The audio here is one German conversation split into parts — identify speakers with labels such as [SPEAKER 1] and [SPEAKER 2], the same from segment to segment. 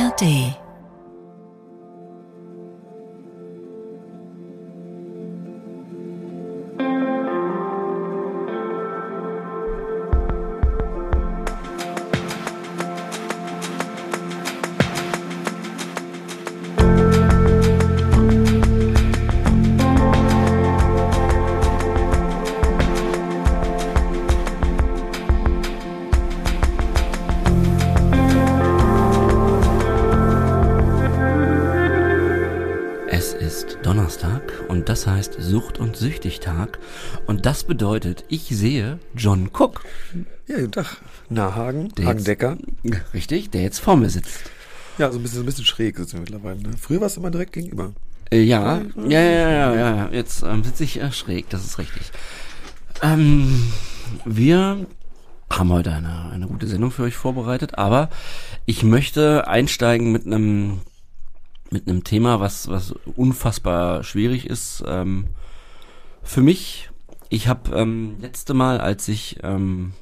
[SPEAKER 1] ARD
[SPEAKER 2] Süchtigtag. Und das bedeutet, ich sehe John Cook.
[SPEAKER 3] Ja, guten Tag. Nahagen,
[SPEAKER 2] Der
[SPEAKER 3] Hagen
[SPEAKER 2] jetzt-
[SPEAKER 3] Decker.
[SPEAKER 2] Richtig, der jetzt vor mir sitzt.
[SPEAKER 3] Ja, so ein bisschen, so ein bisschen schräg sitzen wir mittlerweile. Ne? Früher war es immer direkt gegenüber.
[SPEAKER 2] Äh, ja, ja, ja, ja, ja, ja. Jetzt ähm, sitze ich äh, schräg, das ist richtig. Ähm, wir haben heute eine, eine gute Sendung für euch vorbereitet, aber ich möchte einsteigen mit einem mit einem Thema, was was unfassbar schwierig ist ähm, für mich. Ich habe ähm, letzte Mal, als ich ähm,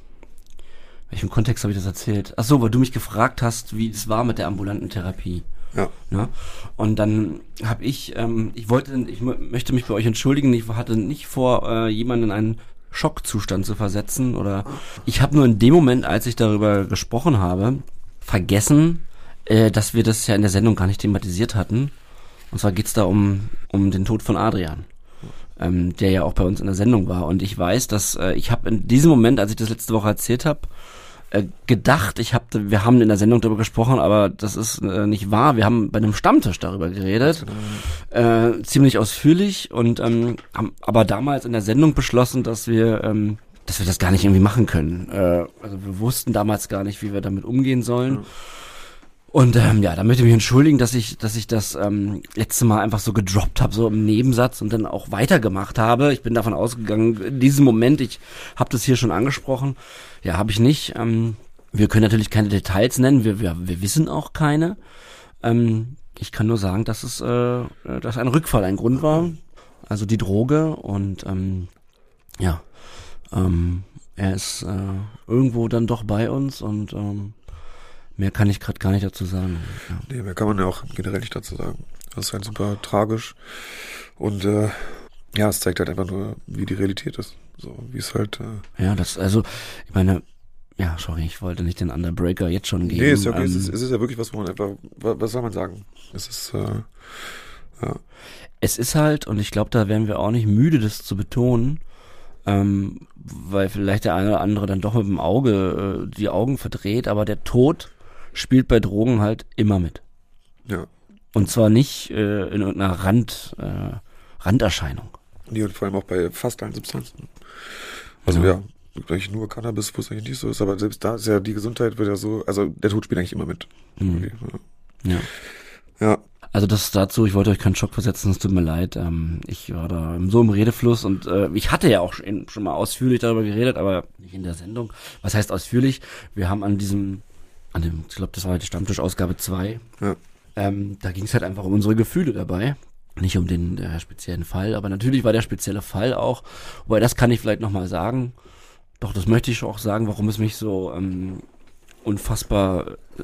[SPEAKER 2] welchem Kontext habe ich das erzählt? Ach so, weil du mich gefragt hast, wie es war mit der ambulanten Therapie.
[SPEAKER 3] Ja.
[SPEAKER 2] Ne? Und dann habe ich, ähm, ich wollte, ich mö- möchte mich bei euch entschuldigen, ich hatte nicht vor, äh, jemanden in einen Schockzustand zu versetzen oder ich habe nur in dem Moment, als ich darüber gesprochen habe, vergessen, äh, dass wir das ja in der Sendung gar nicht thematisiert hatten. Und zwar geht's da um, um den Tod von Adrian, ähm, der ja auch bei uns in der Sendung war. Und ich weiß, dass äh, ich habe in diesem Moment, als ich das letzte Woche erzählt habe, äh, gedacht, ich habe, wir haben in der Sendung darüber gesprochen, aber das ist äh, nicht wahr. Wir haben bei einem Stammtisch darüber geredet, äh, ziemlich ausführlich und ähm, haben aber damals in der Sendung beschlossen, dass wir, ähm, dass wir das gar nicht irgendwie machen können. Äh, also wir wussten damals gar nicht, wie wir damit umgehen sollen. Und ähm, ja, da möchte ich mich entschuldigen, dass ich, dass ich das ähm, letzte Mal einfach so gedroppt habe, so im Nebensatz und dann auch weitergemacht habe. Ich bin davon ausgegangen, in diesem Moment, ich habe das hier schon angesprochen, ja, habe ich nicht. Ähm, wir können natürlich keine Details nennen, wir, wir, wir wissen auch keine. Ähm, ich kann nur sagen, dass es, äh, äh, dass ein Rückfall ein Grund war, also die Droge und ähm, ja, ähm, er ist äh, irgendwo dann doch bei uns und ähm, mehr kann ich gerade gar nicht dazu sagen. Ja.
[SPEAKER 3] Nee, mehr kann man ja auch generell nicht dazu sagen. Das ist halt super tragisch. Und äh, ja, es zeigt halt einfach nur, wie die Realität ist. So, wie es halt. Äh,
[SPEAKER 2] Ja, das, also, ich meine, ja, sorry, ich wollte nicht den Underbreaker jetzt schon geben.
[SPEAKER 3] nee, ist ja okay. es,
[SPEAKER 2] Ähm,
[SPEAKER 3] ist, es ist ja wirklich was, wo man einfach. Was, was soll man sagen? Es ist. Äh, ja.
[SPEAKER 2] es ist halt, und ich glaube, da werden wir auch nicht müde, das zu betonen, ähm, weil vielleicht der eine oder andere dann doch mit dem Auge äh, die Augen verdreht, aber der Tod spielt bei Drogen halt immer mit.
[SPEAKER 3] Ja.
[SPEAKER 2] Und zwar nicht äh, in irgendeiner Rand, äh, Randerscheinung.
[SPEAKER 3] Nee, und vor allem auch bei fast allen Substanzen. Also
[SPEAKER 2] Ja.
[SPEAKER 3] ja, eigentlich nur Cannabis, wo es eigentlich nicht so ist, aber selbst da ist ja die Gesundheit wird ja so, also der Tod spielt eigentlich immer mit.
[SPEAKER 2] Mhm. Ja.
[SPEAKER 3] ja.
[SPEAKER 2] Also das dazu, ich wollte euch keinen Schock versetzen, es tut mir leid. Ähm, ich war da so im Redefluss und äh, ich hatte ja auch schon, schon mal ausführlich darüber geredet, aber nicht in der Sendung. Was heißt ausführlich? Wir haben an diesem, an dem, ich glaube, das war die Stammtisch-Ausgabe 2,
[SPEAKER 3] Ja.
[SPEAKER 2] ähm, da ging es halt einfach um unsere Gefühle dabei. Nicht um den äh, speziellen Fall, aber natürlich war der spezielle Fall auch, wobei das kann ich vielleicht nochmal sagen. Doch, das möchte ich auch sagen, warum es mich so ähm, unfassbar äh,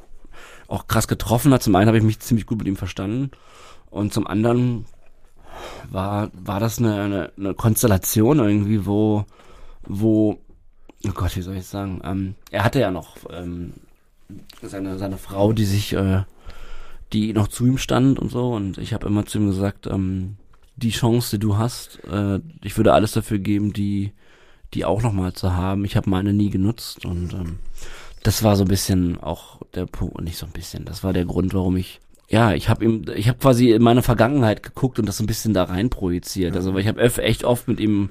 [SPEAKER 2] auch krass getroffen hat. Zum einen habe ich mich ziemlich gut mit ihm verstanden und zum anderen war war das eine, eine, eine Konstellation irgendwie, wo wo oh Gott, wie soll ich sagen? Ähm, er hatte ja noch ähm, seine seine Frau, die sich äh, die noch zu ihm stand und so und ich habe immer zu ihm gesagt, ähm, die Chance, die du hast, äh, ich würde alles dafür geben, die die auch noch mal zu haben. Ich habe meine nie genutzt und ähm, das war so ein bisschen auch der Punkt, nicht so ein bisschen, das war der Grund, warum ich ja, ich habe ihm, ich habe quasi in meine Vergangenheit geguckt und das so ein bisschen da rein projiziert. Also weil ich habe echt oft mit ihm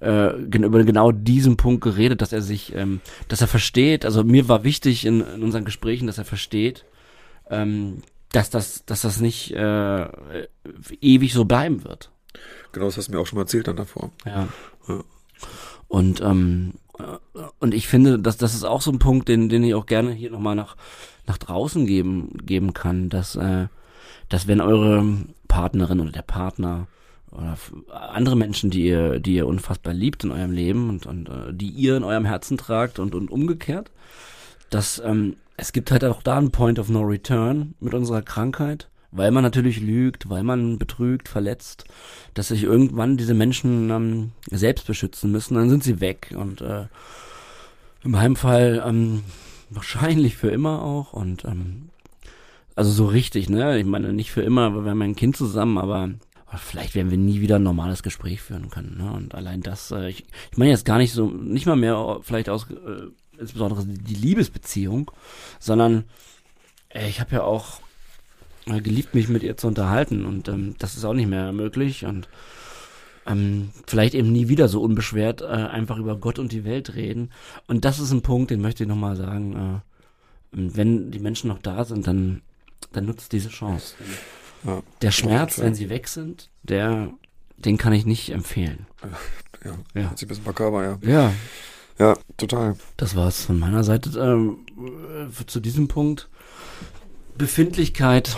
[SPEAKER 2] äh, über genau diesen Punkt geredet, dass er sich, ähm, dass er versteht. Also mir war wichtig in, in unseren Gesprächen, dass er versteht, ähm, dass das, dass das nicht äh, ewig so bleiben wird.
[SPEAKER 3] Genau, das hast du mir auch schon mal erzählt dann davor.
[SPEAKER 2] Ja.
[SPEAKER 3] Ja.
[SPEAKER 2] Und ähm, äh, und ich finde, dass das ist auch so ein Punkt, den den ich auch gerne hier nochmal nach nach draußen geben geben kann, dass äh, dass wenn eure Partnerin oder der Partner oder andere Menschen, die ihr die ihr unfassbar liebt in eurem Leben und und äh, die ihr in eurem Herzen tragt und und umgekehrt, dass ähm, es gibt halt auch da einen Point of No Return mit unserer Krankheit, weil man natürlich lügt, weil man betrügt, verletzt, dass sich irgendwann diese Menschen ähm, selbst beschützen müssen, dann sind sie weg und äh, im Heimfall ähm, wahrscheinlich für immer auch und ähm, also so richtig, ne? Ich meine nicht für immer, aber wir haben ein Kind zusammen, aber vielleicht werden wir nie wieder ein normales Gespräch führen können. Ne? Und allein das, äh, ich, ich meine jetzt gar nicht so, nicht mal mehr vielleicht aus äh, insbesondere die Liebesbeziehung, sondern äh, ich habe ja auch äh, geliebt, mich mit ihr zu unterhalten und ähm, das ist auch nicht mehr möglich und ähm, vielleicht eben nie wieder so unbeschwert äh, einfach über Gott und die Welt reden. Und das ist ein Punkt, den möchte ich nochmal sagen. Äh, wenn die Menschen noch da sind, dann, dann nutzt diese Chance. Ja, der Schmerz, wenn sie weg sind, der, den kann ich nicht empfehlen.
[SPEAKER 3] Ja, ja. Hört sich ein bisschen makaber, ja.
[SPEAKER 2] Ja.
[SPEAKER 3] Ja, total.
[SPEAKER 2] Das war's von meiner Seite ähm, äh, zu diesem Punkt. Befindlichkeit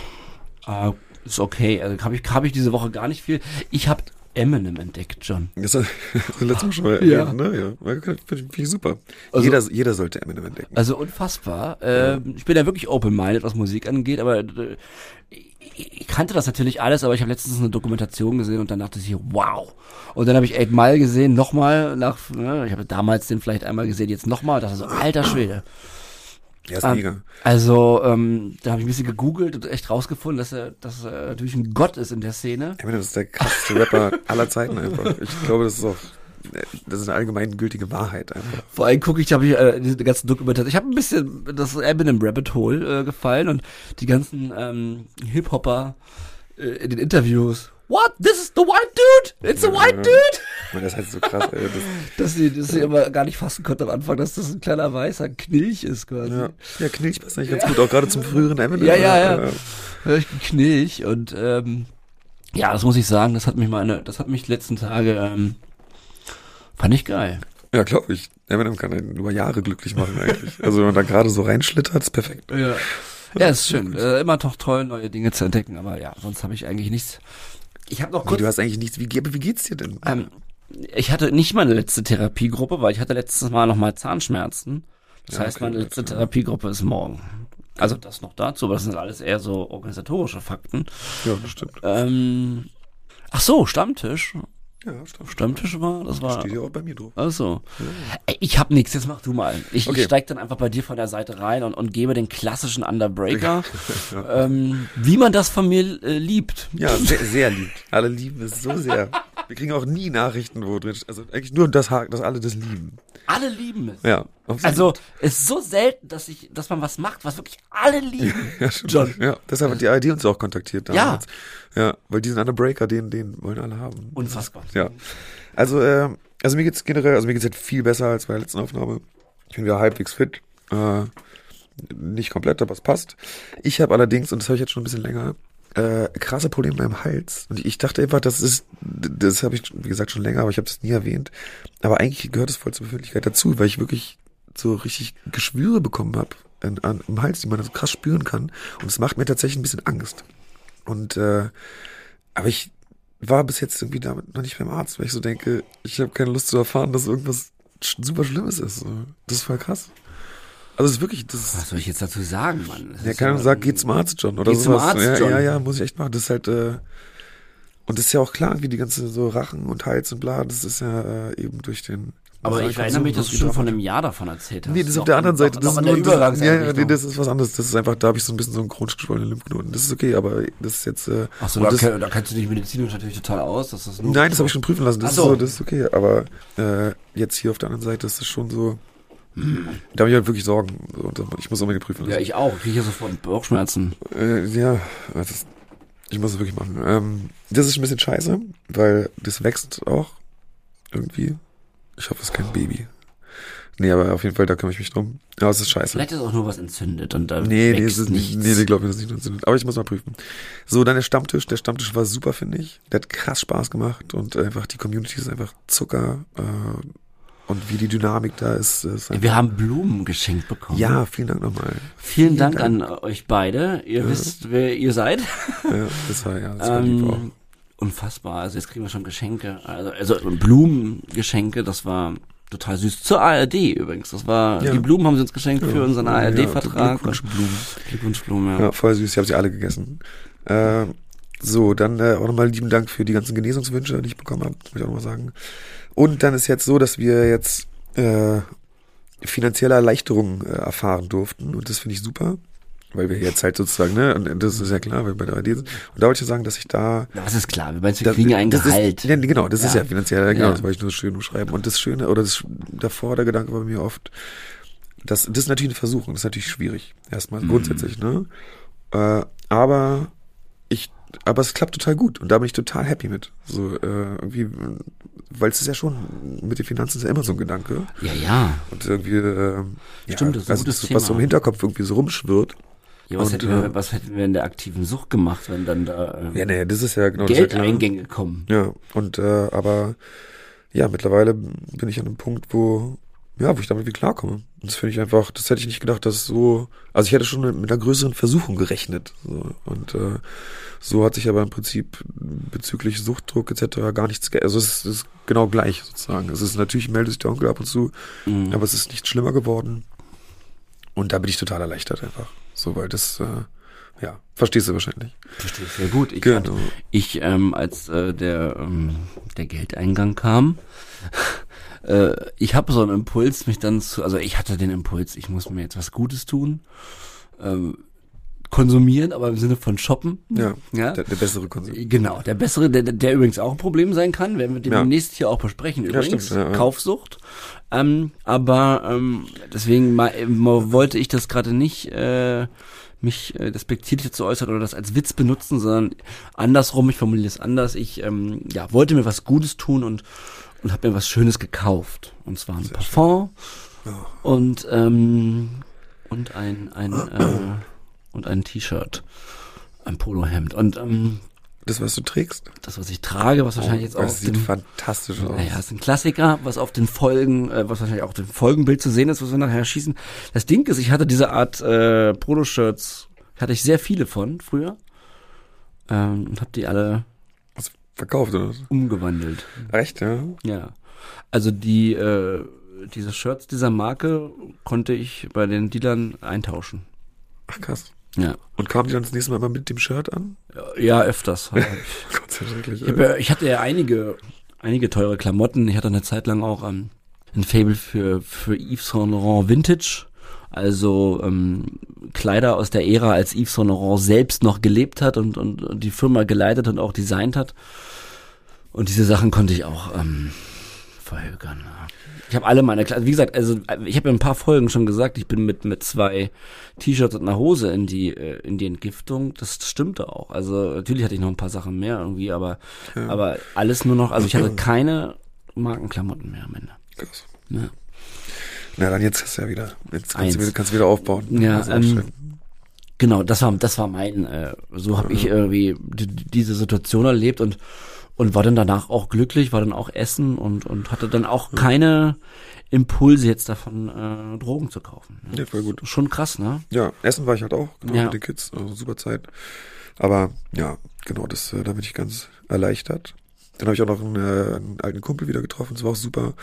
[SPEAKER 2] äh, ist okay. Also habe ich, hab ich diese Woche gar nicht viel. Ich habe Eminem entdeckt, John.
[SPEAKER 3] Das hast du letztes Mal schon mal ja. erwähnt, ne? Ja, finde ich super. Also, jeder, jeder sollte Eminem entdecken.
[SPEAKER 2] Also unfassbar. Äh, ich bin ja wirklich open-minded, was Musik angeht, aber äh, ich kannte das natürlich alles, aber ich habe letztens eine Dokumentation gesehen und dann dachte ich, wow. Und dann habe ich Eight Mile gesehen, nochmal nach, ne, ich habe damals den vielleicht einmal gesehen, jetzt nochmal, dachte so, alter Schwede.
[SPEAKER 3] Ja, ist ähm, mega.
[SPEAKER 2] Also, ähm, da habe ich ein bisschen gegoogelt und echt rausgefunden, dass er, dass er natürlich ein Gott ist in der Szene.
[SPEAKER 3] Ich meine, das ist der krasseste Rapper aller Zeiten einfach. Ich glaube, das ist auch das ist eine allgemein gültige Wahrheit einfach.
[SPEAKER 2] Vor allem gucke ich, habe ich äh, diese ganzen Dokumentation. Ich habe ein bisschen das Eminem Rabbit Hole äh, gefallen und die ganzen ähm, Hip Hopper äh, in den Interviews. What? This is the white dude? It's a white dude?
[SPEAKER 3] Das ist halt so krass, ey. Das
[SPEAKER 2] dass sie, dass sie immer gar nicht fassen konnte am Anfang, dass das ein kleiner weißer Knilch ist quasi.
[SPEAKER 3] Ja, ja Knilch passt eigentlich ganz gut, auch gerade zum früheren Eminem.
[SPEAKER 2] Ja, ja, ja. ja. Ich Knilch und ähm, ja, das muss ich sagen, das hat mich meine, das hat mich die letzten Tage ähm, Fand ich geil.
[SPEAKER 3] Ja, glaube ich. Eminem kann einen über Jahre glücklich machen eigentlich. also wenn man da gerade so reinschlittert, ist perfekt.
[SPEAKER 2] Ja, ja ist schön. Äh, immer doch toll, neue Dinge zu entdecken. Aber ja, sonst habe ich eigentlich nichts. Ich habe noch kurz.
[SPEAKER 3] Wie, du hast eigentlich nichts. Wie, wie geht's dir denn?
[SPEAKER 2] Ähm, ich hatte nicht meine letzte Therapiegruppe, weil ich hatte letztes Mal noch mal Zahnschmerzen. Das ja, heißt, okay, meine letzte okay. Therapiegruppe ist morgen. Also das noch dazu, aber das sind alles eher so organisatorische Fakten.
[SPEAKER 3] Ja, das stimmt.
[SPEAKER 2] Ähm, ach so, Stammtisch.
[SPEAKER 3] Ja, Stammtisch.
[SPEAKER 2] Stammtisch war, das war.
[SPEAKER 3] Steht ja auch bei mir drauf.
[SPEAKER 2] Ach so. Ja. Ich hab nichts, jetzt mach du mal. Ich, okay. ich steig dann einfach bei dir von der Seite rein und, und gebe den klassischen Underbreaker, ja. ähm, wie man das von mir äh, liebt.
[SPEAKER 3] Ja, sehr, sehr liebt. Alle lieben es so sehr. Wir kriegen auch nie Nachrichten, wo drin, also eigentlich nur das, dass alle das lieben.
[SPEAKER 2] Alle lieben es.
[SPEAKER 3] Ja.
[SPEAKER 2] Also es ist so selten, dass ich, dass man was macht, was wirklich alle lieben.
[SPEAKER 3] ja, John. Ja, deshalb hat die ID uns auch kontaktiert damals. Ja. Ja, weil diesen Underbreaker, den, den wollen alle haben.
[SPEAKER 2] Unfassbar.
[SPEAKER 3] Ja. Also, äh, also mir geht's generell, also mir geht's jetzt viel besser als bei der letzten Aufnahme. Ich bin wieder halbwegs fit. Äh, nicht komplett, aber es passt. Ich habe allerdings, und das habe ich jetzt schon ein bisschen länger, äh, krasse Probleme beim Hals. Und ich dachte einfach, das ist, das habe ich, wie gesagt, schon länger, aber ich habe das nie erwähnt. Aber eigentlich gehört es voll zur Befindlichkeit dazu, weil ich wirklich so richtig Geschwüre bekommen habe an, an, im Hals, die man so krass spüren kann. Und es macht mir tatsächlich ein bisschen Angst. Und äh, aber ich war bis jetzt irgendwie damit noch nicht beim Arzt, weil ich so denke, ich habe keine Lust zu erfahren, dass irgendwas super Schlimmes ist. Das ist voll krass. Also es ist wirklich, das
[SPEAKER 2] Was soll ich jetzt dazu sagen, Mann?
[SPEAKER 3] Das ja, keiner sagt, geh zum Arzt, John, oder
[SPEAKER 2] geh sowas. Zum Arzt,
[SPEAKER 3] ja,
[SPEAKER 2] John.
[SPEAKER 3] ja, ja, muss ich echt machen. Das ist halt, äh, und das ist ja auch klar, wie die ganze so Rachen und Hals und bla, das ist ja äh, eben durch den.
[SPEAKER 2] Aber ich erinnere mich, dass du schon von einem Jahr davon erzählt hast.
[SPEAKER 3] Nee, das ist auf der anderen Seite.
[SPEAKER 2] Das
[SPEAKER 3] ist
[SPEAKER 2] nur, das,
[SPEAKER 3] ja, ja, nee, das ist was anderes. Das ist einfach, da habe ich so ein bisschen so einen chronisch geschwollenen Lymphknoten. Das ist okay, aber das ist jetzt. Äh,
[SPEAKER 2] Ach so, da, das, kann, da kennst du dich medizinisch natürlich total aus. Dass das nur
[SPEAKER 3] nein, das habe ich schon prüfen lassen. Das Ach so. ist so, das ist okay. Aber äh, jetzt hier auf der anderen Seite ist es schon so. Da habe ich halt wirklich Sorgen. Ich muss unbedingt prüfen lassen.
[SPEAKER 2] Ja, ich auch. Ich kriege hier sofort Bauchschmerzen.
[SPEAKER 3] Äh, ja, das, ich muss es wirklich machen. Ähm, das ist ein bisschen scheiße, weil das wächst auch irgendwie. Ich hoffe, es ist kein Baby. Nee, aber auf jeden Fall, da kümmere ich mich drum. Aber es ist scheiße.
[SPEAKER 2] Vielleicht ist auch nur was entzündet und da
[SPEAKER 3] Nee, nee,
[SPEAKER 2] es ist
[SPEAKER 3] nicht, nee, nee, glaub mir, das ist nicht entzündet. Aber ich muss mal prüfen. So, dann der Stammtisch. Der Stammtisch war super, finde ich. Der hat krass Spaß gemacht und einfach die Community ist einfach Zucker. Äh, und wie die Dynamik da ist. ist
[SPEAKER 2] Wir haben Blumen geschenkt bekommen.
[SPEAKER 3] Ja, vielen Dank nochmal.
[SPEAKER 2] Vielen, vielen Dank, Dank, an euch beide. Ihr ja. wisst, wer ihr seid.
[SPEAKER 3] Ja, das war ja, das war ähm, auch.
[SPEAKER 2] Unfassbar. Also jetzt kriegen wir schon Geschenke. Also, also Blumengeschenke, das war total süß. Zur ARD übrigens. Das war,
[SPEAKER 3] Ja.
[SPEAKER 2] die Blumen haben sie uns geschenkt für unseren
[SPEAKER 3] Ja,
[SPEAKER 2] ARD-Vertrag.
[SPEAKER 3] Glückwunschblumen.
[SPEAKER 2] Glückwunschblumen, ja.
[SPEAKER 3] Ja, voll süß, ich habe sie alle gegessen. Äh, so, dann äh, auch nochmal lieben Dank für die ganzen Genesungswünsche, die ich bekommen habe, muss ich auch nochmal sagen. Und dann ist jetzt so, dass wir jetzt äh, finanzielle Erleichterungen äh, erfahren durften und das finde ich super, weil wir jetzt halt sozusagen, ne, und das ist ja klar, weil wir bei der sind. Und da wollte ich sagen, dass ich da
[SPEAKER 2] Das ist klar. Wir, meinst, wir
[SPEAKER 3] das-
[SPEAKER 2] kriegen ja ein Gehalt.
[SPEAKER 3] Ist, ja, genau, das ist
[SPEAKER 2] Ja.
[SPEAKER 3] ja finanziell, genau,
[SPEAKER 2] Ja.
[SPEAKER 3] das wollte ich nur schön umschreiben. Und das Schöne, oder das davor der Gedanke war bei mir oft, das, das ist natürlich eine Versuchung, das ist natürlich schwierig, erstmal
[SPEAKER 2] Mhm.
[SPEAKER 3] grundsätzlich, ne? Äh, aber ich, aber es klappt total gut und da bin ich total happy mit. So, äh, irgendwie, weil es ist ja schon, mit den Finanzen ist ja immer so ein Gedanke.
[SPEAKER 2] ja, ja.
[SPEAKER 3] Und irgendwie, äh, ja,
[SPEAKER 2] Stimmt, das ist ein
[SPEAKER 3] also
[SPEAKER 2] gutes
[SPEAKER 3] das, was so im. Hinterkopf irgendwie so rumschwirrt.
[SPEAKER 2] Ja was,
[SPEAKER 3] Und,
[SPEAKER 2] hätten wir,
[SPEAKER 3] äh,
[SPEAKER 2] was hätten wir in der aktiven Sucht gemacht, wenn dann da äh,
[SPEAKER 3] Ja, nee, das ist ja genau das ist ja.
[SPEAKER 2] Geldeingänge kommen?
[SPEAKER 3] Ja, und äh, aber ja, mittlerweile bin ich an einem Punkt, wo ja, wo ich damit irgendwie klarkomme. Und das finde ich einfach, das hätte ich nicht gedacht, dass so, also ich hätte schon mit einer größeren Versuchung gerechnet. So. Und äh, so hat sich aber im Prinzip bezüglich Suchtdruck etc. gar nichts geändert. Also es ist, ist genau gleich sozusagen. Es ist natürlich meldet sich der Onkel ab und zu,
[SPEAKER 2] Mhm.
[SPEAKER 3] aber es ist nicht schlimmer geworden. Und da bin ich total erleichtert einfach. So, weil das, äh, ja, verstehst du wahrscheinlich.
[SPEAKER 2] Verstehe ich sehr gut. Ich,
[SPEAKER 3] Genau.
[SPEAKER 2] ich ähm, als äh, der, ähm, der Geldeingang kam, äh, ich habe so einen Impuls, mich dann zu, also ich hatte den Impuls, ich muss mir jetzt was Gutes tun, ähm, konsumieren, aber im Sinne von shoppen.
[SPEAKER 3] Ja,
[SPEAKER 2] ja?
[SPEAKER 3] Der, der bessere Konsum.
[SPEAKER 2] Genau, der bessere, der, der übrigens auch ein Problem sein kann, werden wir
[SPEAKER 3] Ja.
[SPEAKER 2] demnächst hier auch besprechen, übrigens,
[SPEAKER 3] stimmt, ja, ja.
[SPEAKER 2] Kaufsucht. Ähm, aber ähm, deswegen mal, mal wollte ich das gerade nicht äh, mich äh, despektierlich dazu äußern oder das als Witz benutzen, sondern andersrum, ich formuliere es anders, ich ähm, ja, wollte mir was Gutes tun und, und habe mir was Schönes gekauft. Und zwar ein Parfum und, ähm, und ein, ein, äh, und ein T-Shirt, ein Polohemd. Und ähm,
[SPEAKER 3] Das, was du trägst?
[SPEAKER 2] das, was ich trage, was wahrscheinlich jetzt auch
[SPEAKER 3] Oh, das sieht
[SPEAKER 2] dem,
[SPEAKER 3] fantastisch aus.
[SPEAKER 2] naja, ist ein Klassiker, was auf den Folgen, äh, was wahrscheinlich auch auf dem Folgenbild zu sehen ist, was wir nachher schießen. Das Ding ist, ich hatte diese Art äh, Polo-Shirts, hatte ich sehr viele von früher ähm, und habe die alle
[SPEAKER 3] Was verkauft oder was?
[SPEAKER 2] umgewandelt.
[SPEAKER 3] Echt, ja?
[SPEAKER 2] Ja, also die äh, diese Shirts dieser Marke konnte ich bei den Dealern eintauschen.
[SPEAKER 3] Ach krass.
[SPEAKER 2] Ja,
[SPEAKER 3] Und kam die dann das nächste Mal mal mit dem Shirt an?
[SPEAKER 2] ja öfters.
[SPEAKER 3] Gott sei Dank.
[SPEAKER 2] Ich, hab ja, ich hatte ja einige, einige teure Klamotten. Ich hatte eine Zeit lang auch ähm, ein Fable für, für Yves Saint Laurent Vintage. Also ähm, Kleider aus der Ära, als Yves Saint Laurent selbst noch gelebt hat und, und, und die Firma geleitet und auch designt hat. Und diese Sachen konnte ich auch ähm, verhökern. Ja. Ich habe alle meine Kleider, wie gesagt, also ich habe ja ein paar Folgen schon gesagt, ich bin mit mit zwei T-Shirts und einer Hose in die äh, in die Entgiftung. Das stimmte auch. Also natürlich hatte ich noch ein paar Sachen mehr irgendwie, aber aber alles nur noch. Also ich hatte keine Markenklamotten mehr am Ende.
[SPEAKER 3] Krass.
[SPEAKER 2] Ja.
[SPEAKER 3] Na dann jetzt hast du ja wieder. Jetzt kannst du wieder, kannst du wieder aufbauen.
[SPEAKER 2] Ja,
[SPEAKER 3] ist
[SPEAKER 2] ähm. Genau, das war das war mein. Äh, so habe ich irgendwie die, diese Situation erlebt und und war dann danach auch glücklich, war dann auch essen und und hatte dann auch keine Impulse jetzt davon äh, Drogen zu kaufen.
[SPEAKER 3] Ja, voll gut.
[SPEAKER 2] Schon krass, ne?
[SPEAKER 3] Ja, Essen war ich halt auch, genau,
[SPEAKER 2] Ja.
[SPEAKER 3] mit den Kids, also super Zeit. Aber ja, genau, das, äh, da bin ich ganz erleichtert. Dann habe ich auch noch einen, äh, einen alten Kumpel wieder getroffen, das war auch super.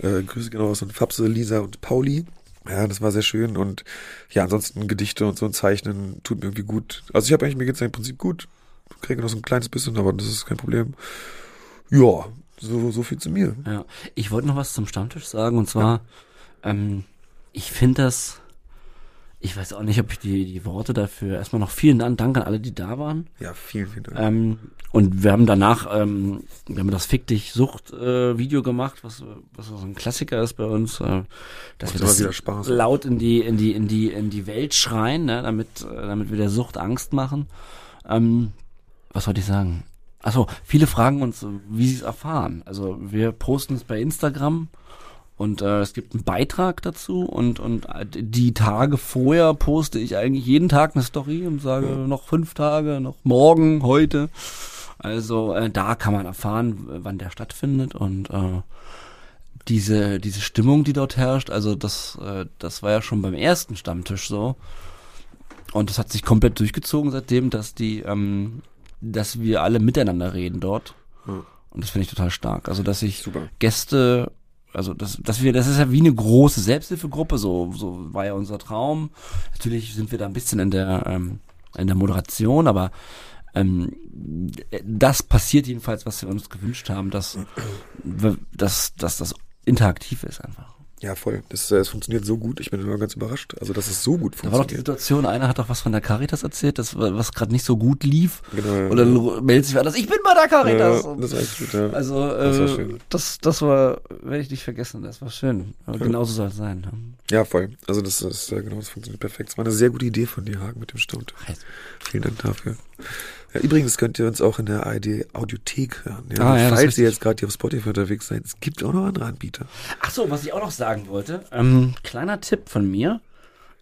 [SPEAKER 3] Äh, Grüße genau aus an Fabse, Lisa und Pauli. Ja, das war sehr schön und ja, ansonsten Gedichte und so ein Zeichnen tut mir irgendwie gut. Also ich habe eigentlich, mir geht's ja im Prinzip gut. Kriege noch so ein kleines bisschen, aber das ist kein Problem. Ja, so, so viel zu mir.
[SPEAKER 2] Ja, ich wollte noch was zum Stammtisch sagen und zwar, ähm, ich finde das, ich weiß auch nicht, ob ich die, die Worte dafür, erstmal noch vielen Dank, an alle, die da waren.
[SPEAKER 3] Ja, vielen, vielen Dank.
[SPEAKER 2] Ähm, und wir haben danach, ähm, wir haben das Fick dich Sucht äh, Video gemacht, was, was so ein Klassiker ist bei uns, äh, dass
[SPEAKER 3] Macht
[SPEAKER 2] wir das
[SPEAKER 3] wieder Spaß.
[SPEAKER 2] laut in die, in die, in die, in die Welt schreien, ne, damit, äh, damit wir der Sucht Angst machen. Ähm, was wollte ich sagen? Achso, viele fragen uns, wie sie es erfahren. Also wir posten es bei Instagram und äh, es gibt einen Beitrag dazu und und die Tage vorher poste ich eigentlich jeden Tag eine Story und sage noch fünf Tage, noch morgen, heute. Also äh, da kann man erfahren, wann der stattfindet und äh, diese diese Stimmung, die dort herrscht. Also das äh, das war ja schon beim ersten Stammtisch so und das hat sich komplett durchgezogen seitdem, dass die ähm, dass wir alle miteinander reden dort.
[SPEAKER 3] Ja.
[SPEAKER 2] Und das finde ich total stark. Also, dass ich
[SPEAKER 3] Super.
[SPEAKER 2] Gäste also das, dass wir, das ist ja wie eine große Selbsthilfegruppe, so, so war ja unser Traum. Natürlich sind wir da ein bisschen in der, ähm, in der Moderation, aber ähm, das passiert jedenfalls, was wir uns gewünscht haben, dass, dass, dass das interaktiv ist einfach.
[SPEAKER 3] Ja, voll. Das, äh, das funktioniert so gut. Ich bin immer ganz überrascht. Also, dass es so gut
[SPEAKER 2] Da war doch die
[SPEAKER 3] funktioniert.
[SPEAKER 2] Situation, einer hat doch was von der Caritas erzählt, das, was gerade nicht so gut lief.
[SPEAKER 3] Genau.
[SPEAKER 2] Und dann meldet sich anders, ich bin bei der Caritas.
[SPEAKER 3] Ja, das war echt gut, ja.
[SPEAKER 2] Also,
[SPEAKER 3] Das war
[SPEAKER 2] äh,
[SPEAKER 3] schön.
[SPEAKER 2] das, das war, werde ich nicht vergessen, das war schön. Aber genauso soll es sein. ne?
[SPEAKER 3] Ja, voll. Also das ist äh, genau, das funktioniert perfekt. Es war eine sehr gute Idee von dir, Hagen, mit dem Stammtisch. Vielen Dank dafür. Ja, übrigens könnt ihr uns auch in der ARD Audiothek hören. Ja,
[SPEAKER 2] Ah, ja, das
[SPEAKER 3] falls ihr jetzt gerade hier auf Spotify unterwegs seid, es gibt auch noch andere Anbieter.
[SPEAKER 2] Ach so, was ich auch noch sagen wollte, ähm, kleiner Tipp von mir.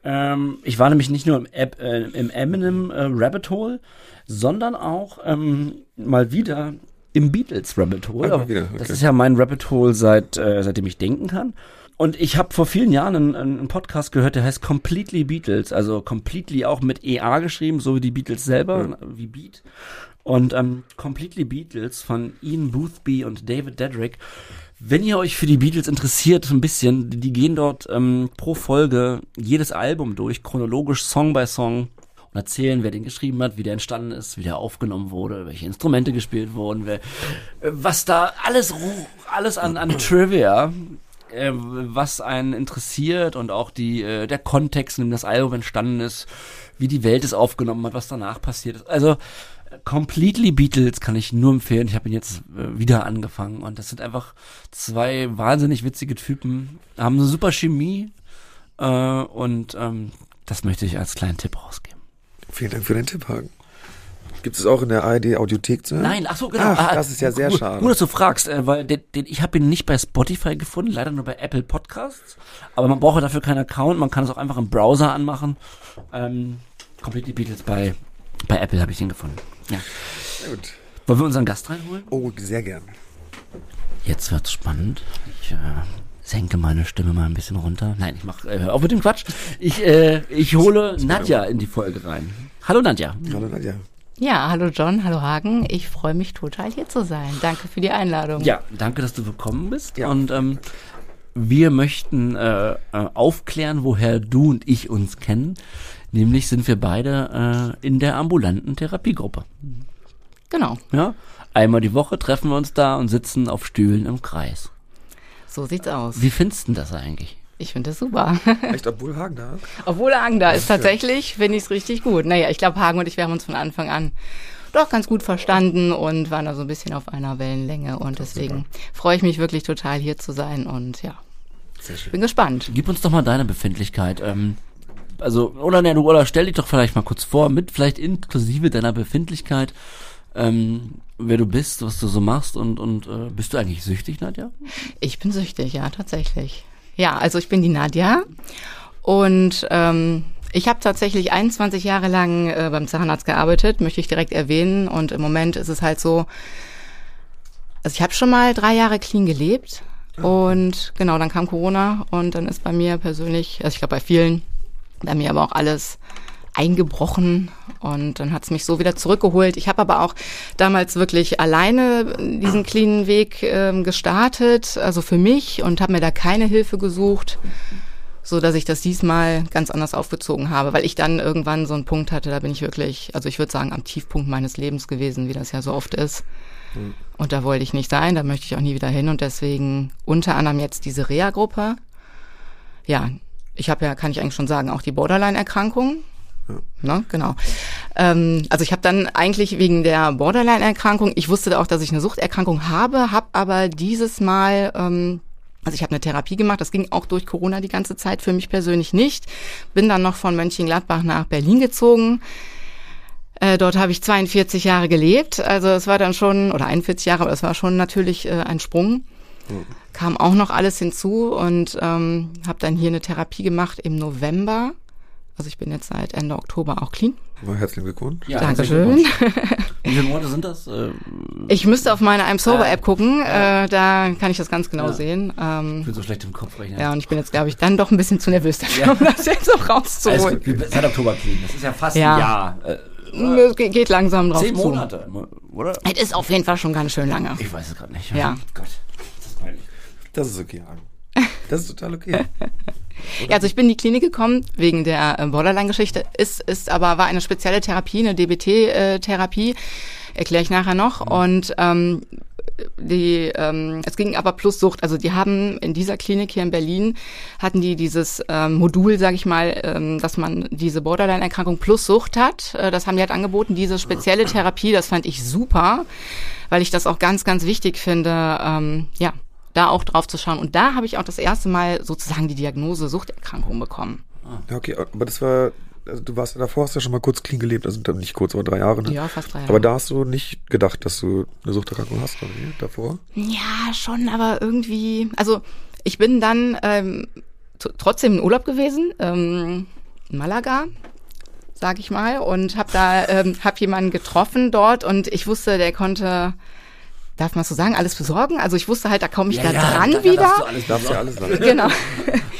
[SPEAKER 2] Ähm, ich war nämlich nicht nur im, App, äh, im Eminem äh, Rabbit Hole, sondern auch ähm, mal wieder im Beatles Rabbit Hole.
[SPEAKER 3] Ah, wieder,
[SPEAKER 2] Das
[SPEAKER 3] okay.
[SPEAKER 2] ist ja mein Rabbit Hole seit äh, seitdem ich denken kann. Und ich habe vor vielen Jahren einen, einen Podcast gehört, der heißt Completely Beatles, also Completely auch mit EA geschrieben, so wie die Beatles selber, wie Beat. Und ähm, Completely Beatles von Ian Boothby und David Dedrick. Wenn ihr euch für die Beatles interessiert, ein bisschen, die gehen dort ähm, pro Folge jedes Album durch, chronologisch Song by Song und erzählen, wer den geschrieben hat, wie der entstanden ist, wie der aufgenommen wurde, welche Instrumente gespielt wurden, wer, äh, was da alles, alles an, an Trivia, äh, was einen interessiert und auch die, äh, der Kontext, in dem das Album entstanden ist, wie die Welt es aufgenommen hat, was danach passiert ist. Also Completely Beatles kann ich nur empfehlen. Ich habe ihn jetzt äh, wieder angefangen und das sind einfach zwei wahnsinnig witzige Typen, haben eine super Chemie äh, und ähm, das möchte ich als kleinen Tipp rausgeben.
[SPEAKER 3] Vielen Dank für den Tipp, Hagen. Gibt es auch in der ARD Audiothek zu hören?
[SPEAKER 2] Nein, ach so, genau.
[SPEAKER 3] Ach,
[SPEAKER 2] Ah,
[SPEAKER 3] das ist ja sehr
[SPEAKER 2] gut,
[SPEAKER 3] schade.
[SPEAKER 2] Gut, dass du fragst, äh, weil den, den, ich habe ihn nicht bei Spotify gefunden, leider nur bei Apple Podcasts. Aber man braucht dafür keinen Account, man kann es auch einfach im Browser anmachen. Ähm, Completely Beatles bei, bei Apple habe ich ihn gefunden. Ja.
[SPEAKER 3] Sehr gut.
[SPEAKER 2] Wollen wir unseren Gast reinholen?
[SPEAKER 3] Oh, sehr gern.
[SPEAKER 2] Jetzt wird's spannend. Ich äh, senke meine Stimme mal ein bisschen runter. Nein, ich mach äh, auf mit dem Quatsch. Ich, äh, ich hole Nadja in die Folge rein. Hallo Nadja.
[SPEAKER 3] Hallo Nadja.
[SPEAKER 1] Ja, hallo John, hallo Hagen. Ich freue mich total hier zu sein. Danke für die Einladung.
[SPEAKER 2] Ja, danke, dass du gekommen bist.
[SPEAKER 3] Ja.
[SPEAKER 2] Und ähm, wir möchten äh, äh, aufklären, woher du und ich uns kennen. Nämlich sind wir beide äh, in der ambulanten Therapiegruppe.
[SPEAKER 1] Genau,
[SPEAKER 2] Ja? Einmal die Woche treffen wir uns da und sitzen auf Stühlen im Kreis.
[SPEAKER 1] so sieht's aus.
[SPEAKER 2] Wie findest du das eigentlich?
[SPEAKER 1] Ich finde das super.
[SPEAKER 3] Echt, obwohl Hagen da ist?
[SPEAKER 1] Obwohl Hagen da ist, tatsächlich finde ich es richtig gut. Naja, ich glaube, Hagen und ich, wir haben uns von Anfang an doch ganz gut verstanden und waren da so ein bisschen auf einer Wellenlänge. Und deswegen freue ich mich wirklich total hier zu sein und ja,
[SPEAKER 2] Sehr schön.
[SPEAKER 1] bin gespannt.
[SPEAKER 2] Gib uns doch mal deine Befindlichkeit. Ähm, also, oder ne, du oder stell dich doch vielleicht mal kurz vor, mit vielleicht inklusive deiner Befindlichkeit, ähm, wer du bist, was du so machst und, und äh, bist du eigentlich süchtig, Nadja?
[SPEAKER 1] Ich bin süchtig, ja, tatsächlich. Ja, also ich bin die Nadja und ähm, ich habe tatsächlich 21 Jahre lang äh, beim Zahnarzt gearbeitet, möchte ich direkt erwähnen. Und im Moment ist es halt so, also ich habe schon mal drei Jahre clean gelebt und genau, dann kam Corona und dann ist bei mir persönlich, also ich glaube bei vielen, bei mir aber auch alles eingebrochen und dann hat's mich so wieder zurückgeholt. Ich habe aber auch damals wirklich alleine diesen cleanen Weg ähm, gestartet, also für mich und habe mir da keine Hilfe gesucht, so dass ich das diesmal ganz anders aufgezogen habe, weil ich dann irgendwann so einen Punkt hatte, da bin ich wirklich, also ich würde sagen, am Tiefpunkt meines Lebens gewesen, wie das ja so oft ist. Und da wollte ich nicht sein, da möchte ich auch nie wieder hin und deswegen unter anderem jetzt diese Reha-Gruppe. Ja, ich habe ja, kann ich eigentlich schon sagen, auch die Borderline-Erkrankung. Ne, genau. Ähm, also ich habe dann eigentlich wegen der Borderline-Erkrankung, ich wusste auch, dass ich eine Suchterkrankung habe, habe aber dieses Mal, ähm, also ich habe eine Therapie gemacht, das ging auch durch Corona die ganze Zeit, für mich persönlich nicht. Bin dann noch von Mönchengladbach nach Berlin gezogen. Äh, dort habe ich 42 Jahre gelebt, also es war dann schon, oder 41 Jahre, aber es war schon natürlich äh, ein Sprung. Kam auch noch alles hinzu und ähm, habe dann hier eine Therapie gemacht im November. Also ich bin jetzt seit Ende Oktober auch clean.
[SPEAKER 3] Herzlichen Glückwunsch.
[SPEAKER 2] Ja,
[SPEAKER 1] Dankeschön.
[SPEAKER 2] Wie viele Monate sind das? Äh,
[SPEAKER 1] Ich müsste auf meine I'm Sober App gucken, äh, da kann ich das ganz genau
[SPEAKER 2] Ja.
[SPEAKER 1] sehen.
[SPEAKER 2] ich
[SPEAKER 1] Ähm,
[SPEAKER 2] bin so schlecht im Kopf rechnen.
[SPEAKER 1] ja, und ich bin jetzt, glaube ich, dann doch ein bisschen zu nervös dafür,
[SPEAKER 2] Ja.
[SPEAKER 1] um das jetzt auch rauszuholen.
[SPEAKER 2] Wir- Seit Oktober clean. Das ist ja fast
[SPEAKER 1] Ja.
[SPEAKER 2] ein Jahr. Äh,
[SPEAKER 1] Es ge- geht langsam drauf
[SPEAKER 2] zehn
[SPEAKER 1] zu.
[SPEAKER 2] Monate, oder?
[SPEAKER 1] Es ist auf jeden Fall schon ganz schön lange.
[SPEAKER 2] Ich weiß es gerade nicht.
[SPEAKER 1] Ja.
[SPEAKER 2] Gott, das ist peinlich.
[SPEAKER 3] Das ist okay, Hagen. Das ist total okay.
[SPEAKER 1] Ja, also ich bin in die Klinik gekommen wegen der äh, Borderline-Geschichte. Ist, ist aber war eine spezielle Therapie, eine DBT-Therapie. Erkläre ich nachher noch. Und ähm, die, ähm, es ging aber plus Sucht. Also die haben in dieser Klinik hier in Berlin hatten die dieses ähm, Modul, sage ich mal, ähm, dass man diese Borderline-Erkrankung plus Sucht hat. Äh, das haben die halt angeboten. Diese spezielle Therapie, das fand ich super, weil ich das auch ganz, ganz wichtig finde. Ähm, ja, da auch drauf zu schauen. Und da habe ich auch das erste Mal sozusagen die Diagnose Suchterkrankung bekommen.
[SPEAKER 3] Ja, okay, aber das war, also du warst davor, hast ja schon mal kurz clean gelebt, also nicht kurz, aber drei Jahre. Ne?
[SPEAKER 1] Ja, fast drei Jahre.
[SPEAKER 3] Aber da hast du nicht gedacht, dass du eine Suchterkrankung hast, oder wie? Davor?
[SPEAKER 1] Ja, schon, aber irgendwie, also ich bin dann ähm, trotzdem in Urlaub gewesen, ähm, in Malaga, sag ich mal, und habe da ähm, hab jemanden getroffen dort und ich wusste, der konnte darf man so sagen, alles besorgen. Also ich wusste halt, da komme ich
[SPEAKER 2] Ja,
[SPEAKER 1] da
[SPEAKER 2] ja,
[SPEAKER 1] dran
[SPEAKER 2] da- da
[SPEAKER 1] wieder.
[SPEAKER 2] darfst du alles
[SPEAKER 3] Darfst ja alles sagen.
[SPEAKER 1] Genau.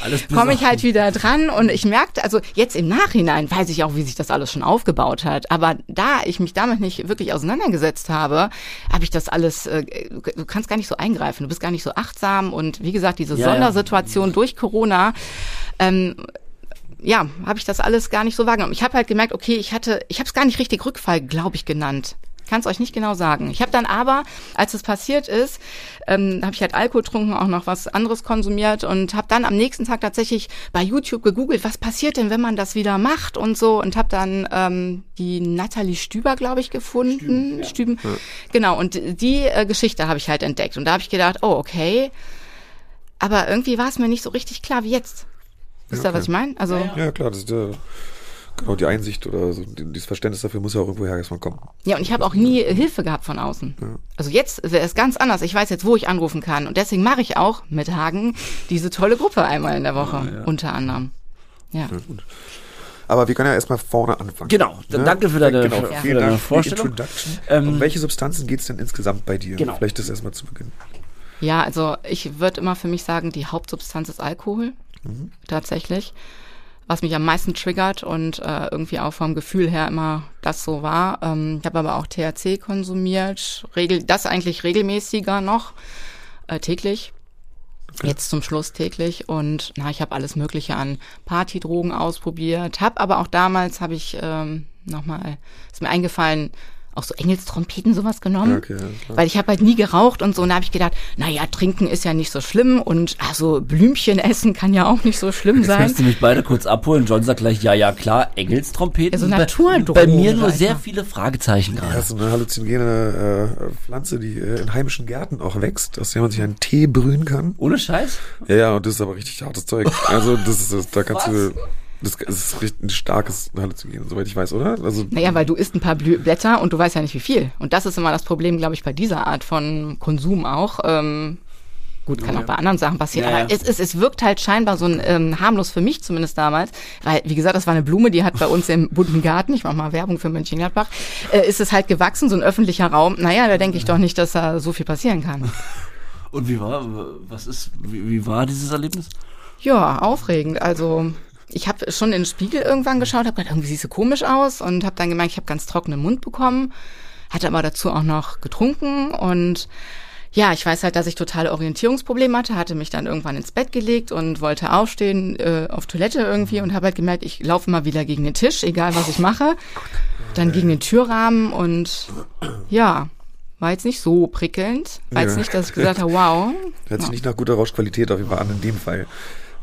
[SPEAKER 2] Alles
[SPEAKER 1] komme ich halt wieder dran und ich merkte, also jetzt im Nachhinein weiß ich auch, wie sich das alles schon aufgebaut hat. Aber da ich mich damit nicht wirklich auseinandergesetzt habe, habe ich das alles, äh, du kannst gar nicht so eingreifen, du bist gar nicht so achtsam und wie gesagt, diese
[SPEAKER 2] Ja, ja.
[SPEAKER 1] Sondersituation durch Corona, ähm, ja, habe ich das alles gar nicht so wahrgenommen. Ich habe halt gemerkt, okay, ich hatte, ich habe es gar nicht richtig Rückfall, glaube ich, genannt. Kann es euch nicht genau sagen. Ich habe dann aber, als es passiert ist, ähm, habe ich halt Alkohol getrunken, auch noch was anderes konsumiert und habe dann am nächsten Tag tatsächlich bei YouTube gegoogelt, was passiert denn, wenn man das wieder macht und so und habe dann ähm, die Natalie Stüber, glaube ich, gefunden. Stüben, Genau, und die äh, Geschichte habe ich halt entdeckt und da habe ich gedacht, oh, okay, aber irgendwie war es mir nicht so richtig klar wie jetzt. Wisst ihr,
[SPEAKER 3] okay.
[SPEAKER 1] was ich meine? Also
[SPEAKER 3] Ja, klar, das ist der, genau die Einsicht oder so, die- dieses Verständnis dafür muss ja auch irgendwo her erstmal kommen.
[SPEAKER 1] Ja, und ich habe auch nie Hilfe gehabt von außen. Also jetzt wäre es ganz anders. Ich weiß jetzt, wo ich anrufen kann. Und deswegen mache ich auch mit Hagen diese tolle Gruppe einmal in der Woche, unter anderem. Ja.
[SPEAKER 3] Ja, gut. Aber wir können ja erstmal vorne anfangen.
[SPEAKER 2] Genau,
[SPEAKER 3] Ne?
[SPEAKER 2] danke für deine,
[SPEAKER 3] genau,
[SPEAKER 2] für, deine
[SPEAKER 3] Dank für die
[SPEAKER 2] Vorstellung.
[SPEAKER 3] Introduction.
[SPEAKER 2] Ähm,
[SPEAKER 3] um welche Substanzen geht es denn insgesamt bei dir?
[SPEAKER 2] Genau.
[SPEAKER 3] Vielleicht das erstmal zu Beginn.
[SPEAKER 1] Ja, also ich würde immer für mich sagen, die Hauptsubstanz ist Alkohol. Tatsächlich. Was mich am meisten triggert und äh, irgendwie auch vom Gefühl her immer das so war. Ähm, ich habe aber auch THC konsumiert, regel, das eigentlich regelmäßiger noch, äh, täglich. Jetzt zum Schluss täglich und na, ich habe alles Mögliche an Partydrogen ausprobiert, habe aber auch damals habe ich ähm, nochmal, ist mir eingefallen, auch so Engelstrompeten sowas genommen,
[SPEAKER 3] Ja, okay, ja,
[SPEAKER 1] weil ich habe halt nie geraucht und so. Und da habe ich gedacht, naja, trinken ist ja nicht so schlimm und also Blümchen essen kann ja auch nicht so schlimm
[SPEAKER 2] Jetzt
[SPEAKER 1] sein.
[SPEAKER 2] müsst ihr mich beide kurz abholen. John sagt gleich, ja, ja, klar, Engelstrompeten.
[SPEAKER 1] Ja, so
[SPEAKER 2] Bei-
[SPEAKER 1] Naturdrogen,
[SPEAKER 2] Bei mir nur
[SPEAKER 1] Alter.
[SPEAKER 2] sehr viele Fragezeichen
[SPEAKER 3] Ja,
[SPEAKER 2] gerade.
[SPEAKER 3] das ist eine halluzinogene äh, Pflanze, die äh, in heimischen Gärten auch wächst, aus der man sich einen Tee brühen kann.
[SPEAKER 2] Ohne Scheiß?
[SPEAKER 3] Ja, ja, und das ist aber richtig hartes Zeug. Also das ist, das, da kannst du, das ist richtig ein starkes Halluzinogen, soweit ich weiß, oder? Also
[SPEAKER 1] Naja, weil du isst ein paar Blü Blätter und du weißt ja nicht wie viel. Und das ist immer das Problem, glaube ich, bei dieser Art von Konsum auch. Ähm, gut, kann auch bei anderen Sachen passieren.
[SPEAKER 2] Ja,
[SPEAKER 1] aber
[SPEAKER 2] ja.
[SPEAKER 1] es, es, es wirkt halt scheinbar so ein ähm, harmlos für mich zumindest damals. Weil, wie gesagt, das war eine Blume, die hat bei uns im bunten Garten, ich mache mal Werbung für Mönchengladbach, äh, ist es halt gewachsen, so ein öffentlicher Raum. Naja, da denke ich doch nicht, dass da so viel passieren kann.
[SPEAKER 2] Und wie war, was ist, wie, wie war dieses Erlebnis?
[SPEAKER 1] Ja, aufregend. Also ich habe schon in den Spiegel irgendwann geschaut, habe gedacht, irgendwie siehst du komisch aus und habe dann gemerkt, ich habe ganz trockenen Mund bekommen, hatte aber dazu auch noch getrunken und ja, ich weiß halt, dass ich totale Orientierungsprobleme hatte, hatte mich dann irgendwann ins Bett gelegt und wollte aufstehen äh, auf Toilette irgendwie und habe halt gemerkt, ich laufe immer wieder gegen den Tisch, egal was ich mache, dann gegen den Türrahmen und ja, war jetzt nicht so prickelnd, war jetzt
[SPEAKER 3] Ja.
[SPEAKER 1] nicht, dass ich gesagt habe, wow,
[SPEAKER 3] hört sich nicht nach guter Rauschqualität auf jeden Fall an in dem Fall.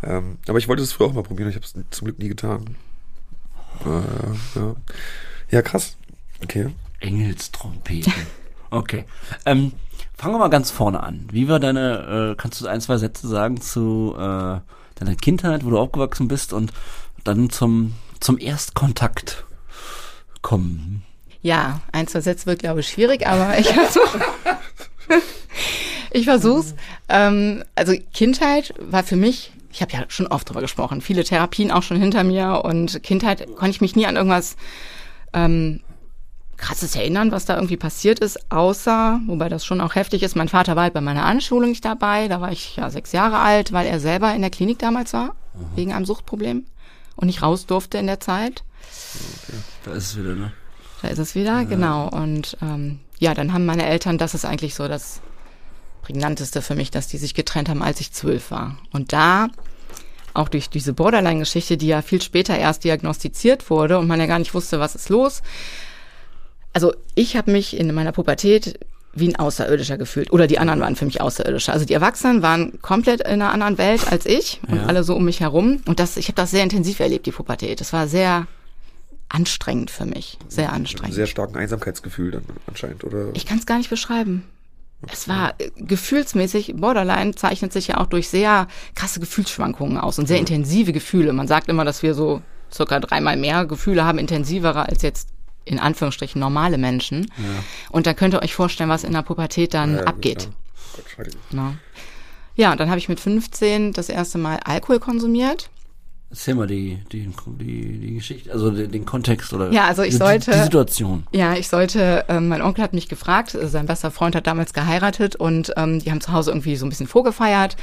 [SPEAKER 3] Ähm, aber ich wollte es früher auch mal probieren, ich habe es zum Glück nie getan. Äh, ja. ja, krass. Okay.
[SPEAKER 2] Engelstrompeten. Okay. Ähm, fangen wir mal ganz vorne an. Wie war deine, äh, kannst du ein, zwei Sätze sagen zu äh, deiner Kindheit, wo du aufgewachsen bist und dann zum, zum Erstkontakt kommen?
[SPEAKER 1] Ja, ein, zwei Sätze wird, glaube ich, schwierig, aber ich versuche. ich versuch's. Ähm, also Kindheit war für mich, ich habe ja schon oft drüber gesprochen, viele Therapien auch schon hinter mir und Kindheit konnte ich mich nie an irgendwas ähm, krasses erinnern, was da irgendwie passiert ist, außer, wobei das schon auch heftig ist, mein Vater war halt bei meiner Anschulung nicht dabei, da war ich ja sechs Jahre alt, weil er selber in der Klinik damals war, wegen einem Suchtproblem und nicht raus durfte in der Zeit.
[SPEAKER 2] Da ist es wieder, ne?
[SPEAKER 1] Da ist es wieder, genau. Und ähm, ja, dann haben meine Eltern, das ist eigentlich so das prägnanteste für mich, dass die sich getrennt haben, als ich zwölf war. Und da auch durch diese Borderline-Geschichte, die ja viel später erst diagnostiziert wurde und man ja gar nicht wusste, was ist los. Also ich habe mich in meiner Pubertät wie ein Außerirdischer gefühlt. Oder die anderen waren für mich Außerirdische. Also die Erwachsenen waren komplett in einer anderen Welt als ich und
[SPEAKER 2] Ja.
[SPEAKER 1] alle so um mich herum. Und das, ich habe das sehr intensiv erlebt, die Pubertät. Das war sehr anstrengend für mich. Sehr anstrengend.
[SPEAKER 3] Sehr starken Einsamkeitsgefühl dann anscheinend, oder?
[SPEAKER 1] Ich kann es gar nicht beschreiben. Es war äh, gefühlsmäßig, Borderline zeichnet sich ja auch durch sehr krasse Gefühlsschwankungen aus und sehr intensive Gefühle. Man sagt immer, dass wir so circa dreimal mehr Gefühle haben, intensivere als jetzt in Anführungsstrichen normale Menschen. Und da könnt ihr euch vorstellen, was in der Pubertät dann
[SPEAKER 3] Ja,
[SPEAKER 1] abgeht. Ja, und dann habe ich mit 15 das erste Mal Alkohol konsumiert.
[SPEAKER 2] Erzähl mal die, die, die, die Geschichte, also den, den Kontext oder
[SPEAKER 1] Ja, also ich
[SPEAKER 2] die,
[SPEAKER 1] sollte-
[SPEAKER 2] die Situation.
[SPEAKER 1] Ja, ich sollte, ähm, mein Onkel hat mich gefragt, äh, sein bester Freund hat damals geheiratet und ähm, die haben zu Hause irgendwie so ein bisschen vorgefeiert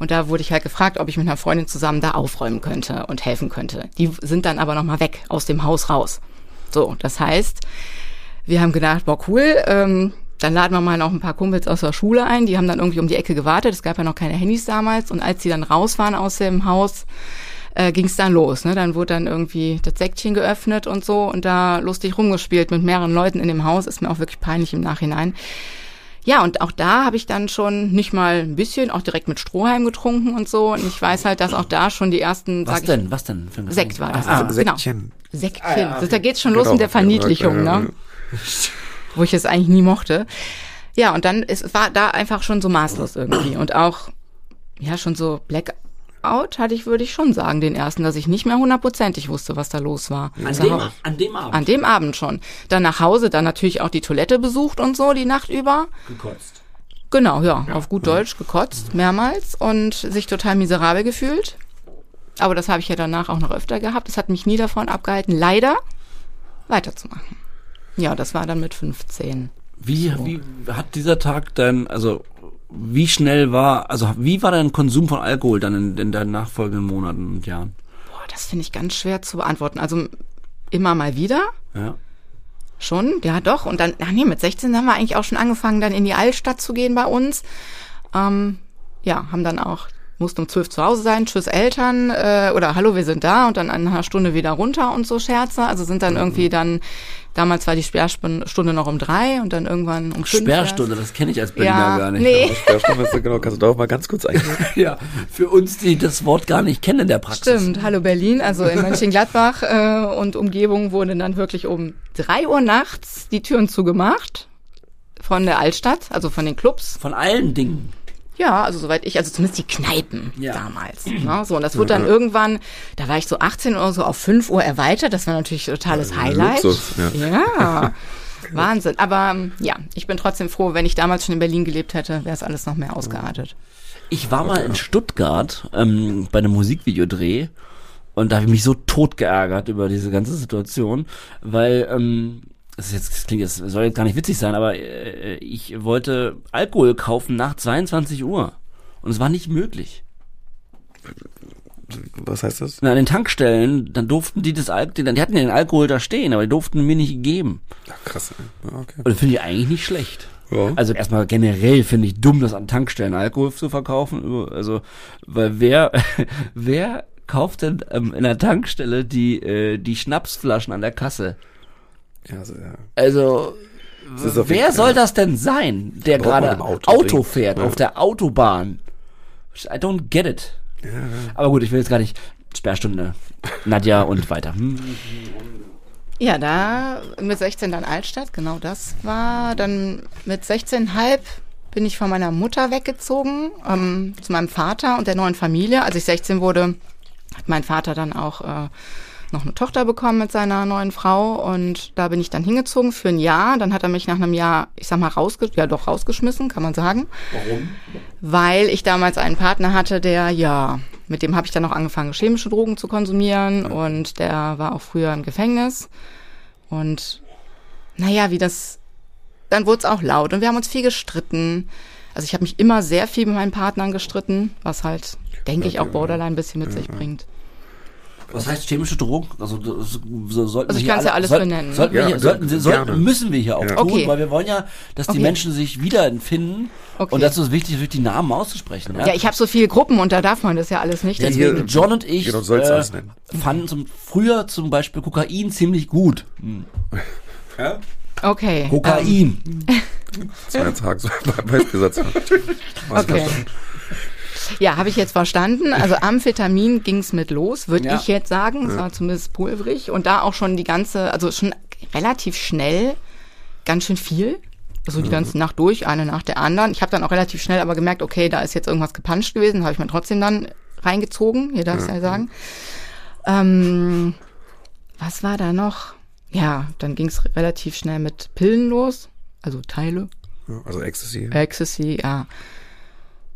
[SPEAKER 1] und da wurde ich halt gefragt, ob ich mit einer Freundin zusammen da aufräumen könnte und helfen könnte. Die sind dann aber nochmal weg aus dem Haus raus. So, das heißt, wir haben gedacht, boah cool, ähm, dann laden wir mal noch ein paar Kumpels aus der Schule ein, die haben dann irgendwie um die Ecke gewartet, es gab ja noch keine Handys damals und als die dann raus waren aus dem Haus, äh, ging es dann los. Ne? Dann wurde dann irgendwie das Säckchen geöffnet und so und da lustig rumgespielt mit mehreren Leuten in dem Haus. Ist mir auch wirklich peinlich im Nachhinein. Ja, und auch da habe ich dann schon nicht mal ein bisschen, auch direkt mit Strohhalm getrunken und so. Und ich weiß halt, dass auch da schon die ersten,
[SPEAKER 2] Was
[SPEAKER 1] sag
[SPEAKER 2] denn? Was denn? Für ein
[SPEAKER 1] ich? Sekt war das.
[SPEAKER 2] Ah,
[SPEAKER 1] Also,
[SPEAKER 3] Säckchen.
[SPEAKER 1] Genau. Säckchen. Das, da geht's schon los
[SPEAKER 3] Genau.
[SPEAKER 1] mit der Verniedlichung,
[SPEAKER 3] Ja, ja,
[SPEAKER 1] ne? Wo ich es eigentlich nie mochte. Ja, und dann es war da einfach schon so maßlos irgendwie. Und auch, ja, schon so Blackout hatte ich, würde ich schon sagen, den ersten, dass ich nicht mehr hundertprozentig wusste, was da los war.
[SPEAKER 2] An
[SPEAKER 1] Zu
[SPEAKER 2] dem, an dem Abend
[SPEAKER 1] An dem Abend schon. Dann nach Hause, dann natürlich auch die Toilette besucht und so die Nacht über.
[SPEAKER 2] gekotzt.
[SPEAKER 1] Genau, ja, auf gut Deutsch gekotzt, mehrmals und sich total miserabel gefühlt. Aber das habe ich ja danach auch noch öfter gehabt. Das hat mich nie davon abgehalten, leider weiterzumachen. Ja, das war dann mit 15.
[SPEAKER 2] Wie, wie hat dieser Tag denn, also wie schnell war, also wie war dein Konsum von Alkohol dann in, in deinen nachfolgenden Monaten und Jahren?
[SPEAKER 1] Boah, das finde ich ganz schwer zu beantworten. Also immer mal wieder,
[SPEAKER 2] Ja.
[SPEAKER 1] schon, ja doch. Und dann, ach nee, mit 16 haben wir eigentlich auch schon angefangen, dann in die Altstadt zu gehen bei uns. Ähm, ja, haben dann auch, mussten um 12 zu Hause sein, tschüss Eltern, äh, oder hallo, wir sind da und dann in einer Stunde wieder runter und so Scherze. Also sind dann irgendwie dann, damals war die Sperrstunde noch um drei und dann irgendwann um fünf.
[SPEAKER 2] Sperrstunde, das kenne ich als Berliner
[SPEAKER 1] Ja,
[SPEAKER 2] gar nicht.
[SPEAKER 1] nee.
[SPEAKER 3] Sperrstunde ist genau, kannst du darauf mal ganz kurz eingehen?
[SPEAKER 2] Ja, für uns, die das Wort gar nicht kennen in der Praxis.
[SPEAKER 1] Stimmt, hallo Berlin. Also in Mönchengladbach äh, und Umgebung wurden dann wirklich um drei Uhr nachts die Türen zugemacht von der Altstadt, also von den Clubs.
[SPEAKER 2] Von allen Dingen.
[SPEAKER 1] Ja, also soweit ich, also zumindest die Kneipen
[SPEAKER 2] Ja.
[SPEAKER 1] damals. Ne? So, und das wurde dann irgendwann, da war ich so 18 oder so auf 5 Uhr erweitert. Das war natürlich ein totales Highlight.
[SPEAKER 3] Luxus, ja.
[SPEAKER 1] Ja. Wahnsinn. Aber ähm, ja, ich bin trotzdem froh, wenn ich damals schon in Berlin gelebt hätte, wäre es alles noch mehr ausgeartet.
[SPEAKER 2] Ich war mal in Stuttgart ähm, bei einem Musikvideodreh und da habe ich mich so tot geärgert über diese ganze Situation, weil ähm, das, ist jetzt, das klingt jetzt, soll jetzt gar nicht witzig sein, aber äh, ich wollte Alkohol kaufen nach 22 Uhr und es war nicht möglich.
[SPEAKER 3] Was heißt das?
[SPEAKER 2] Und an den Tankstellen, dann durften die das Alkohol, die hatten ja den Alkohol da stehen, aber die durften mir nicht geben.
[SPEAKER 3] Ja, krass. Ja, okay.
[SPEAKER 2] Und das finde ich eigentlich nicht schlecht.
[SPEAKER 3] Ja.
[SPEAKER 2] Also erstmal generell finde ich dumm, das an Tankstellen Alkohol zu verkaufen. Also, weil wer, wer kauft denn ähm, in der Tankstelle die, äh, die Schnapsflaschen an der Kasse?
[SPEAKER 3] Ja, also, ja.
[SPEAKER 2] Also, wer
[SPEAKER 3] jeden
[SPEAKER 2] soll
[SPEAKER 3] Fall-
[SPEAKER 2] das denn sein, der gerade
[SPEAKER 3] im
[SPEAKER 2] Auto,
[SPEAKER 3] Auto
[SPEAKER 2] fährt,
[SPEAKER 3] Ja.
[SPEAKER 2] auf der Autobahn? I don't get it. Aber gut, ich will jetzt gar nicht Sperrstunde. Nadja und weiter. Hm.
[SPEAKER 1] Ja, da mit 16 dann Altstadt, genau das war. Dann mit 16,5 bin ich von meiner Mutter weggezogen ähm, zu meinem Vater und der neuen Familie. Als ich 16 wurde, hat mein Vater dann auch äh, noch eine Tochter bekommen mit seiner neuen Frau und da bin ich dann hingezogen für ein Jahr. Dann hat er mich nach einem Jahr, ich sag mal, rausge ja doch rausgeschmissen, kann man sagen.
[SPEAKER 2] Warum?
[SPEAKER 1] Weil ich damals einen Partner hatte, der, ja, mit dem habe ich dann auch angefangen, chemische Drogen zu konsumieren und der war auch früher im Gefängnis. Und naja, wie das, dann wurde es auch laut und wir haben uns viel gestritten. Also ich habe mich immer sehr viel mit meinen Partnern gestritten, was halt, denke ich, auch Borderline ein bisschen mit sich bringt.
[SPEAKER 2] Was heißt chemische Drogen? Also das, so sollten
[SPEAKER 1] Also ich
[SPEAKER 2] wir hier
[SPEAKER 1] kann's ja
[SPEAKER 2] alle-
[SPEAKER 1] alles
[SPEAKER 2] sollten,
[SPEAKER 1] benennen.
[SPEAKER 2] Sollten wir
[SPEAKER 3] Ja,
[SPEAKER 2] hier, sollten,
[SPEAKER 3] gerne.
[SPEAKER 2] sollten, müssen wir hier auch
[SPEAKER 3] Ja.
[SPEAKER 2] tun,
[SPEAKER 1] Okay.
[SPEAKER 2] weil wir wollen ja, dass die
[SPEAKER 1] Okay.
[SPEAKER 2] Menschen sich wiederempfinden.
[SPEAKER 1] Okay.
[SPEAKER 2] Und dazu ist wichtig, natürlich die Namen auszusprechen. Ja,
[SPEAKER 1] Ja, ich habe so viele Gruppen und da darf man das ja alles nicht.
[SPEAKER 3] Ja,
[SPEAKER 1] Deswegen.
[SPEAKER 3] hier-
[SPEAKER 2] John und ich
[SPEAKER 3] Genau, soll's
[SPEAKER 2] äh,
[SPEAKER 3] alles nennen.
[SPEAKER 2] fanden zum, früher zum Beispiel Kokain ziemlich gut. Hm.
[SPEAKER 1] Okay. Ähm,
[SPEAKER 2] Kokain.
[SPEAKER 3] Das war jetzt Hagen, so ein Beispielsatz.
[SPEAKER 1] Okay. Ja, habe ich jetzt verstanden. Also Amphetamin ging's mit los, würde
[SPEAKER 2] Ja.
[SPEAKER 1] ich jetzt sagen. Es war zumindest pulverig. Und da auch schon die ganze, also schon relativ schnell ganz schön viel. Also die ganze Nacht durch, eine nach der anderen. Ich habe dann auch relativ schnell aber gemerkt, okay, da ist jetzt irgendwas gepanscht gewesen. Habe ich mir trotzdem dann reingezogen. Hier darf ich ja sagen. Ähm, was war da noch? Ja, dann ging's relativ schnell mit Pillen los. Also Teile.
[SPEAKER 3] Also Ecstasy.
[SPEAKER 1] Ecstasy, ja.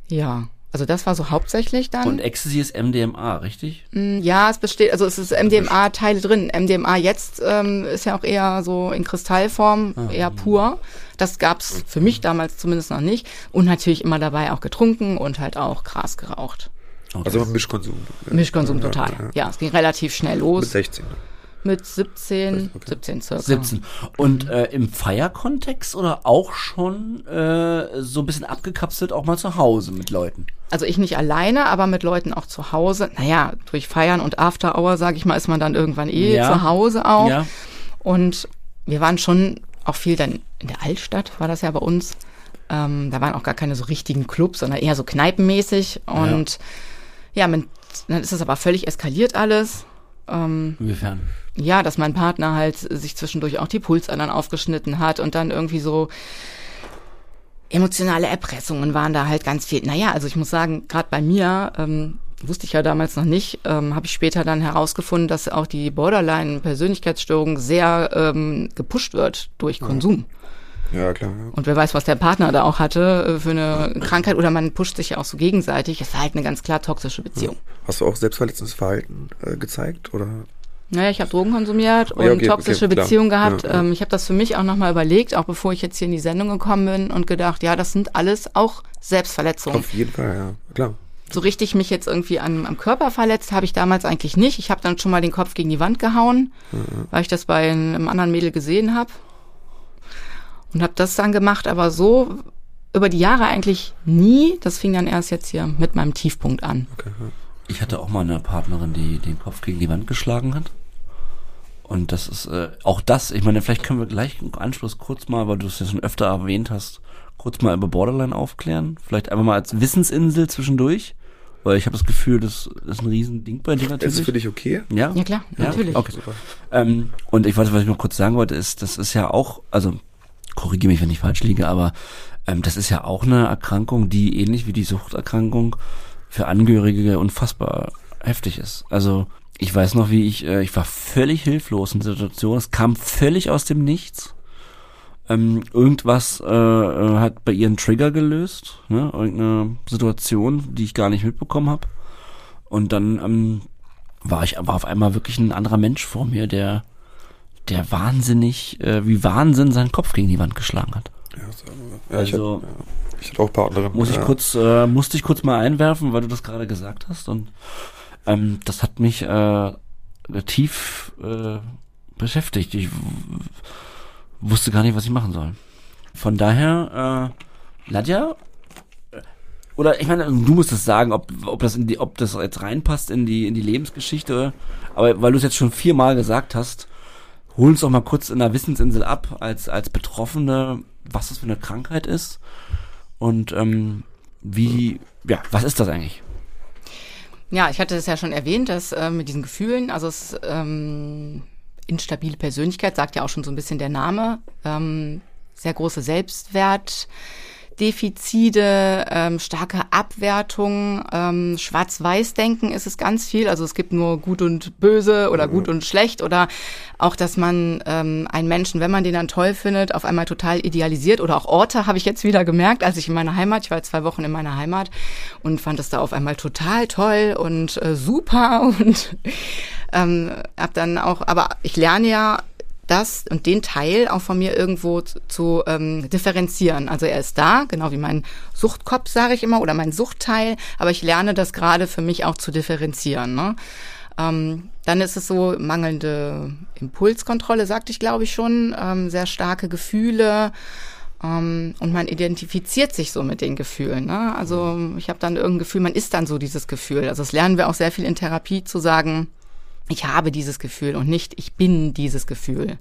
[SPEAKER 1] Ja. Also das war so hauptsächlich dann.
[SPEAKER 2] Und Ecstasy ist MDMA, richtig?
[SPEAKER 1] Mm, ja, es besteht, also es ist MDMA-Teile drin. MDMA jetzt ähm, ist ja auch eher so in Kristallform, eher pur. Das gab's für mich damals zumindest noch nicht. Und natürlich immer dabei auch getrunken und halt auch Gras geraucht.
[SPEAKER 3] Also Mischkonsum.
[SPEAKER 1] Mischkonsum total. Ja, es ging relativ schnell
[SPEAKER 3] Mit
[SPEAKER 1] los.
[SPEAKER 3] 16.
[SPEAKER 1] Mit 17,
[SPEAKER 3] Okay.
[SPEAKER 1] 17 circa.
[SPEAKER 2] 17. Und äh, im Feierkontext oder auch schon äh, so ein bisschen abgekapselt auch mal zu Hause mit Leuten?
[SPEAKER 1] Also ich nicht alleine, aber mit Leuten auch zu Hause. Naja, durch Feiern und After Hour, sag ich mal, ist man dann irgendwann eh
[SPEAKER 2] Ja.
[SPEAKER 1] zu Hause auch.
[SPEAKER 2] Ja.
[SPEAKER 1] Und wir waren schon auch viel dann in der Altstadt, war das ja bei uns. Ähm, da waren auch gar keine so richtigen Clubs, sondern eher so kneipenmäßig. Und ja, man, dann ist es aber völlig eskaliert alles. Ähm,
[SPEAKER 2] Inwiefern?
[SPEAKER 1] ja, dass mein Partner halt sich zwischendurch auch die Pulsadern aufgeschnitten hat und dann irgendwie so emotionale Erpressungen waren da halt ganz viel. Naja, also ich muss sagen, gerade bei mir, ähm, wusste ich ja damals noch nicht, ähm, habe ich später dann herausgefunden, dass auch die Borderline-Persönlichkeitsstörung sehr ähm, gepusht wird durch Konsum.
[SPEAKER 3] Ja, klar. Ja.
[SPEAKER 1] Und wer weiß, was der Partner da auch hatte äh, für eine Krankheit oder man pusht sich ja auch so gegenseitig. Es war halt eine ganz klar toxische Beziehung.
[SPEAKER 3] Hast du auch selbstverletzendes Verhalten äh, gezeigt? Oder?
[SPEAKER 1] Naja, ich habe Drogen konsumiert und
[SPEAKER 3] Ja, okay,
[SPEAKER 1] toxische
[SPEAKER 3] okay.
[SPEAKER 1] Beziehungen gehabt.
[SPEAKER 3] Ja, ja.
[SPEAKER 1] Ähm, ich habe das für mich auch nochmal überlegt, auch bevor ich jetzt hier in die Sendung gekommen bin und gedacht, ja, das sind alles auch Selbstverletzungen.
[SPEAKER 3] Auf jeden Fall, ja. Klar.
[SPEAKER 1] So richtig mich jetzt irgendwie am, am Körper verletzt habe ich damals eigentlich nicht. Ich habe dann schon mal den Kopf gegen die Wand gehauen, weil ich das bei einem anderen Mädel gesehen habe. Und habe das dann gemacht, aber so über die Jahre eigentlich nie. Das fing dann erst jetzt hier mit meinem Tiefpunkt an.
[SPEAKER 3] Okay, ja.
[SPEAKER 2] Ich hatte auch mal eine Partnerin, die den Kopf gegen die Wand geschlagen hat. Und das ist äh, auch das, ich meine, vielleicht können wir gleich im Anschluss kurz mal, weil du es ja schon öfter erwähnt hast, kurz mal über Borderline aufklären. Vielleicht einfach mal als Wissensinsel zwischendurch. Weil ich habe das Gefühl, das ist ein Riesending bei dir
[SPEAKER 3] Ist
[SPEAKER 2] natürlich.
[SPEAKER 3] es für dich okay?
[SPEAKER 2] ja?
[SPEAKER 1] Ja klar, natürlich.
[SPEAKER 2] Okay.
[SPEAKER 3] Super.
[SPEAKER 2] Ähm, und ich weiß, was ich noch kurz sagen wollte, ist, das ist ja auch, also korrigiere mich, wenn ich falsch liege, aber ähm, das ist ja auch eine Erkrankung, die ähnlich wie die Suchterkrankung für Angehörige unfassbar heftig ist. Also ich weiß noch, wie ich, äh, ich war völlig hilflos in der Situation. Es kam völlig aus dem Nichts. Ähm, irgendwas äh, äh, hat bei ihr einen Trigger gelöst, ne? irgendeine Situation, die ich gar nicht mitbekommen habe. Und dann ähm, war ich war auf einmal wirklich ein anderer Mensch vor mir, der der wahnsinnig, äh, wie Wahnsinn seinen Kopf gegen die Wand geschlagen hat.
[SPEAKER 3] Ja, so, ja, ich,
[SPEAKER 2] Also-
[SPEAKER 3] hatte, ja, ich hatte auch Partnerin.
[SPEAKER 2] Muss ich
[SPEAKER 3] ja.
[SPEAKER 2] kurz, äh, musste ich kurz mal einwerfen, weil du das gerade gesagt hast und ähm, das hat mich äh, tief äh, beschäftigt. Ich wusste gar nicht, was ich machen soll. Von daher, äh, Nadja, äh, oder ich meine, du musst es sagen, ob, ob das in die, ob das jetzt reinpasst in die in die Lebensgeschichte. Aber weil du es jetzt schon viermal gesagt hast, hol uns doch mal kurz in der Wissensinsel ab als als Betroffene, was das für eine Krankheit ist und ähm, wie, ja, was ist das eigentlich?
[SPEAKER 1] Ja, ich hatte es ja schon erwähnt, dass äh, mit diesen Gefühlen, also es ähm, instabile Persönlichkeit, sagt ja auch schon so ein bisschen der Name, ähm, sehr große Selbstwertdefizite, ähm, starke Abwertung, ähm, Schwarz-Weiß-Denken ist es ganz viel. Also es gibt nur gut und böse oder gut und schlecht oder auch, dass man ähm, einen Menschen, wenn man den dann toll findet, auf einmal total idealisiert oder auch Orte habe ich jetzt wieder gemerkt, als ich in meiner Heimat, ich war zwei Wochen in meiner Heimat und fand das da auf einmal total toll und äh, super und ähm, hab dann auch, aber ich lerne ja das und den Teil auch von mir irgendwo zu, ähm, differenzieren. Also er ist da, genau wie mein Suchtkopf, sage ich immer, oder mein Suchtteil, aber ich lerne das gerade für mich auch zu differenzieren. Ne? Ähm, dann ist es so mangelnde Impulskontrolle, sagte ich glaube ich schon, ähm, sehr starke Gefühle ähm, und man identifiziert sich so mit den Gefühlen. Ne? Also ich habe dann irgendein Gefühl, man ist dann so dieses Gefühl. Also das lernen wir auch sehr viel in Therapie zu sagen, ich habe dieses Gefühl und nicht ich bin dieses Gefühl.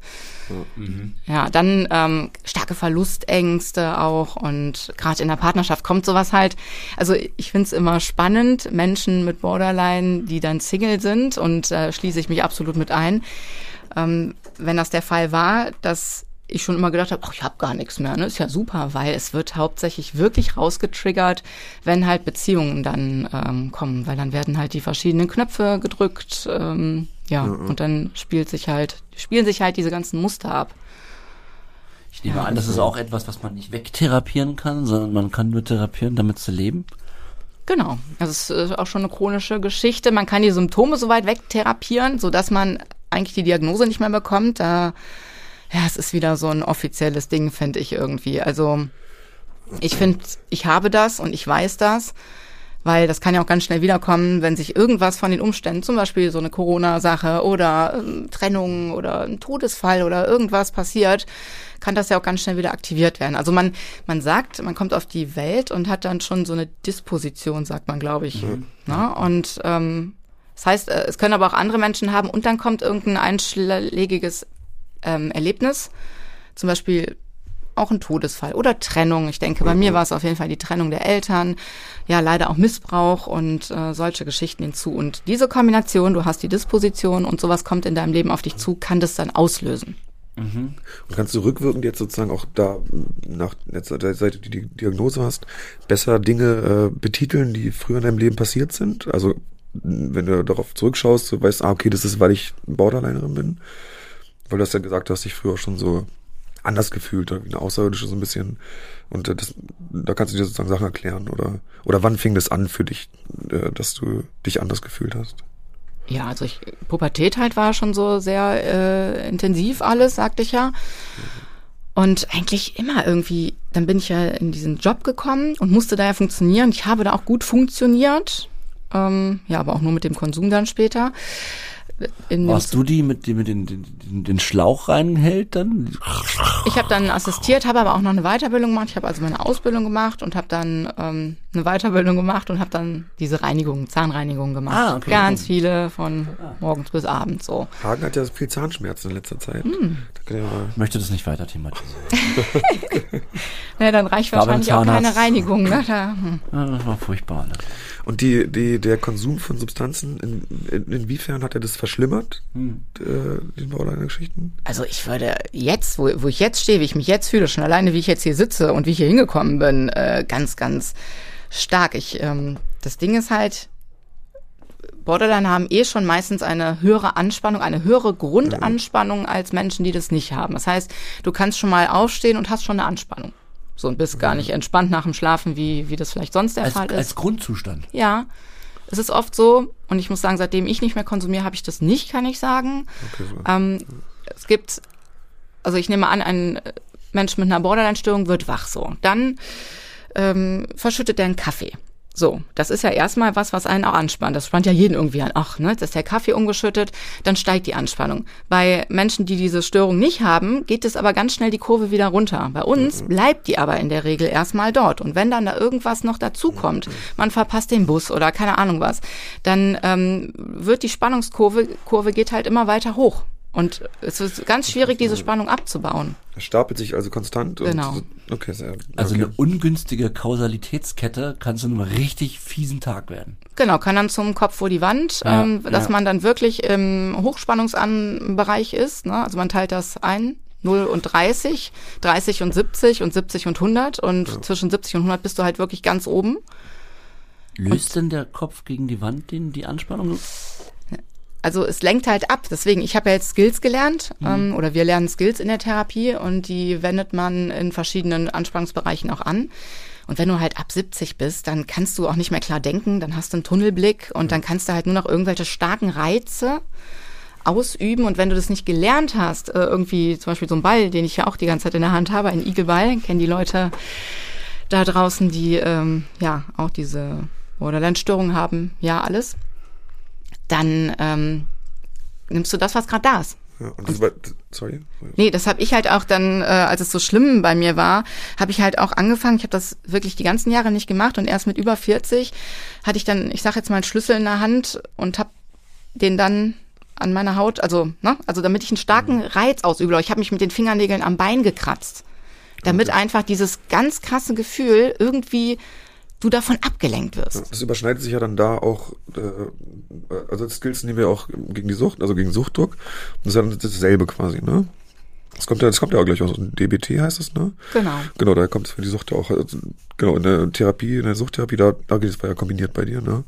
[SPEAKER 1] Mhm. Ja, dann ähm, starke Verlustängste auch und gerade in der Partnerschaft kommt sowas halt. Also ich finde es immer spannend, Menschen mit Borderline, die dann Single sind und äh, schließe ich mich absolut mit ein. Ähm, wenn das der Fall war, dass ich schon immer gedacht habe, ach, ich habe gar nichts mehr, ne? Ist ja super, weil es wird hauptsächlich wirklich rausgetriggert, wenn halt Beziehungen dann ähm, kommen, weil dann werden halt die verschiedenen Knöpfe gedrückt, ähm, ja, ja, und dann spielt sich halt, spielen sich halt diese ganzen Muster ab.
[SPEAKER 2] Ich nehme ja, an, das ist auch etwas, was man nicht wegtherapieren kann, sondern man kann nur therapieren, damit zu leben.
[SPEAKER 1] Genau. Also es ist auch schon eine chronische Geschichte. Man kann die Symptome so weit wegtherapieren, sodass man eigentlich die Diagnose nicht mehr bekommt. Da ja, es ist wieder so ein offizielles Ding, finde ich irgendwie. Also ich finde, ich habe das und ich weiß das, weil das kann ja auch ganz schnell wiederkommen, wenn sich irgendwas von den Umständen, zum Beispiel so eine Corona-Sache oder ähm, Trennung oder ein Todesfall oder irgendwas passiert, kann das ja auch ganz schnell wieder aktiviert werden. Also man, man sagt, man kommt auf die Welt und hat dann schon so eine Disposition, sagt man, glaube ich. Mhm. Ne? Und ähm, das heißt, äh, es können aber auch andere Menschen haben und dann kommt irgendein einschlägiges ähm, Erlebnis, zum Beispiel auch ein Todesfall oder Trennung. Ich denke, bei mir war es auf jeden Fall die Trennung der Eltern, ja leider auch Missbrauch und äh, solche Geschichten hinzu. Und diese Kombination, du hast die Disposition und sowas kommt in deinem Leben auf dich zu, kann das dann auslösen.
[SPEAKER 3] Mhm. Und kannst du rückwirkend jetzt sozusagen auch da, nach, jetzt, seit du die Diagnose hast, besser Dinge äh, betiteln, die früher in deinem Leben passiert sind? Also wenn du darauf zurückschaust, du weißt, ah, okay, das ist, weil ich Borderlinerin bin. Weil du hast ja gesagt, du hast dich früher schon so anders gefühlt, wie eine Außerirdische so ein bisschen. Und äh, das, da kannst du dir sozusagen Sachen erklären. Oder, oder wann fing das an für dich, äh, dass du dich anders gefühlt hast?
[SPEAKER 1] Ja, also ich, Pubertät halt war schon so sehr äh, intensiv alles, sagte ich ja. Und eigentlich immer irgendwie, dann bin ich ja in diesen Job gekommen und musste da ja funktionieren. Ich habe da auch gut funktioniert. Ähm, ja, aber auch nur mit dem Konsum dann später.
[SPEAKER 2] Warst du die, mit, die mit den, den, den Schlauch reinhält dann?
[SPEAKER 1] Ich habe dann assistiert, habe aber auch noch eine Weiterbildung gemacht. Ich habe also meine Ausbildung gemacht und habe dann ähm, eine Weiterbildung gemacht und habe dann diese Reinigung, Zahnreinigung gemacht. Ah, okay. Ganz viele von morgens bis abends so.
[SPEAKER 3] Hagen hat ja viel Zahnschmerzen in letzter Zeit.
[SPEAKER 2] Hm. Da ich möchte das nicht weiter thematisieren.
[SPEAKER 1] naja, dann reicht wahrscheinlich auch keine Reinigung. Ne? Da,
[SPEAKER 2] hm. ja, das war furchtbar. Ne?
[SPEAKER 3] Und die, die, der Konsum von Substanzen, in, in, inwiefern hat er das verschlimmert, hm. äh, den Bau deiner Geschichten?
[SPEAKER 1] Also ich würde jetzt, wo, wo ich jetzt stehe, wie ich mich jetzt fühle, schon alleine, wie ich jetzt hier sitze und wie ich hier hingekommen bin, äh, ganz, ganz stark. Ich, ähm, das Ding ist halt, Borderline haben eh schon meistens eine höhere Anspannung, eine höhere Grundanspannung als Menschen, die das nicht haben. Das heißt, du kannst schon mal aufstehen und hast schon eine Anspannung. So und bist gar nicht entspannt nach dem Schlafen, wie, wie das vielleicht sonst der
[SPEAKER 2] als,
[SPEAKER 1] Fall ist.
[SPEAKER 2] Als Grundzustand.
[SPEAKER 1] Ja. Es ist oft so, und ich muss sagen, seitdem ich nicht mehr konsumiere, habe ich das nicht, kann ich sagen. Okay, so. ähm, es gibt, also ich nehme an, ein Mensch mit einer Borderline-Störung wird wach so. Dann ähm, verschüttet er einen Kaffee. So, das ist ja erstmal was, was einen auch anspannt. Das spannt ja jeden irgendwie an. Ach, ne, jetzt ist der Kaffee umgeschüttet, dann steigt die Anspannung. Bei Menschen, die diese Störung nicht haben, geht es aber ganz schnell die Kurve wieder runter. Bei uns mhm. bleibt die aber in der Regel erstmal dort. Und wenn dann da irgendwas noch dazukommt, man verpasst den Bus oder keine Ahnung was, dann ähm, wird die Spannungskurve Kurve geht halt immer weiter hoch. Und es ist ganz schwierig, diese Spannung abzubauen.
[SPEAKER 3] Es stapelt sich also konstant.
[SPEAKER 1] Genau.
[SPEAKER 3] okay, sehr, okay.
[SPEAKER 2] Also eine ungünstige Kausalitätskette kann zu einem richtig fiesen Tag werden.
[SPEAKER 1] Genau, kann dann zum Kopf vor die Wand, ja, ähm, dass ja. man dann wirklich im Hochspannungsbereich ist. Ne? Also man teilt das ein. 0 und 30, 30 und 70 und 70 und 100 und ja. zwischen 70 und 100 bist du halt wirklich ganz oben.
[SPEAKER 2] Löst und denn der Kopf gegen die Wand den, die Anspannung?
[SPEAKER 1] Also es lenkt halt ab. Deswegen, ich habe ja jetzt Skills gelernt mhm. ähm, oder wir lernen Skills in der Therapie und die wendet man in verschiedenen Anspannungsbereichen auch an. Und wenn du halt ab 70 bist, dann kannst du auch nicht mehr klar denken, dann hast du einen Tunnelblick und dann kannst du halt nur noch irgendwelche starken Reize ausüben. Und wenn du das nicht gelernt hast, äh, irgendwie zum Beispiel so ein Ball, den ich ja auch die ganze Zeit in der Hand habe, ein Igelball, kennen die Leute da draußen, die ähm, ja auch diese Borderline-Störung haben, ja alles dann ähm, nimmst du das, was gerade da ist.
[SPEAKER 3] Ja, und das war, sorry.
[SPEAKER 1] Nee, das habe ich halt auch dann, äh, als es so schlimm bei mir war, habe ich halt auch angefangen. Ich habe das wirklich die ganzen Jahre nicht gemacht und erst mit über 40 hatte ich dann, ich sage jetzt mal, einen Schlüssel in der Hand und habe den dann an meiner Haut, also ne, also damit ich einen starken Reiz ausübe. Ich habe mich mit den Fingernägeln am Bein gekratzt, damit einfach dieses ganz krasse Gefühl irgendwie du davon abgelenkt wirst.
[SPEAKER 3] Das überschneidet sich ja dann da auch, äh, also Skills nehmen wir auch gegen die Sucht, also gegen Suchtdruck. Das ist ja dann dasselbe quasi, ne? Das kommt ja, das kommt ja auch gleich aus DBT heißt es, ne?
[SPEAKER 1] Genau.
[SPEAKER 3] Genau, da kommt es für die Sucht ja auch, also, genau, in der Therapie, in der Suchttherapie, da, da geht es ja kombiniert bei dir, ne?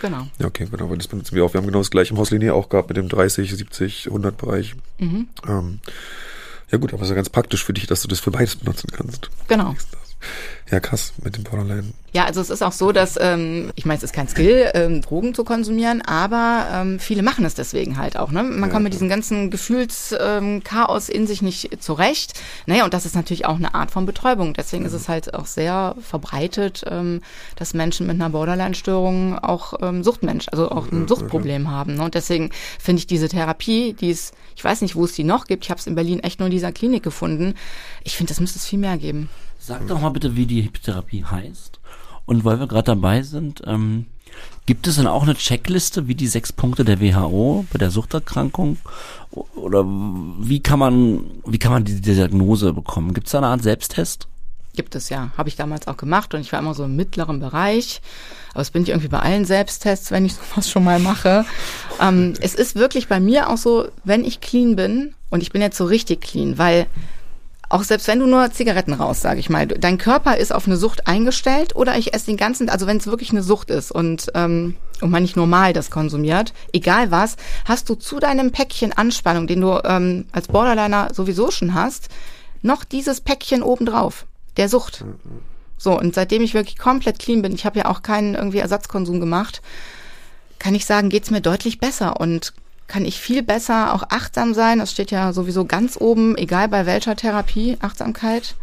[SPEAKER 1] Genau.
[SPEAKER 3] Ja, okay, genau, weil das benutzen wir auch. Wir haben genau das gleiche im Haus Linear auch gehabt mit dem 30, 70, 100 Bereich.
[SPEAKER 1] Mhm.
[SPEAKER 3] Ähm, ja gut, aber es ist ja ganz praktisch für dich, dass du das für beides benutzen kannst.
[SPEAKER 1] Genau.
[SPEAKER 3] Ja, krass, mit dem Borderline.
[SPEAKER 1] Ja, also es ist auch so, dass, ähm, ich meine, es ist kein Skill, ähm, Drogen zu konsumieren, aber ähm, viele machen es deswegen halt auch. Ne? Man kommt mit diesem ganzen Gefühlschaos ähm, in sich nicht zurecht. Naja, und das ist natürlich auch eine Art von Betäubung. Deswegen ist es halt auch sehr verbreitet, ähm, dass Menschen mit einer Borderline-Störung auch ähm, Suchtmensch, also auch ein Suchtproblem haben. Ne? Und deswegen finde ich diese Therapie, die ist, ich weiß nicht, wo es die noch gibt, ich habe es in Berlin echt nur in dieser Klinik gefunden. Ich finde, das müsste es viel mehr geben.
[SPEAKER 2] Sag doch mal bitte, wie die Hypnotherapie heißt. Und weil wir gerade dabei sind, ähm, gibt es dann auch eine Checkliste wie die sechs Punkte der WHO bei der Suchterkrankung? Oder wie kann man, wie kann man die Diagnose bekommen? Gibt es da eine Art Selbsttest?
[SPEAKER 1] Gibt es ja. Habe ich damals auch gemacht und ich war immer so im mittleren Bereich. Aber das bin ich irgendwie bei allen Selbsttests, wenn ich sowas schon mal mache. Ähm, es ist wirklich bei mir auch so, wenn ich clean bin, und ich bin jetzt so richtig clean, weil auch selbst wenn du nur Zigaretten raus, sage ich mal, dein Körper ist auf eine Sucht eingestellt oder ich esse den ganzen, also wenn es wirklich eine Sucht ist und ähm, und man nicht normal das konsumiert, egal was, hast du zu deinem Päckchen Anspannung, den du ähm, als Borderliner sowieso schon hast, noch dieses Päckchen obendrauf, der Sucht. So, und seitdem ich wirklich komplett clean bin, ich habe ja auch keinen irgendwie Ersatzkonsum gemacht, kann ich sagen, geht's mir deutlich besser und kann ich viel besser auch achtsam sein. Das steht ja sowieso ganz oben, egal bei welcher Therapie, Achtsamkeit.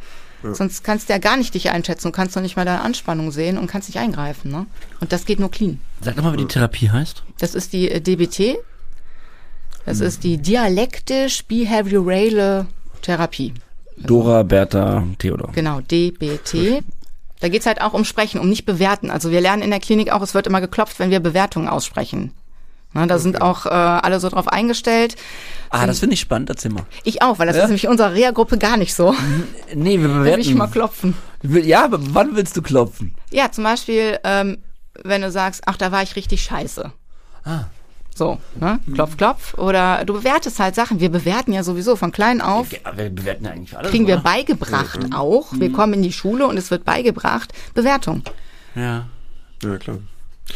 [SPEAKER 1] Ja. Sonst kannst du ja gar nicht dich einschätzen und kannst noch nicht mal deine Anspannung sehen und kannst nicht eingreifen. Ne? Und das geht nur clean.
[SPEAKER 2] Sag doch mal, wie die Therapie heißt.
[SPEAKER 1] Das ist die äh, DBT. Das hm. ist die dialektisch-behaviorale Therapie.
[SPEAKER 2] Also, Dora, Bertha, Theodor.
[SPEAKER 1] Genau, DBT. Da geht's halt auch um Sprechen, um nicht bewerten. Also wir lernen in der Klinik auch, es wird immer geklopft, wenn wir Bewertungen aussprechen. Na, da okay. sind auch äh, alle so drauf eingestellt.
[SPEAKER 2] Ah, das finde ich spannend, erzähl mal.
[SPEAKER 1] Ich auch, weil das ja? ist nämlich unserer Reha-Gruppe gar nicht so.
[SPEAKER 2] Nee, wir bewerten. Will
[SPEAKER 1] ich mal klopfen.
[SPEAKER 2] Ja, aber wann willst du klopfen?
[SPEAKER 1] Ja, zum Beispiel, ähm, wenn du sagst, ach, da war ich richtig scheiße.
[SPEAKER 2] Ah.
[SPEAKER 1] So, ne? Klopf, klopf. Oder du bewertest halt Sachen. Wir bewerten ja sowieso von klein auf.
[SPEAKER 2] Ja, wir bewerten ja eigentlich alles.
[SPEAKER 1] Kriegen
[SPEAKER 2] oder?
[SPEAKER 1] wir beigebracht mhm. auch. Wir kommen in die Schule und es wird beigebracht. Bewertung.
[SPEAKER 2] Ja.
[SPEAKER 3] Ja, klar.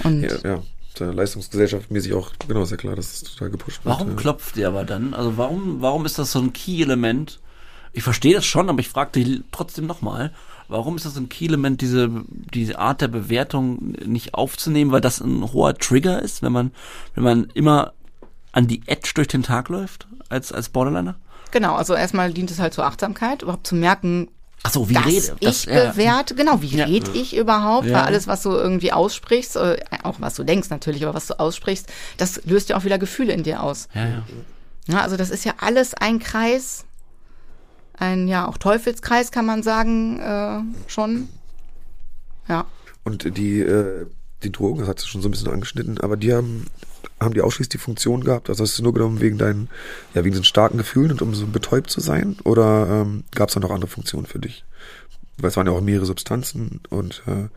[SPEAKER 1] Und
[SPEAKER 3] ja, ja der Leistungsgesellschaft mäßig auch, genau, sehr klar, dass es total gepusht
[SPEAKER 2] wird. Warum ja. klopft ihr aber dann? Also warum, warum ist das so ein Key-Element? Ich verstehe das schon, aber ich frage dich trotzdem nochmal, warum ist das ein Key-Element, diese, diese Art der Bewertung nicht aufzunehmen, weil das ein hoher Trigger ist, wenn man, wenn man immer an die Edge durch den Tag läuft, als, als Borderliner?
[SPEAKER 1] Genau, also erstmal dient es halt zur Achtsamkeit, überhaupt zu merken,
[SPEAKER 2] Ach so, wie rede
[SPEAKER 1] ich ja. bewerte, genau, wie ja. rede ich überhaupt, ja. weil alles, was du irgendwie aussprichst, äh, auch was du denkst natürlich, aber was du aussprichst, das löst ja auch wieder Gefühle in dir aus.
[SPEAKER 2] Ja, ja.
[SPEAKER 1] ja also das ist ja alles ein Kreis, ein ja auch Teufelskreis kann man sagen äh, schon. Ja.
[SPEAKER 3] Und die äh, die Drogen, das hat sie schon so ein bisschen angeschnitten, aber die haben haben die ausschließlich die Funktion gehabt? Also hast du nur genommen wegen deinen, ja, wegen diesen starken Gefühlen und um so betäubt zu sein? Oder ähm, gab es da noch andere Funktionen für dich? Weil es waren ja auch mehrere Substanzen und äh,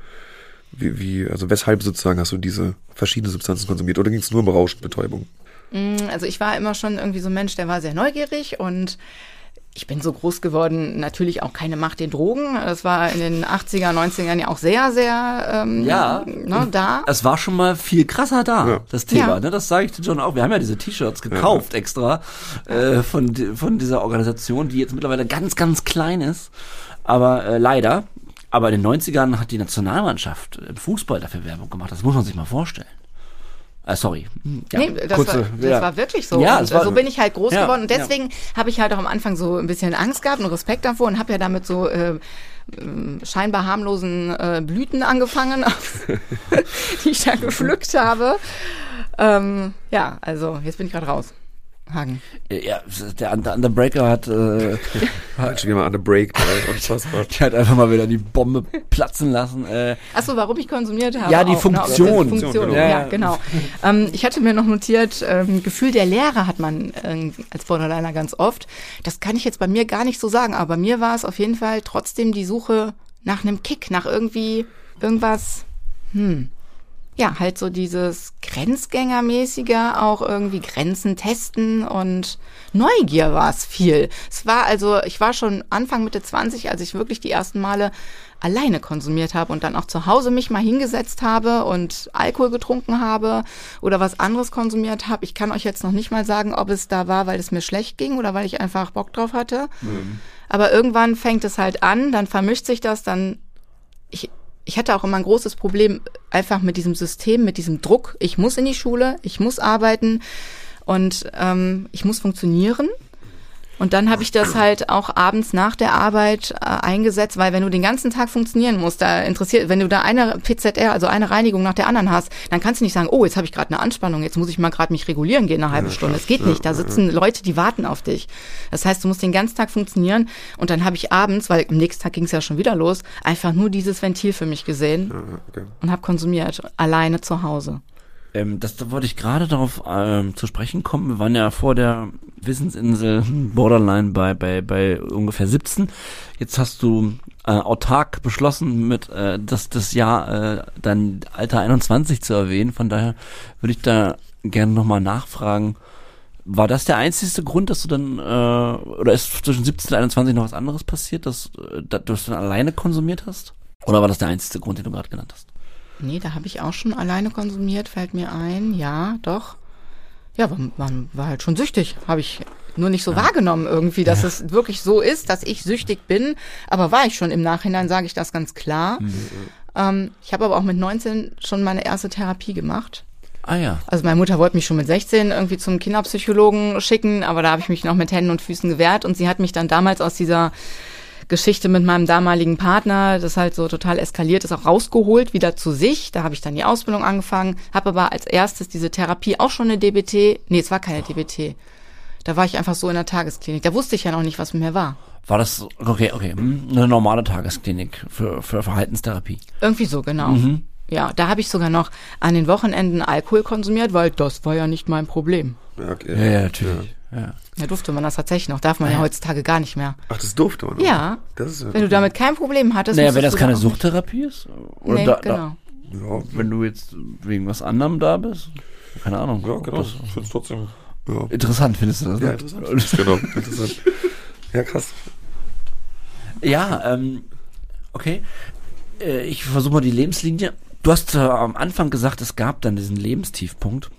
[SPEAKER 3] wie, wie, also weshalb sozusagen hast du diese verschiedenen Substanzen konsumiert? Oder ging es nur um Rausch Betäubung?
[SPEAKER 1] Mm, also ich war immer schon irgendwie so ein Mensch, der war sehr neugierig und ich bin so groß geworden, natürlich auch keine Macht den Drogen. Das war in den 80er, 90ern ja auch sehr, sehr ähm,
[SPEAKER 2] ja,
[SPEAKER 1] ne, da.
[SPEAKER 2] Es war schon mal viel krasser da, ja. das Thema. Ja. Ne? Das sage ich dir schon auch. Wir haben ja diese T-Shirts gekauft ja. extra äh, von, von dieser Organisation, die jetzt mittlerweile ganz, ganz klein ist. Aber äh, leider, aber in den 90ern hat die Nationalmannschaft im Fußball dafür Werbung gemacht. Das muss man sich mal vorstellen. Äh, sorry.
[SPEAKER 1] Ja, nee, das, kurze, war, das ja. war wirklich so. Ja, und war, so bin ich halt groß ja, geworden. Und deswegen ja. habe ich halt auch am Anfang so ein bisschen Angst gehabt und Respekt davor und habe ja damit so äh, scheinbar harmlosen äh, Blüten angefangen, die ich da gepflückt habe. Ähm, ja, also jetzt bin ich gerade raus. Hagen.
[SPEAKER 2] Äh, Ja, der, der Underbreaker hat, äh,
[SPEAKER 3] Halt schon wieder mal underbreak, ey, unfassbar.
[SPEAKER 2] der hat einfach mal wieder die Bombe platzen lassen. Äh,
[SPEAKER 1] Achso, warum ich konsumiert habe?
[SPEAKER 2] Ja, die
[SPEAKER 1] auch, ne? Ob das
[SPEAKER 2] Funktion.
[SPEAKER 1] Funktion,
[SPEAKER 3] Genau.
[SPEAKER 2] ja,
[SPEAKER 1] genau. ähm, ich hatte mir noch notiert, ähm, Gefühl der Leere hat man ähm, als Borderliner ganz oft. Das kann ich jetzt bei mir gar nicht so sagen, aber bei mir war es auf jeden Fall trotzdem die Suche nach einem Kick, nach irgendwie irgendwas, hm. Ja, halt so dieses Grenzgängermäßige, auch irgendwie Grenzen testen und Neugier war es viel. Es war also, ich war schon Anfang Mitte 20, als ich wirklich die ersten Male alleine konsumiert habe und dann auch zu Hause mich mal hingesetzt habe und Alkohol getrunken habe oder was anderes konsumiert habe. Ich kann euch jetzt noch nicht mal sagen, ob es da war, weil es mir schlecht ging oder weil ich einfach Bock drauf hatte. Aber irgendwann fängt es halt an, dann vermischt sich das, dann ich, ich hatte auch immer ein großes Problem einfach mit diesem System, mit diesem Druck. Ich muss in die Schule, ich muss arbeiten und ähm, ich muss funktionieren. Und dann habe ich das halt auch abends nach der Arbeit äh, eingesetzt, weil wenn du den ganzen Tag funktionieren musst, da interessiert, wenn du da eine PZR, also eine Reinigung nach der anderen hast, dann kannst du nicht sagen, oh, jetzt habe ich gerade eine Anspannung, jetzt muss ich mal gerade mich regulieren gehen eine halbe Stunde. Es geht nicht. Da sitzen Leute, die warten auf dich. Das heißt, du musst den ganzen Tag funktionieren und dann habe ich abends, weil am nächsten Tag ging es ja schon wieder los, einfach nur dieses Ventil für mich gesehen
[SPEAKER 3] Ah, okay.
[SPEAKER 1] und habe konsumiert, alleine zu Hause.
[SPEAKER 2] Ähm, das da wollte ich gerade darauf ähm, zu sprechen kommen. Wir waren ja vor der Wissensinsel Borderline bei, bei, bei ungefähr 17. Jetzt hast du äh, autark beschlossen, mit äh, das, das Jahr äh, dein Alter 21 zu erwähnen. Von daher würde ich da gerne nochmal nachfragen. War das der einzigste Grund, dass du dann, äh, oder ist zwischen 17 und 21 noch was anderes passiert, dass, äh, dass du es dann alleine konsumiert hast? Oder war das der einzigste Grund, den du gerade genannt hast?
[SPEAKER 1] Nee, da habe ich auch schon alleine konsumiert, fällt mir ein. Ja, doch. Ja, man, man war halt schon süchtig. Habe ich nur nicht so wahrgenommen irgendwie, dass es wirklich so ist, dass ich süchtig bin. Aber war ich schon im Nachhinein, sage ich das ganz klar. Ähm, ich habe aber auch mit 19 schon meine erste Therapie gemacht.
[SPEAKER 2] Ah ja.
[SPEAKER 1] Also meine Mutter wollte mich schon mit 16 irgendwie zum Kinderpsychologen schicken, aber da habe ich mich noch mit Händen und Füßen gewehrt und sie hat mich dann damals aus dieser Geschichte mit meinem damaligen Partner, das halt so total eskaliert ist, auch rausgeholt, wieder zu sich. Da habe ich dann die Ausbildung angefangen, habe aber als erstes diese Therapie auch schon eine DBT. Nee, es war keine DBT. Da war ich einfach so in der Tagesklinik. Da wusste ich ja noch nicht, was mit mir war.
[SPEAKER 2] War das, okay, okay, hm, eine normale Tagesklinik für, für Verhaltenstherapie.
[SPEAKER 1] Irgendwie so, genau. Ja, da habe ich sogar noch an den Wochenenden Alkohol konsumiert, weil das war ja nicht mein Problem.
[SPEAKER 3] Ja, okay.
[SPEAKER 2] Ja, ja, natürlich. Ja.
[SPEAKER 1] Da durfte man das tatsächlich noch, darf man ja heutzutage gar nicht mehr.
[SPEAKER 3] Ach, das durfte man. noch.
[SPEAKER 1] Ja.
[SPEAKER 3] Das ist ja.
[SPEAKER 1] Wenn du damit kein Problem hattest.
[SPEAKER 2] Naja, wenn das keine Suchttherapie ist? Oder.
[SPEAKER 1] Nee,
[SPEAKER 2] da,
[SPEAKER 1] genau.
[SPEAKER 3] ja,
[SPEAKER 2] Da, wenn du jetzt wegen was anderem da bist? Keine Ahnung.
[SPEAKER 3] ja, genau.
[SPEAKER 2] Das,
[SPEAKER 3] Ich find's trotzdem. Ja.
[SPEAKER 2] interessant findest du das?
[SPEAKER 3] Ja,
[SPEAKER 2] ne?
[SPEAKER 3] interessant. genau, interessant. Ja, krass.
[SPEAKER 2] Ja, ähm, okay. Äh, ich versuche mal die Lebenslinie. Du hast äh, am Anfang gesagt, es gab dann diesen Lebenstiefpunkt.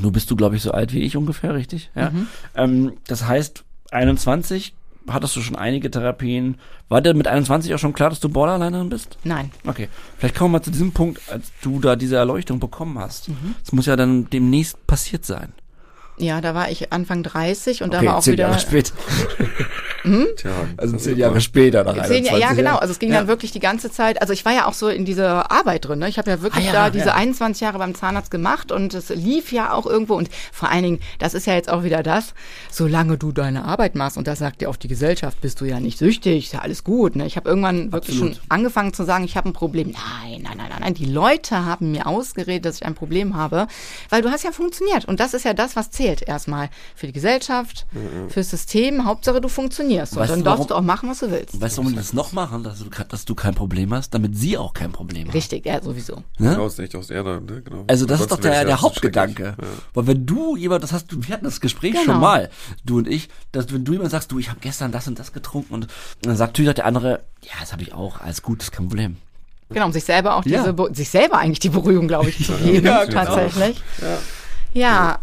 [SPEAKER 2] Nur bist du, glaube ich, so alt wie ich ungefähr, richtig? Ja. Ähm, das heißt, 21 hattest du schon einige Therapien. War dir mit 21 auch schon klar, dass du Borderlinerin bist?
[SPEAKER 1] Nein.
[SPEAKER 2] Okay, vielleicht kommen wir mal zu diesem Punkt, als du da diese Erleuchtung bekommen hast. Das muss ja dann demnächst passiert sein.
[SPEAKER 1] Ja, da war ich Anfang 30 und da
[SPEAKER 2] Okay,
[SPEAKER 1] war auch wieder.
[SPEAKER 2] Jahre später.
[SPEAKER 3] Tja,
[SPEAKER 2] Also zehn Jahre später nach
[SPEAKER 1] Zehn, ja,
[SPEAKER 2] 21
[SPEAKER 1] ja, genau. Also es ging
[SPEAKER 2] Ja.
[SPEAKER 1] dann wirklich die ganze Zeit. Also ich war ja auch so in dieser Arbeit drin. Ne? Ich habe ja wirklich
[SPEAKER 2] Ah, ja,
[SPEAKER 1] da diese
[SPEAKER 2] ja.
[SPEAKER 1] 21 Jahre beim Zahnarzt gemacht und es lief ja auch irgendwo. Und vor allen Dingen, das ist ja jetzt auch wieder das, solange du deine Arbeit machst und das sagt dir auch die Gesellschaft, bist du ja nicht süchtig, ist ja alles gut. Ne? Ich habe irgendwann wirklich
[SPEAKER 2] Absolut.
[SPEAKER 1] schon angefangen zu sagen, ich habe ein Problem. Nein, nein, nein, nein, nein. Die Leute haben mir ausgeredet, dass ich ein Problem habe, weil du hast ja funktioniert. Und das ist ja das, was zählt erstmal für die Gesellschaft, fürs System. Hauptsache, du funktionierst. Und
[SPEAKER 2] Weißt
[SPEAKER 1] dann
[SPEAKER 2] du,
[SPEAKER 1] darfst
[SPEAKER 2] warum-
[SPEAKER 1] du auch machen, was du willst.
[SPEAKER 2] Weißt du, warum die das noch machen, dass du, dass du kein Problem hast, damit sie auch kein Problem haben.
[SPEAKER 1] Richtig, ja, sowieso.
[SPEAKER 2] Ne?
[SPEAKER 3] Aus nicht aus Erde, ne? Genau.
[SPEAKER 2] Also das ist doch der, der Hauptgedanke.
[SPEAKER 3] Ja.
[SPEAKER 2] Weil wenn du jemand, das hast du, wir hatten das Gespräch
[SPEAKER 1] Genau.
[SPEAKER 2] schon mal, du und ich, dass wenn du jemand sagst, du, ich habe gestern das und das getrunken und dann sagt natürlich der andere, ja, das habe ich auch, alles gut, ist kein Problem.
[SPEAKER 1] Genau, um sich selber auch
[SPEAKER 2] Ja.
[SPEAKER 1] diese, sich selber eigentlich die Beruhigung, glaube ich, zu geben,
[SPEAKER 2] Ja, genau.
[SPEAKER 1] tatsächlich. Ja,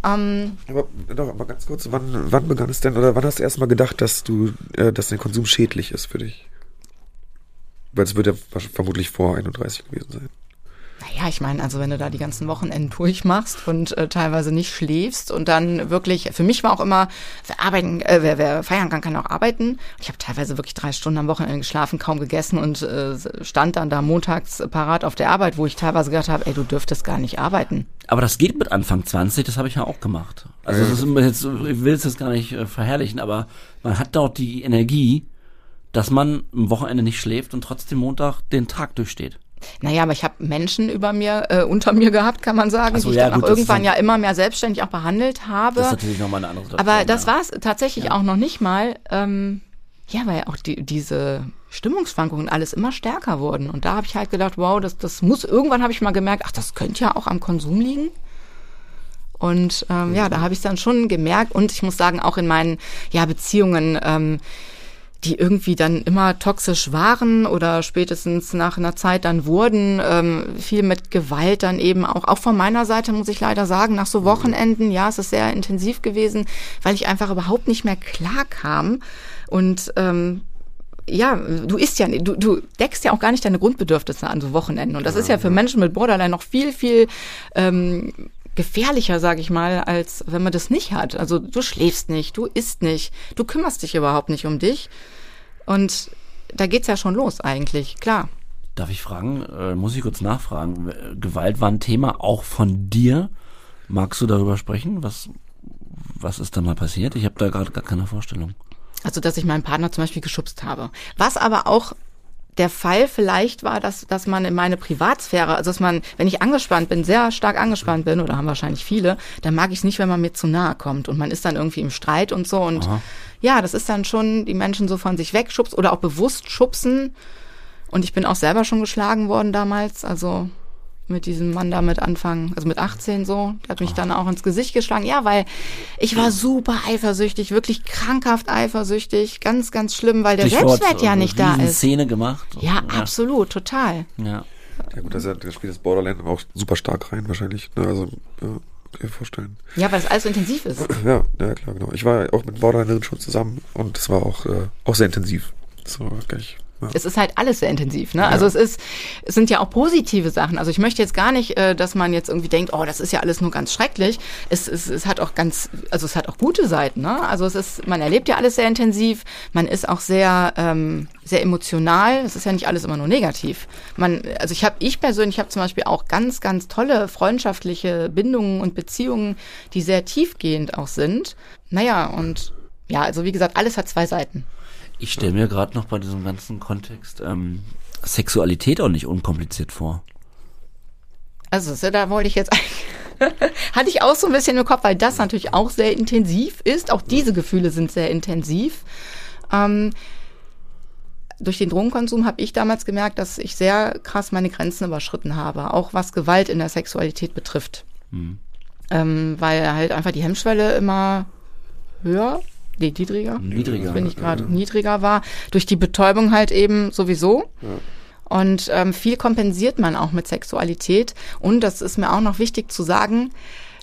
[SPEAKER 1] ähm,
[SPEAKER 3] Aber doch, aber ganz kurz, wann, wann begann es denn, oder wann hast du erstmal gedacht, dass du, äh, dass dein Konsum schädlich ist für dich? Weil es wird ja vermutlich vor 31 gewesen sein.
[SPEAKER 1] Ja, ich meine, also wenn du da die ganzen Wochenenden durchmachst und äh, teilweise nicht schläfst und dann wirklich, für mich war auch immer, wer arbeiten, äh, wer, wer feiern kann, kann auch arbeiten. Ich habe teilweise wirklich drei Stunden am Wochenende geschlafen, kaum gegessen und äh, stand dann da montags parat auf der Arbeit, wo ich teilweise gedacht habe, ey, du dürftest gar nicht arbeiten.
[SPEAKER 2] Aber das geht mit Anfang 20, das habe ich ja auch gemacht. Also das ist immer jetzt, ich will es jetzt gar nicht äh, verherrlichen, aber man hat dort die Energie, dass man am Wochenende nicht schläft und trotzdem Montag den Tag durchsteht.
[SPEAKER 1] Naja, aber ich habe Menschen über mir, äh, unter mir gehabt, kann man sagen,
[SPEAKER 2] so,
[SPEAKER 1] die ich
[SPEAKER 2] ja,
[SPEAKER 1] dann
[SPEAKER 2] gut,
[SPEAKER 1] auch irgendwann ja immer mehr selbstständig auch behandelt habe.
[SPEAKER 2] Das ist natürlich nochmal eine andere Situation.
[SPEAKER 1] aber das
[SPEAKER 2] ja.
[SPEAKER 1] war es tatsächlich auch noch nicht mal. Ähm, ja, weil auch die, diese Stimmungsschwankungen alles immer stärker wurden. Und da habe ich halt gedacht, wow, das, das muss, irgendwann habe ich mal gemerkt, ach, das könnte ja auch am Konsum liegen. Und ähm, ja, da habe ich dann schon gemerkt und ich muss sagen, auch in meinen ja, Beziehungen, ähm, die irgendwie dann immer toxisch waren oder spätestens nach einer Zeit dann wurden, ähm, viel mit Gewalt dann eben auch, auch von meiner Seite muss ich leider sagen, nach so Wochenenden, ja, es ist sehr intensiv gewesen, weil ich einfach überhaupt nicht mehr klar kam. Und ähm, ja, du isst ja, du, du deckst ja auch gar nicht deine Grundbedürfnisse an so Wochenenden. Und das ist ja für Menschen mit Borderline noch viel, viel ähm, gefährlicher, sage ich mal, als wenn man das nicht hat. Also du schläfst nicht, du isst nicht, du kümmerst dich überhaupt nicht um dich. Und da geht's ja schon los eigentlich, klar.
[SPEAKER 2] Darf ich fragen, äh, muss ich kurz nachfragen, Gewalt war ein Thema auch von dir. Magst du darüber sprechen? Was, was ist da mal passiert? Ich habe da gerade gar keine Vorstellung.
[SPEAKER 1] Also, dass ich meinen Partner zum Beispiel geschubst habe. Was aber auch der Fall vielleicht war, dass, dass man in meine Privatsphäre, also dass man, wenn ich angespannt bin, sehr stark angespannt bin, oder haben wahrscheinlich viele, dann mag ich es nicht, wenn man mir zu nahe kommt und man ist dann irgendwie im Streit und so. Und
[SPEAKER 2] Aha.
[SPEAKER 1] ja, das ist dann schon die Menschen so von sich wegschubst oder auch bewusst schubsen. Und ich bin auch selber schon geschlagen worden damals, also mit diesem Mann da mit Anfang, also mit 18 so, der hat mich dann auch ins Gesicht geschlagen. Ja, weil ich war super eifersüchtig, wirklich krankhaft eifersüchtig, ganz, ganz schlimm, weil der
[SPEAKER 2] Stichwort,
[SPEAKER 1] Selbstwert ja
[SPEAKER 2] äh,
[SPEAKER 1] nicht da ist.
[SPEAKER 2] Szene gemacht.
[SPEAKER 1] Ja, absolut, total.
[SPEAKER 2] Ja.
[SPEAKER 3] Ja gut, das, ist ja- das spielt das Borderland auch super stark rein wahrscheinlich. Ne? Also, ja, kann ich mir vorstellen.
[SPEAKER 1] Ja, weil es alles so intensiv ist.
[SPEAKER 3] Ja, ja klar, genau. Ich war auch mit Borderlinerin schon zusammen und es war auch, äh, auch sehr intensiv. So, kann ich, ja.
[SPEAKER 1] Es ist halt alles sehr intensiv, ne? Also es ist, es sind ja auch positive Sachen. Also ich möchte jetzt gar nicht, äh, dass man jetzt irgendwie denkt, oh, das ist ja alles nur ganz schrecklich. Es, es, es hat auch ganz, also es hat auch gute Seiten, ne? Also es ist, man erlebt ja alles sehr intensiv, man ist auch sehr, ähm, sehr emotional. Es ist ja nicht alles immer nur negativ. Man, also ich habe, ich persönlich habe zum Beispiel auch ganz, ganz tolle freundschaftliche Bindungen und Beziehungen, die sehr tiefgehend auch sind. Naja, und ja, also wie gesagt, alles hat zwei Seiten.
[SPEAKER 2] Ich stelle mir gerade noch bei diesem ganzen Kontext ähm, Sexualität auch nicht unkompliziert vor.
[SPEAKER 1] Also so, da wollte ich jetzt eigentlich- hatte ich auch so ein bisschen im Kopf, weil das natürlich auch sehr intensiv ist. Auch diese Gefühle sind sehr intensiv. Ähm, durch den Drogenkonsum habe ich damals gemerkt, dass ich sehr krass meine Grenzen überschritten habe, auch was Gewalt in der Sexualität betrifft. Ähm, weil halt einfach die Hemmschwelle immer höher, nee, niedriger,
[SPEAKER 2] Niedriger.
[SPEAKER 1] bin ich gerade niedriger war, durch die Betäubung halt eben sowieso. Und ähm, viel kompensiert man auch mit Sexualität. Und das ist mir auch noch wichtig zu sagen,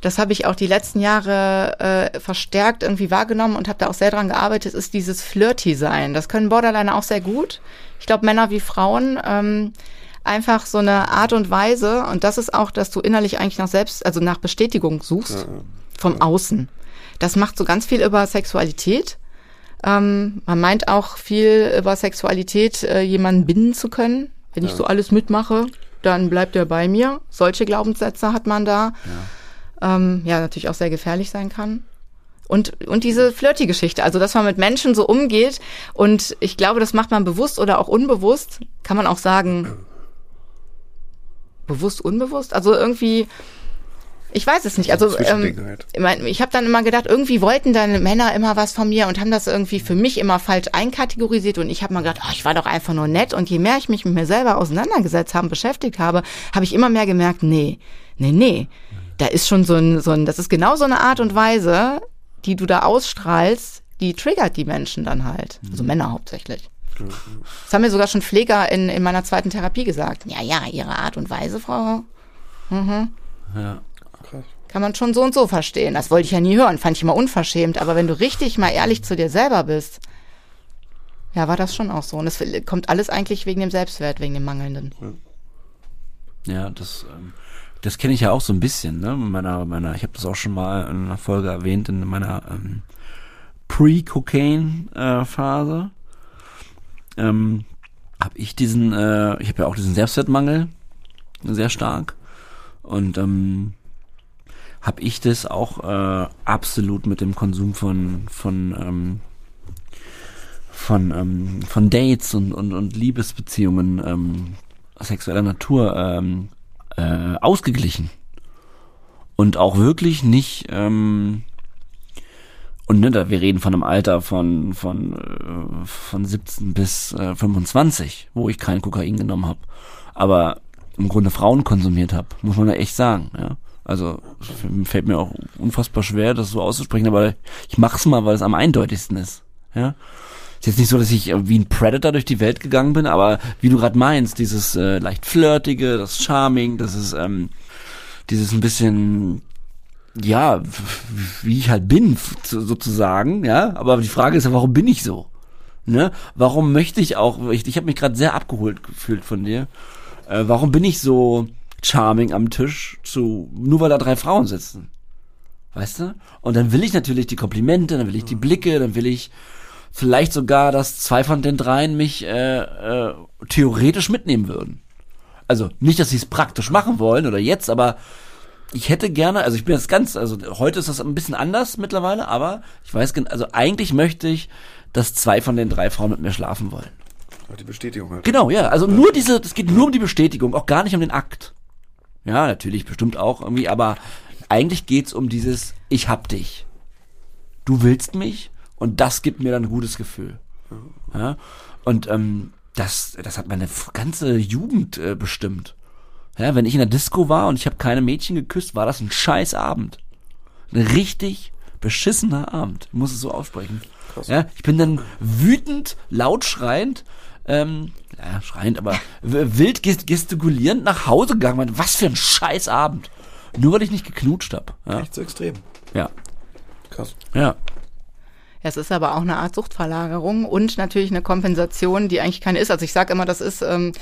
[SPEAKER 1] das habe ich auch die letzten Jahre äh, verstärkt irgendwie wahrgenommen und habe da auch sehr dran gearbeitet, ist dieses Flirty-Sein. Das können Borderline auch sehr gut. Ich glaube, Männer wie Frauen. Ähm, einfach so eine Art und Weise. Und das ist auch, dass du innerlich eigentlich nach selbst, also nach Bestätigung suchst vom Außen. Das macht so ganz viel über Sexualität. Ähm, man meint auch viel über Sexualität, äh, jemanden binden zu können. Wenn ich so alles mitmache, dann bleibt er bei mir. Solche Glaubenssätze hat man da. Ja, ähm, ja natürlich auch sehr gefährlich sein kann. Und, und diese Flirty-Geschichte, also dass man mit Menschen so umgeht und ich glaube, das macht man bewusst oder auch unbewusst, kann man auch sagen, bewusst, unbewusst, also irgendwie, ich weiß es nicht, also ähm, ich, habe dann immer gedacht, irgendwie wollten deine Männer immer was von mir und haben das irgendwie für mich immer falsch einkategorisiert. Und ich habe mal gedacht, oh, ich war doch einfach nur nett. Und je mehr ich mich mit mir selber auseinandergesetzt habe, beschäftigt habe, habe ich immer mehr gemerkt, nee, nee, nee, da ist schon so ein, so ein, das ist genau so eine Art und Weise, die du da ausstrahlst, die triggert die Menschen dann halt, also Männer hauptsächlich. Das haben mir sogar schon Pfleger in, in meiner zweiten Therapie gesagt. Ja, ja, ihre Art und Weise, Frau,
[SPEAKER 2] Ja.
[SPEAKER 1] Kann man schon so und so verstehen. Das wollte ich ja nie hören, fand ich immer unverschämt. Aber wenn du richtig mal ehrlich zu dir selber bist, ja, war das schon auch so. Und es kommt alles eigentlich wegen dem Selbstwert, wegen dem Mangelnden.
[SPEAKER 2] Ja, das, ähm, das kenne ich ja auch so ein bisschen, ne? Meiner, meiner, ich habe das auch schon mal in einer Folge erwähnt, in meiner ähm, Pre-Cocaine-Phase. ähm, habe ich diesen, äh, ich habe ja auch diesen Selbstwertmangel sehr stark. Und ähm, habe ich das auch äh, absolut mit dem Konsum von von ähm, von ähm, von Dates und und, und Liebesbeziehungen ähm, sexueller Natur ähm, äh, ausgeglichen und auch wirklich nicht ähm, und ne, da wir reden von einem Alter von von äh, von 17 bis äh, 25, wo ich kein Kokain genommen habe, aber im Grunde Frauen konsumiert habe, muss man ja echt sagen, ja. Also fällt mir auch unfassbar schwer, das so auszusprechen, aber ich mach's mal, weil es am eindeutigsten ist. Ja. Ist jetzt nicht so, dass ich wie ein Predator durch die Welt gegangen bin, aber wie du gerade meinst, dieses äh, leicht flirtige, das Charming, das ist ähm, dieses ein bisschen ja, wie ich halt bin, sozusagen, ja. Aber die Frage ist ja, warum bin ich so? Ne? Warum möchte ich auch, ich, ich habe mich gerade sehr abgeholt gefühlt von dir. Äh, warum bin ich so charming am Tisch zu, nur weil da drei Frauen sitzen. Weißt du? Und dann will ich natürlich die Komplimente, dann will ich die Blicke, dann will ich vielleicht sogar, dass zwei von den dreien mich äh, äh, theoretisch mitnehmen würden. Also nicht, dass sie es praktisch machen wollen oder jetzt, aber ich hätte gerne, also ich bin jetzt ganz, also heute ist das ein bisschen anders mittlerweile, aber ich weiß, also eigentlich möchte ich, dass zwei von den drei Frauen mit mir schlafen wollen.
[SPEAKER 3] Die Bestätigung halt.
[SPEAKER 2] Genau, ja, also nur diese, es geht nur um die Bestätigung, auch gar nicht um den Akt. Ja, natürlich, bestimmt auch irgendwie, aber eigentlich geht's um dieses Ich hab dich. Du willst mich und das gibt mir dann ein gutes Gefühl. Ja? Und ähm, das, das hat meine ganze Jugend äh, bestimmt. Ja, wenn ich in der Disco war und ich habe keine Mädchen geküsst, war das ein scheiß Abend. Ein richtig beschissener Abend. Ich muss es so aussprechen. Krass. Ja, ich bin dann wütend, laut schreiend ähm, ja, schreiend, aber wild gestikulierend nach Hause gegangen. Was für ein Scheißabend. Nur weil ich nicht geknutscht habe.
[SPEAKER 3] Ja. Echt so extrem.
[SPEAKER 2] Ja.
[SPEAKER 3] Krass.
[SPEAKER 2] Ja.
[SPEAKER 1] Es ist aber auch eine Art Suchtverlagerung und natürlich eine Kompensation, die eigentlich keine ist. Also ich sage immer, das ist, ähm,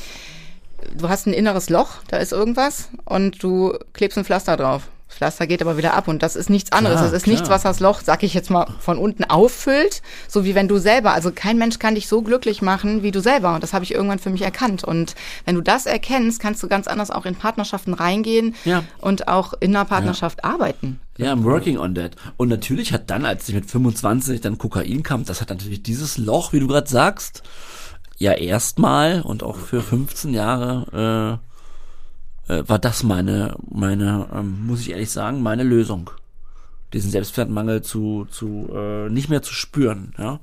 [SPEAKER 1] du hast ein inneres Loch, da ist irgendwas und du klebst ein Pflaster drauf. Das Pflaster geht aber wieder ab und das ist nichts anderes. Klar, das ist klar. nichts, was das Loch, sag ich jetzt mal, von unten auffüllt, so wie wenn du selber, also kein Mensch kann dich so glücklich machen wie du selber und das habe ich irgendwann für mich erkannt und wenn du das erkennst, kannst du ganz anders auch in Partnerschaften reingehen ja. und auch in einer Partnerschaft ja. arbeiten.
[SPEAKER 2] Ja, I'm working on that. Und natürlich hat dann, als ich mit 25 dann Kokain kam, das hat natürlich dieses Loch, wie du gerade sagst, ja erstmal und auch für 15 Jahre äh, äh, war das meine, meine, ähm, muss ich ehrlich sagen, meine Lösung. Diesen Selbstwertmangel zu, zu äh, nicht mehr zu spüren, ja.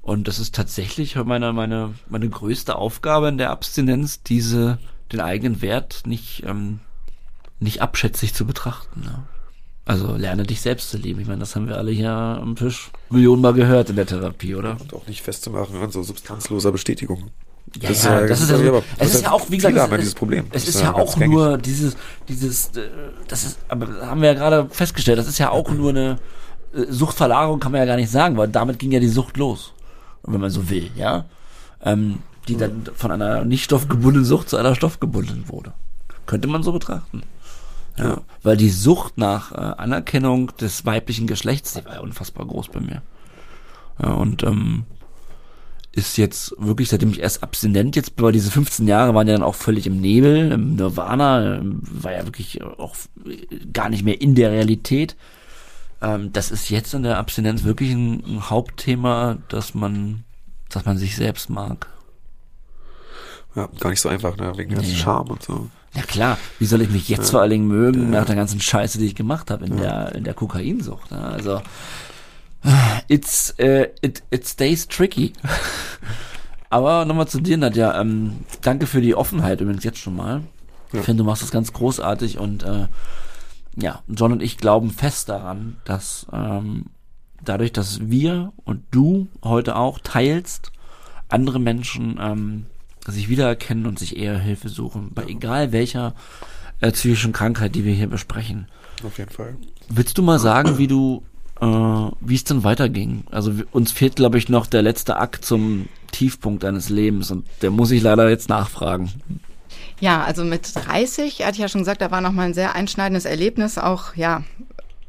[SPEAKER 2] Und das ist tatsächlich meine, meine, meine größte Aufgabe in der Abstinenz, diese, den eigenen Wert nicht, ähm, nicht abschätzig zu betrachten. Ja. Also lerne dich selbst zu lieben. Ich meine, das haben wir alle hier am Tisch Millionenmal gehört in der Therapie, oder?
[SPEAKER 3] Und auch nicht festzumachen an so substanzloser Bestätigung.
[SPEAKER 2] Ja, das, ja, das, ist, ja, so, es ist ja auch, wie gesagt,
[SPEAKER 3] es, dieses Problem.
[SPEAKER 2] es ist ja auch nur dieses, dieses, äh, das ist, aber haben wir ja gerade festgestellt, das ist ja auch nur eine äh, Suchtverlagerung, kann man ja gar nicht sagen, weil damit ging ja die Sucht los, wenn man so will, ja, ähm, die dann von einer nicht stoffgebundenen Sucht zu einer stoffgebundenen wurde, könnte man so betrachten. Ja, ja. weil die Sucht nach äh, Anerkennung des weiblichen Geschlechts, die war ja unfassbar groß bei mir. Ja, und ähm, ist jetzt wirklich, seitdem ich erst abstinent jetzt war, diese 15 Jahre waren ja dann auch völlig im Nebel, im Nirvana, war ja wirklich auch gar nicht mehr in der Realität. Ähm, das ist jetzt in der Abstinenz wirklich ein, ein Hauptthema, dass man, dass man sich selbst mag.
[SPEAKER 3] Ja, gar nicht so einfach, ne? wegen nee. ganzen Charme und so.
[SPEAKER 2] Ja klar, wie soll ich mich jetzt ja. vor allen Dingen mögen ja. nach der ganzen Scheiße, die ich gemacht habe in ja. der in der Kokainsucht. Ne? Also It's, uh, it, it stays tricky. Aber nochmal zu dir, Nadja. Ähm, danke für die Offenheit übrigens jetzt schon mal. Ja. Ich finde, du machst das ganz großartig und äh, ja, John und ich glauben fest daran, dass ähm, dadurch, dass wir und du heute auch teilst, andere Menschen ähm, sich wiedererkennen und sich eher Hilfe suchen, bei egal welcher äh, psychischen Krankheit, die wir hier besprechen.
[SPEAKER 3] Auf jeden Fall.
[SPEAKER 2] Willst du mal sagen, wie du äh, wie es dann weiterging. Also uns fehlt, glaube ich, noch der letzte Akt zum Tiefpunkt deines Lebens und der muss ich leider jetzt nachfragen.
[SPEAKER 1] Ja, also mit 30, hatte ich ja schon gesagt, da war noch mal ein sehr einschneidendes Erlebnis, auch ja,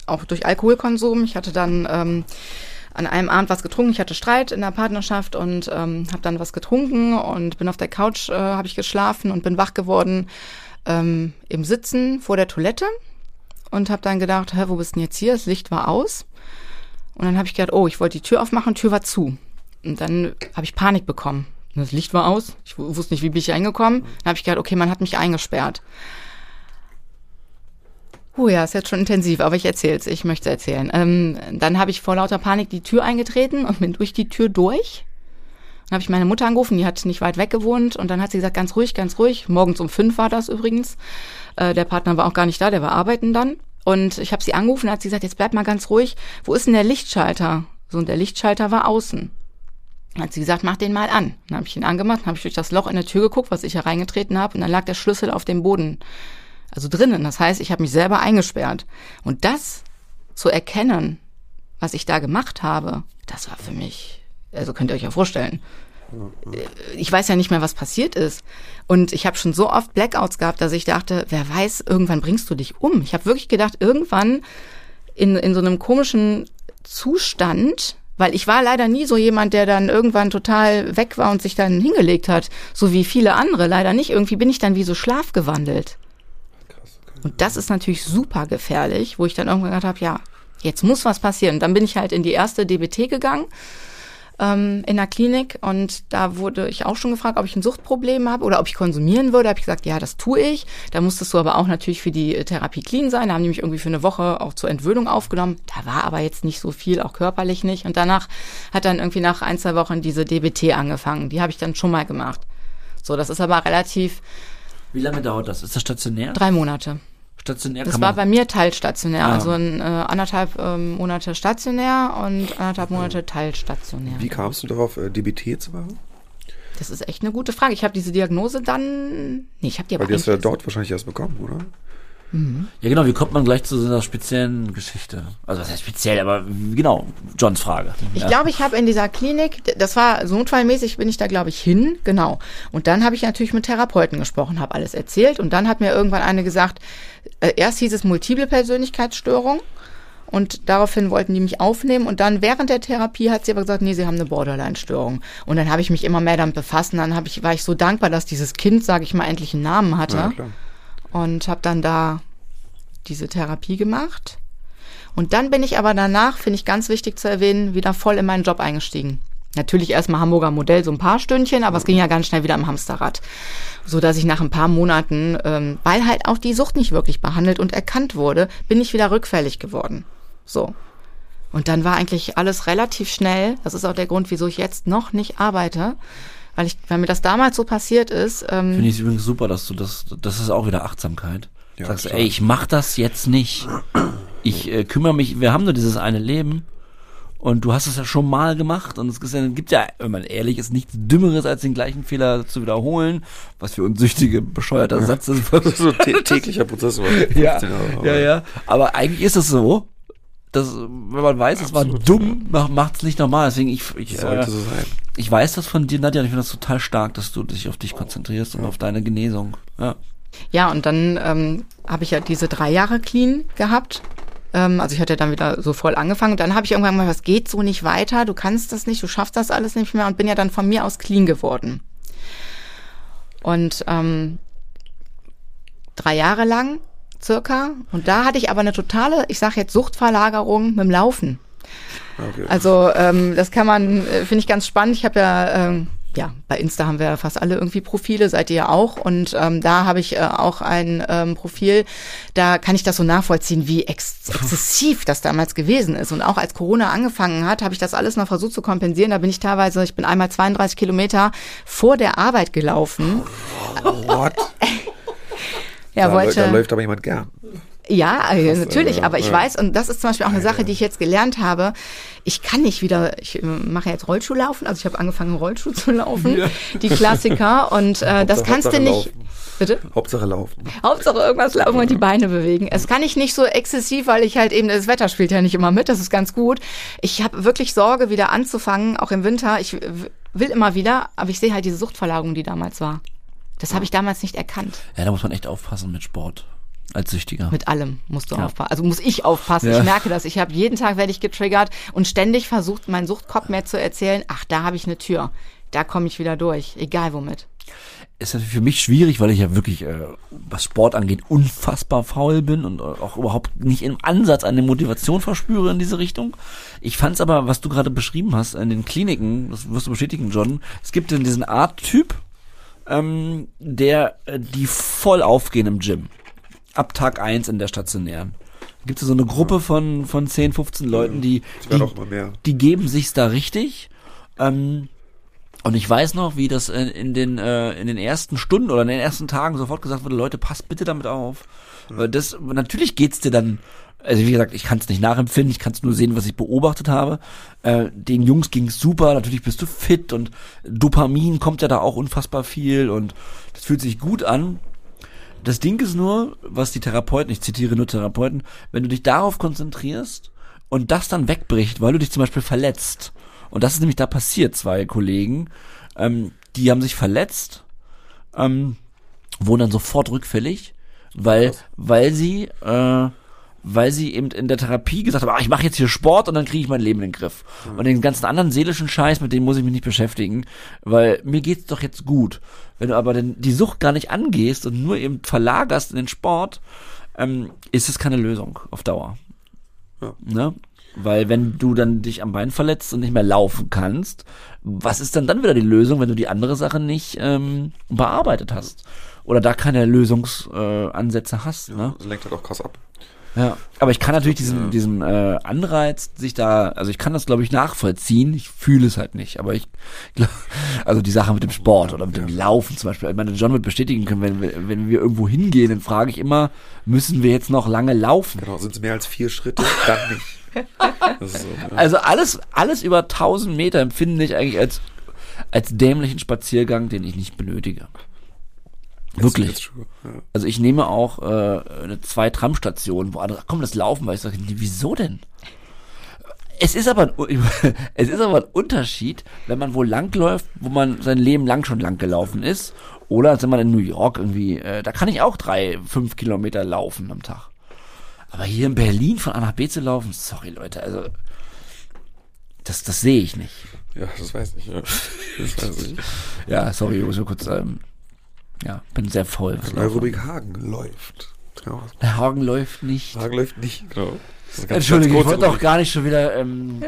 [SPEAKER 1] auch durch Alkoholkonsum. Ich hatte dann ähm, an einem Abend was getrunken. Ich hatte Streit in der Partnerschaft und ähm, habe dann was getrunken und bin auf der Couch, äh, habe ich geschlafen und bin wach geworden ähm, im Sitzen vor der Toilette und habe dann gedacht, hä, wo bist denn jetzt hier? Das Licht war aus. Und dann habe ich gedacht, oh, ich wollte die Tür aufmachen, Tür war zu. Und dann habe ich Panik bekommen. Das Licht war aus. Ich wusste nicht, wie bin ich reingekommen. Dann habe ich gedacht, okay, man hat mich eingesperrt. Oh ja, ist jetzt schon intensiv, aber ich erzähl's. Ich möchte erzählen. Ähm, dann habe ich vor lauter Panik die Tür eingetreten und bin durch die Tür durch. Dann habe ich meine Mutter angerufen, die hat nicht weit weg gewohnt und dann hat sie gesagt, ganz ruhig, ganz ruhig. Morgens um fünf war das übrigens. Äh, der Partner war auch gar nicht da, der war arbeiten dann. Und ich habe sie angerufen, hat sie gesagt, jetzt bleib mal ganz ruhig. Wo ist denn der Lichtschalter? So, und der Lichtschalter war außen. Hat sie gesagt, mach den mal an. Dann habe ich ihn angemacht, habe ich durch das Loch in der Tür geguckt, was ich hereingetreten habe, und dann lag der Schlüssel auf dem Boden also drinnen. Das heißt, ich habe mich selber eingesperrt. Und das zu erkennen, was ich da gemacht habe, das war für mich, also könnt ihr euch ja vorstellen. Ich weiß ja nicht mehr, was passiert ist. Und ich habe schon so oft Blackouts gehabt, dass ich dachte, wer weiß, irgendwann bringst du dich um. Ich habe wirklich gedacht, irgendwann in, in so einem komischen Zustand, weil ich war leider nie so jemand, der dann irgendwann total weg war und sich dann hingelegt hat, so wie viele andere leider nicht. Irgendwie bin ich dann wie so schlafgewandelt. Und das ist natürlich super gefährlich, wo ich dann irgendwann gedacht habe, ja, jetzt muss was passieren. Und dann bin ich halt in die erste DBT gegangen ähm, in der Klinik und da wurde ich auch schon gefragt, ob ich ein Suchtproblem habe oder ob ich konsumieren würde. Da habe ich gesagt, ja, das tue ich. Da musstest du aber auch natürlich für die Therapie clean sein. Da haben die mich irgendwie für eine Woche auch zur Entwöhnung aufgenommen. Da war aber jetzt nicht so viel, auch körperlich nicht. Und danach hat dann irgendwie nach ein, zwei Wochen diese DBT angefangen. Die habe ich dann schon mal gemacht. So, das ist aber relativ
[SPEAKER 2] wie lange dauert das? Ist das stationär?
[SPEAKER 1] Drei Monate.
[SPEAKER 2] Stationär?
[SPEAKER 1] Das war bei mir teilstationär, ah. also ein, äh, anderthalb ähm, Monate stationär und anderthalb Monate teilstationär.
[SPEAKER 3] Wie kamst du darauf, äh, DBT zu machen?
[SPEAKER 1] Das ist echt eine gute Frage. Ich habe diese Diagnose dann. Nee, ich habe die aber.
[SPEAKER 3] Weil die hast du ja dort wahrscheinlich erst bekommen, oder?
[SPEAKER 2] Mhm. Ja, genau, wie kommt man gleich zu so einer speziellen Geschichte? Also, was heißt speziell, aber genau, Johns Frage.
[SPEAKER 1] Ich ja. glaube, ich habe in dieser Klinik, das war so notfallmäßig, bin ich da, glaube ich, hin, genau. Und dann habe ich natürlich mit Therapeuten gesprochen, habe alles erzählt und dann hat mir irgendwann eine gesagt, äh, erst hieß es multiple Persönlichkeitsstörung. Und daraufhin wollten die mich aufnehmen. Und dann während der Therapie hat sie aber gesagt, nee, sie haben eine Borderline-Störung. Und dann habe ich mich immer mehr damit befasst. Und dann ich, war ich so dankbar, dass dieses Kind, sage ich mal, endlich einen Namen hatte. Ja, klar und habe dann da diese Therapie gemacht. Und dann bin ich aber danach, finde ich ganz wichtig zu erwähnen, wieder voll in meinen Job eingestiegen. Natürlich erstmal Hamburger Modell, so ein paar Stündchen, aber es ging ja ganz schnell wieder im Hamsterrad. So dass ich nach ein paar Monaten, ähm, weil halt auch die Sucht nicht wirklich behandelt und erkannt wurde, bin ich wieder rückfällig geworden. So. Und dann war eigentlich alles relativ schnell. Das ist auch der Grund, wieso ich jetzt noch nicht arbeite, weil ich, weil mir das damals so passiert ist.
[SPEAKER 2] Ähm, Finde ich übrigens super, dass du das, das ist auch wieder Achtsamkeit. Ja, Sagst, klar. ey, ich mach das jetzt nicht. Ich äh, kümmere mich, wir haben nur dieses eine Leben. Und du hast es ja schon mal gemacht und es gibt ja, wenn man ehrlich ist, nichts Dümmeres, als den gleichen Fehler zu wiederholen, was für uns süchtige, bescheuerter Satz ist.
[SPEAKER 3] so täglicher Prozess.
[SPEAKER 2] ja, ja, ja. Aber eigentlich ist es so, das, wenn man weiß, es war dumm, macht es nicht normal. Deswegen ich, ich, äh, so ich weiß das von dir, Nadja, und ich finde das total stark, dass du dich auf dich konzentrierst und auf deine Genesung. Ja.
[SPEAKER 1] Ja, und dann ähm, habe ich ja diese drei Jahre clean gehabt. Ähm, also ich hatte dann wieder so voll angefangen. Und dann habe ich irgendwann mal, was geht so nicht weiter, du kannst das nicht, du schaffst das alles nicht mehr und bin ja dann von mir aus clean geworden. Und ähm, drei Jahre lang circa. Und da hatte ich aber eine totale, ich sage jetzt Suchtverlagerung mit dem Laufen. Okay. Also ähm, das kann man, äh, finde ich ganz spannend. Ich habe ja, ähm, ja, bei Insta haben wir fast alle irgendwie Profile, seid ihr ja auch. Und ähm, da habe ich äh, auch ein ähm, Profil, da kann ich das so nachvollziehen, wie ex exzessiv das damals gewesen ist. Und auch als Corona angefangen hat, habe ich das alles noch versucht zu kompensieren. Da bin ich teilweise, ich bin einmal 32 Kilometer vor der Arbeit gelaufen. What?
[SPEAKER 3] Ja, da, wollte, da läuft aber jemand gern.
[SPEAKER 1] Ja, äh, das, natürlich, äh, aber ich ja. weiß, und das ist zum Beispiel auch eine Sache, die ich jetzt gelernt habe, ich kann nicht wieder, ich äh, mache jetzt Rollschuhlaufen, also ich habe angefangen, Rollschuh zu laufen, ja. die Klassiker, und äh, das kannst du nicht. Laufen.
[SPEAKER 3] Bitte? Hauptsache laufen.
[SPEAKER 1] Hauptsache irgendwas laufen und die Beine bewegen. Es kann ich nicht so exzessiv, weil ich halt eben, das Wetter spielt ja nicht immer mit, das ist ganz gut. Ich habe wirklich Sorge, wieder anzufangen, auch im Winter. Ich will immer wieder, aber ich sehe halt diese Suchtverlagerung, die damals war. Das habe ich damals nicht erkannt.
[SPEAKER 2] Ja, da muss man echt aufpassen mit Sport. Als Süchtiger.
[SPEAKER 1] Mit allem musst du
[SPEAKER 2] Ja.
[SPEAKER 1] aufpassen. Also muss ich aufpassen.
[SPEAKER 2] Ja.
[SPEAKER 1] Ich merke das. Ich habe jeden Tag werde ich getriggert und ständig versucht mein Suchtkopf mir zu erzählen, ach, da habe ich eine Tür. Da komme ich wieder durch, egal womit.
[SPEAKER 2] ist natürlich für mich schwierig, weil ich ja wirklich, äh, was Sport angeht, unfassbar faul bin und äh, auch überhaupt nicht im Ansatz eine Motivation verspüre in diese Richtung. Ich fand's aber, was du gerade beschrieben hast, in den Kliniken, das wirst du bestätigen, John, es gibt denn diesen Art-Typ, ähm, der, äh, die voll aufgehen im Gym. Ab Tag eins in der stationären. Gibt es so eine Gruppe von, von 10, 15 Leuten, die, die, die geben sich's da richtig. Ähm, und ich weiß noch, wie das in, in den äh, in den ersten Stunden oder in den ersten Tagen sofort gesagt wurde, Leute, passt bitte damit auf. Weil das natürlich geht's dir dann also wie gesagt, ich kann es nicht nachempfinden, ich kann es nur sehen, was ich beobachtet habe. Äh, den Jungs ging's super, natürlich bist du fit und Dopamin kommt ja da auch unfassbar viel und das fühlt sich gut an. Das Ding ist nur, was die Therapeuten, ich zitiere nur Therapeuten, wenn du dich darauf konzentrierst und das dann wegbricht, weil du dich zum Beispiel verletzt. Und das ist nämlich da passiert, zwei Kollegen, ähm, die haben sich verletzt, ähm, wurden dann sofort rückfällig, weil, weil sie, äh, weil sie eben in der Therapie gesagt haben, ah, ich mache jetzt hier Sport und dann kriege ich mein Leben in den Griff. Und den ganzen anderen seelischen Scheiß, mit dem muss ich mich nicht beschäftigen, weil mir geht's doch jetzt gut. Wenn du aber denn die Sucht gar nicht angehst und nur eben verlagerst in den Sport, ähm, ist es keine Lösung auf Dauer.
[SPEAKER 3] Ja.
[SPEAKER 2] Ne? Weil wenn du dann dich am Bein verletzt und nicht mehr laufen kannst, was ist dann dann wieder die Lösung, wenn du die andere Sache nicht ähm, bearbeitet hast? Oder da keine Lösungsansätze äh, hast. Ne?
[SPEAKER 3] Das lenkt halt auch krass ab.
[SPEAKER 2] Ja, aber ich kann natürlich diesen, diesen äh, Anreiz, sich da, also ich kann das glaube ich nachvollziehen, ich fühle es halt nicht, aber ich, glaub, also die Sache mit dem Sport oder mit dem Laufen zum Beispiel, ich meine, John wird bestätigen können, wenn wir, wenn wir irgendwo hingehen, dann frage ich immer, müssen wir jetzt noch lange laufen?
[SPEAKER 3] Genau, sind es mehr als vier Schritte, dann nicht. So, ja.
[SPEAKER 2] Also alles, alles über 1000 Meter empfinde ich eigentlich als, als dämlichen Spaziergang, den ich nicht benötige. Wirklich. Also ich nehme auch äh, zwei Tramstationen, wo andere, komm, das laufen, weil ich sage, wieso denn? Es ist aber ein, es ist aber ein Unterschied, wenn man wo langläuft, wo man sein Leben lang schon lang gelaufen ist, oder wenn man in New York irgendwie, äh, da kann ich auch drei, fünf Kilometer laufen am Tag. Aber hier in Berlin von A nach B zu laufen, sorry Leute, also das, das sehe ich nicht.
[SPEAKER 3] ja, das weiß ich. Ja. Das weiß ich.
[SPEAKER 2] Ja, sorry, ich muss nur kurz, ähm, ja, bin sehr voll.
[SPEAKER 3] Neue Rubrik Hagen läuft. Genau.
[SPEAKER 2] Der Hagen läuft nicht.
[SPEAKER 3] Hagen läuft nicht, genau. Ganz
[SPEAKER 2] ich wollte auch gar nicht schon wieder. Ähm,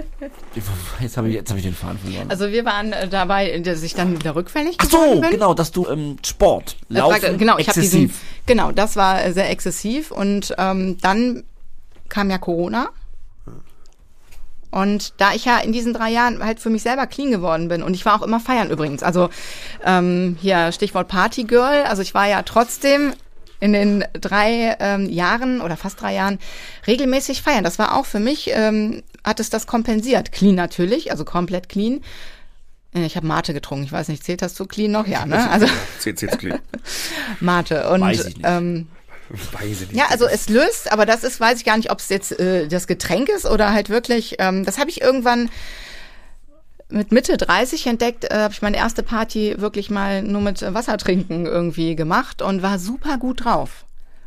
[SPEAKER 2] jetzt habe ich, jetzt hab ich den Faden verloren.
[SPEAKER 1] Also wir waren äh, dabei, dass ich dann wieder rückfällig
[SPEAKER 2] Ach so,
[SPEAKER 1] bin.
[SPEAKER 2] genau, dass du ähm, Sport,
[SPEAKER 1] Äh,
[SPEAKER 2] Laufen,
[SPEAKER 1] frag- genau, ich habe diesen,
[SPEAKER 2] exzessiv.
[SPEAKER 1] genau, das war äh, sehr exzessiv und ähm, dann kam ja Corona. Und da ich ja in diesen drei Jahren halt für mich selber clean geworden bin und ich war auch immer feiern übrigens. Also ähm, hier Stichwort Partygirl. Also ich war ja trotzdem in den drei ähm, Jahren oder fast drei Jahren regelmäßig feiern. Das war auch für mich, ähm, hat es das kompensiert. Clean natürlich, also komplett clean. Äh, Ich habe Mate getrunken. Ich weiß nicht, zählt das zu clean noch? Ja, ne? Also
[SPEAKER 3] Zählt jetzt clean.
[SPEAKER 1] Mate. Und. Ähm,
[SPEAKER 3] Weiß ich nicht.
[SPEAKER 1] ja, also es löst, aber das ist, weiß ich gar nicht, ob es jetzt äh, das Getränk ist oder halt wirklich, ähm, das habe ich irgendwann mit Mitte 30 entdeckt, äh, habe ich meine erste Party wirklich mal nur mit Wasser trinken irgendwie gemacht und war super gut drauf.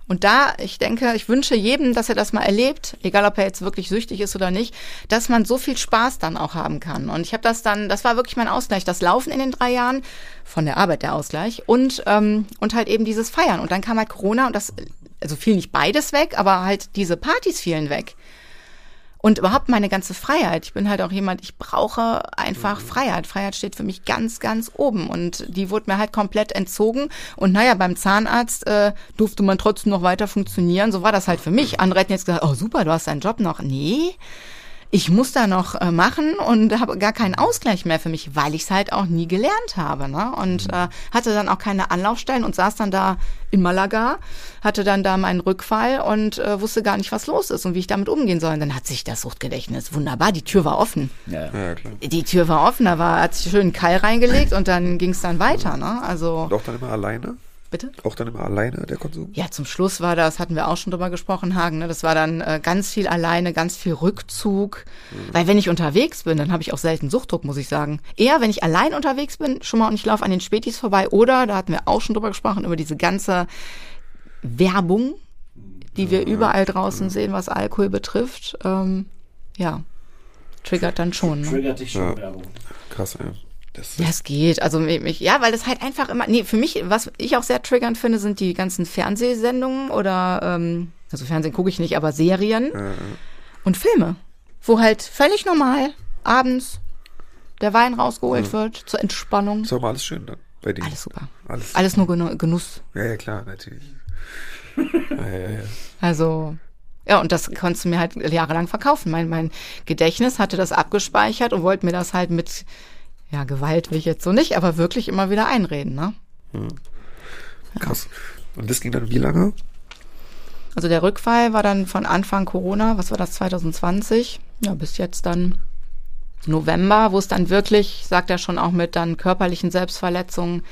[SPEAKER 1] Und da, ich denke, ich wünsche jedem, dass er das mal erlebt, egal ob er jetzt wirklich süchtig ist oder nicht, dass man so viel Spaß dann auch haben kann. Und ich habe das dann, das war wirklich mein Ausgleich, das Laufen in den drei Jahren, von der Arbeit der Ausgleich und, ähm, und halt eben dieses Feiern. Und dann kam halt Corona und das, also fiel nicht beides weg, aber halt diese Partys fielen weg. Und überhaupt meine ganze Freiheit. Ich bin halt auch jemand, ich brauche einfach Freiheit. Freiheit steht für mich ganz, ganz oben. Und die wurde mir halt komplett entzogen. Und naja, beim Zahnarzt äh, durfte man trotzdem noch weiter funktionieren. So war das halt für mich. Andere hätten jetzt gesagt, oh super, du hast deinen Job noch. Nee, ich muss da noch äh, machen und habe gar keinen Ausgleich mehr für mich, weil ich es halt auch nie gelernt habe. Ne? Und äh, hatte dann auch keine Anlaufstellen und saß dann da in Malaga, hatte dann da meinen Rückfall und äh, wusste gar nicht, was los ist und wie ich damit umgehen soll. Und dann hat sich das Suchtgedächtnis wunderbar, die Tür war offen.
[SPEAKER 2] Ja.
[SPEAKER 3] Ja, klar.
[SPEAKER 1] Die Tür war offen, da war, hat sich schön einen Keil reingelegt und dann ging es dann weiter. Ne? Also
[SPEAKER 3] Und auch dann immer alleine?
[SPEAKER 1] Bitte?
[SPEAKER 3] Auch dann immer alleine der Konsum?
[SPEAKER 1] Ja, zum Schluss war das, hatten wir auch schon drüber gesprochen, Hagen, ne? das war dann äh, ganz viel alleine, ganz viel Rückzug. Mhm. Weil wenn ich unterwegs bin, dann habe ich auch selten Suchtdruck, muss ich sagen. Eher, wenn ich allein unterwegs bin, schon mal und ich laufe an den Spätis vorbei. Oder, da hatten wir auch schon drüber gesprochen, über diese ganze Werbung, die wir überall draußen sehen, was Alkohol betrifft. Ähm, ja, triggert dann schon. Ne?
[SPEAKER 2] Triggert dich schon
[SPEAKER 3] Ja.
[SPEAKER 2] Werbung.
[SPEAKER 3] Krass, ja. Das
[SPEAKER 1] Ja, es geht. Also mich, ja, weil das halt einfach immer. Nee, für mich, was ich auch sehr triggernd finde, sind die ganzen Fernsehsendungen oder ähm, also Fernsehen gucke ich nicht, aber Serien und Filme, wo halt völlig normal abends der Wein rausgeholt wird zur Entspannung.
[SPEAKER 3] ist mal alles schön dann bei dir.
[SPEAKER 1] Alles super.
[SPEAKER 3] Alles.
[SPEAKER 1] Alles nur Genu- Genuss.
[SPEAKER 3] Ja, ja, klar, natürlich. ja, ja, ja.
[SPEAKER 1] Also ja, und das konntest du mir halt jahrelang verkaufen. Mein, mein Gedächtnis hatte das abgespeichert und wollte mir das halt mit, ja, Gewalt will ich jetzt so nicht, aber wirklich immer wieder einreden, ne?
[SPEAKER 3] Krass. Und das ging dann wie lange?
[SPEAKER 1] Also der Rückfall war dann von Anfang Corona, was war das, 2020? Ja, bis jetzt dann November, wo es dann wirklich, sagt er schon auch mit dann körperlichen Selbstverletzungen.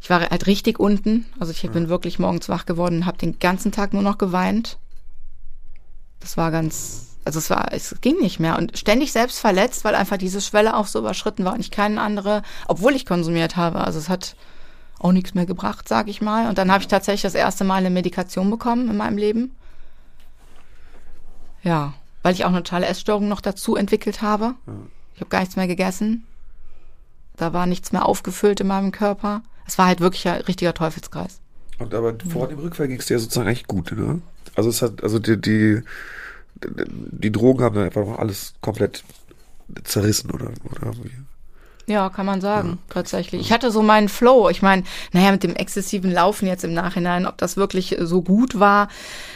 [SPEAKER 1] Ich war halt richtig unten. Also ich bin wirklich morgens wach geworden und habe den ganzen Tag nur noch geweint. Das war ganz, also es war, es ging nicht mehr und ständig selbst verletzt, weil einfach diese Schwelle auch so überschritten war und ich keine andere, obwohl ich konsumiert habe. Also es hat auch nichts mehr gebracht, sag ich mal. Und dann habe ich tatsächlich das erste Mal eine Medikation bekommen in meinem Leben. Ja, weil ich auch eine totale Essstörung noch dazu entwickelt habe. Ich habe gar nichts mehr gegessen. Da war nichts mehr aufgefüllt in meinem Körper. Es war halt wirklich ein richtiger Teufelskreis.
[SPEAKER 3] Und aber vor dem Rückfall ging es dir ja sozusagen echt gut, ne? Also es hat, also die, die, die Drogen haben dann einfach alles komplett zerrissen oder, oder wie?
[SPEAKER 1] Ja, kann man sagen, tatsächlich. Ich hatte so meinen Flow. Ich meine, naja, mit dem exzessiven Laufen jetzt im Nachhinein, ob das wirklich so gut war.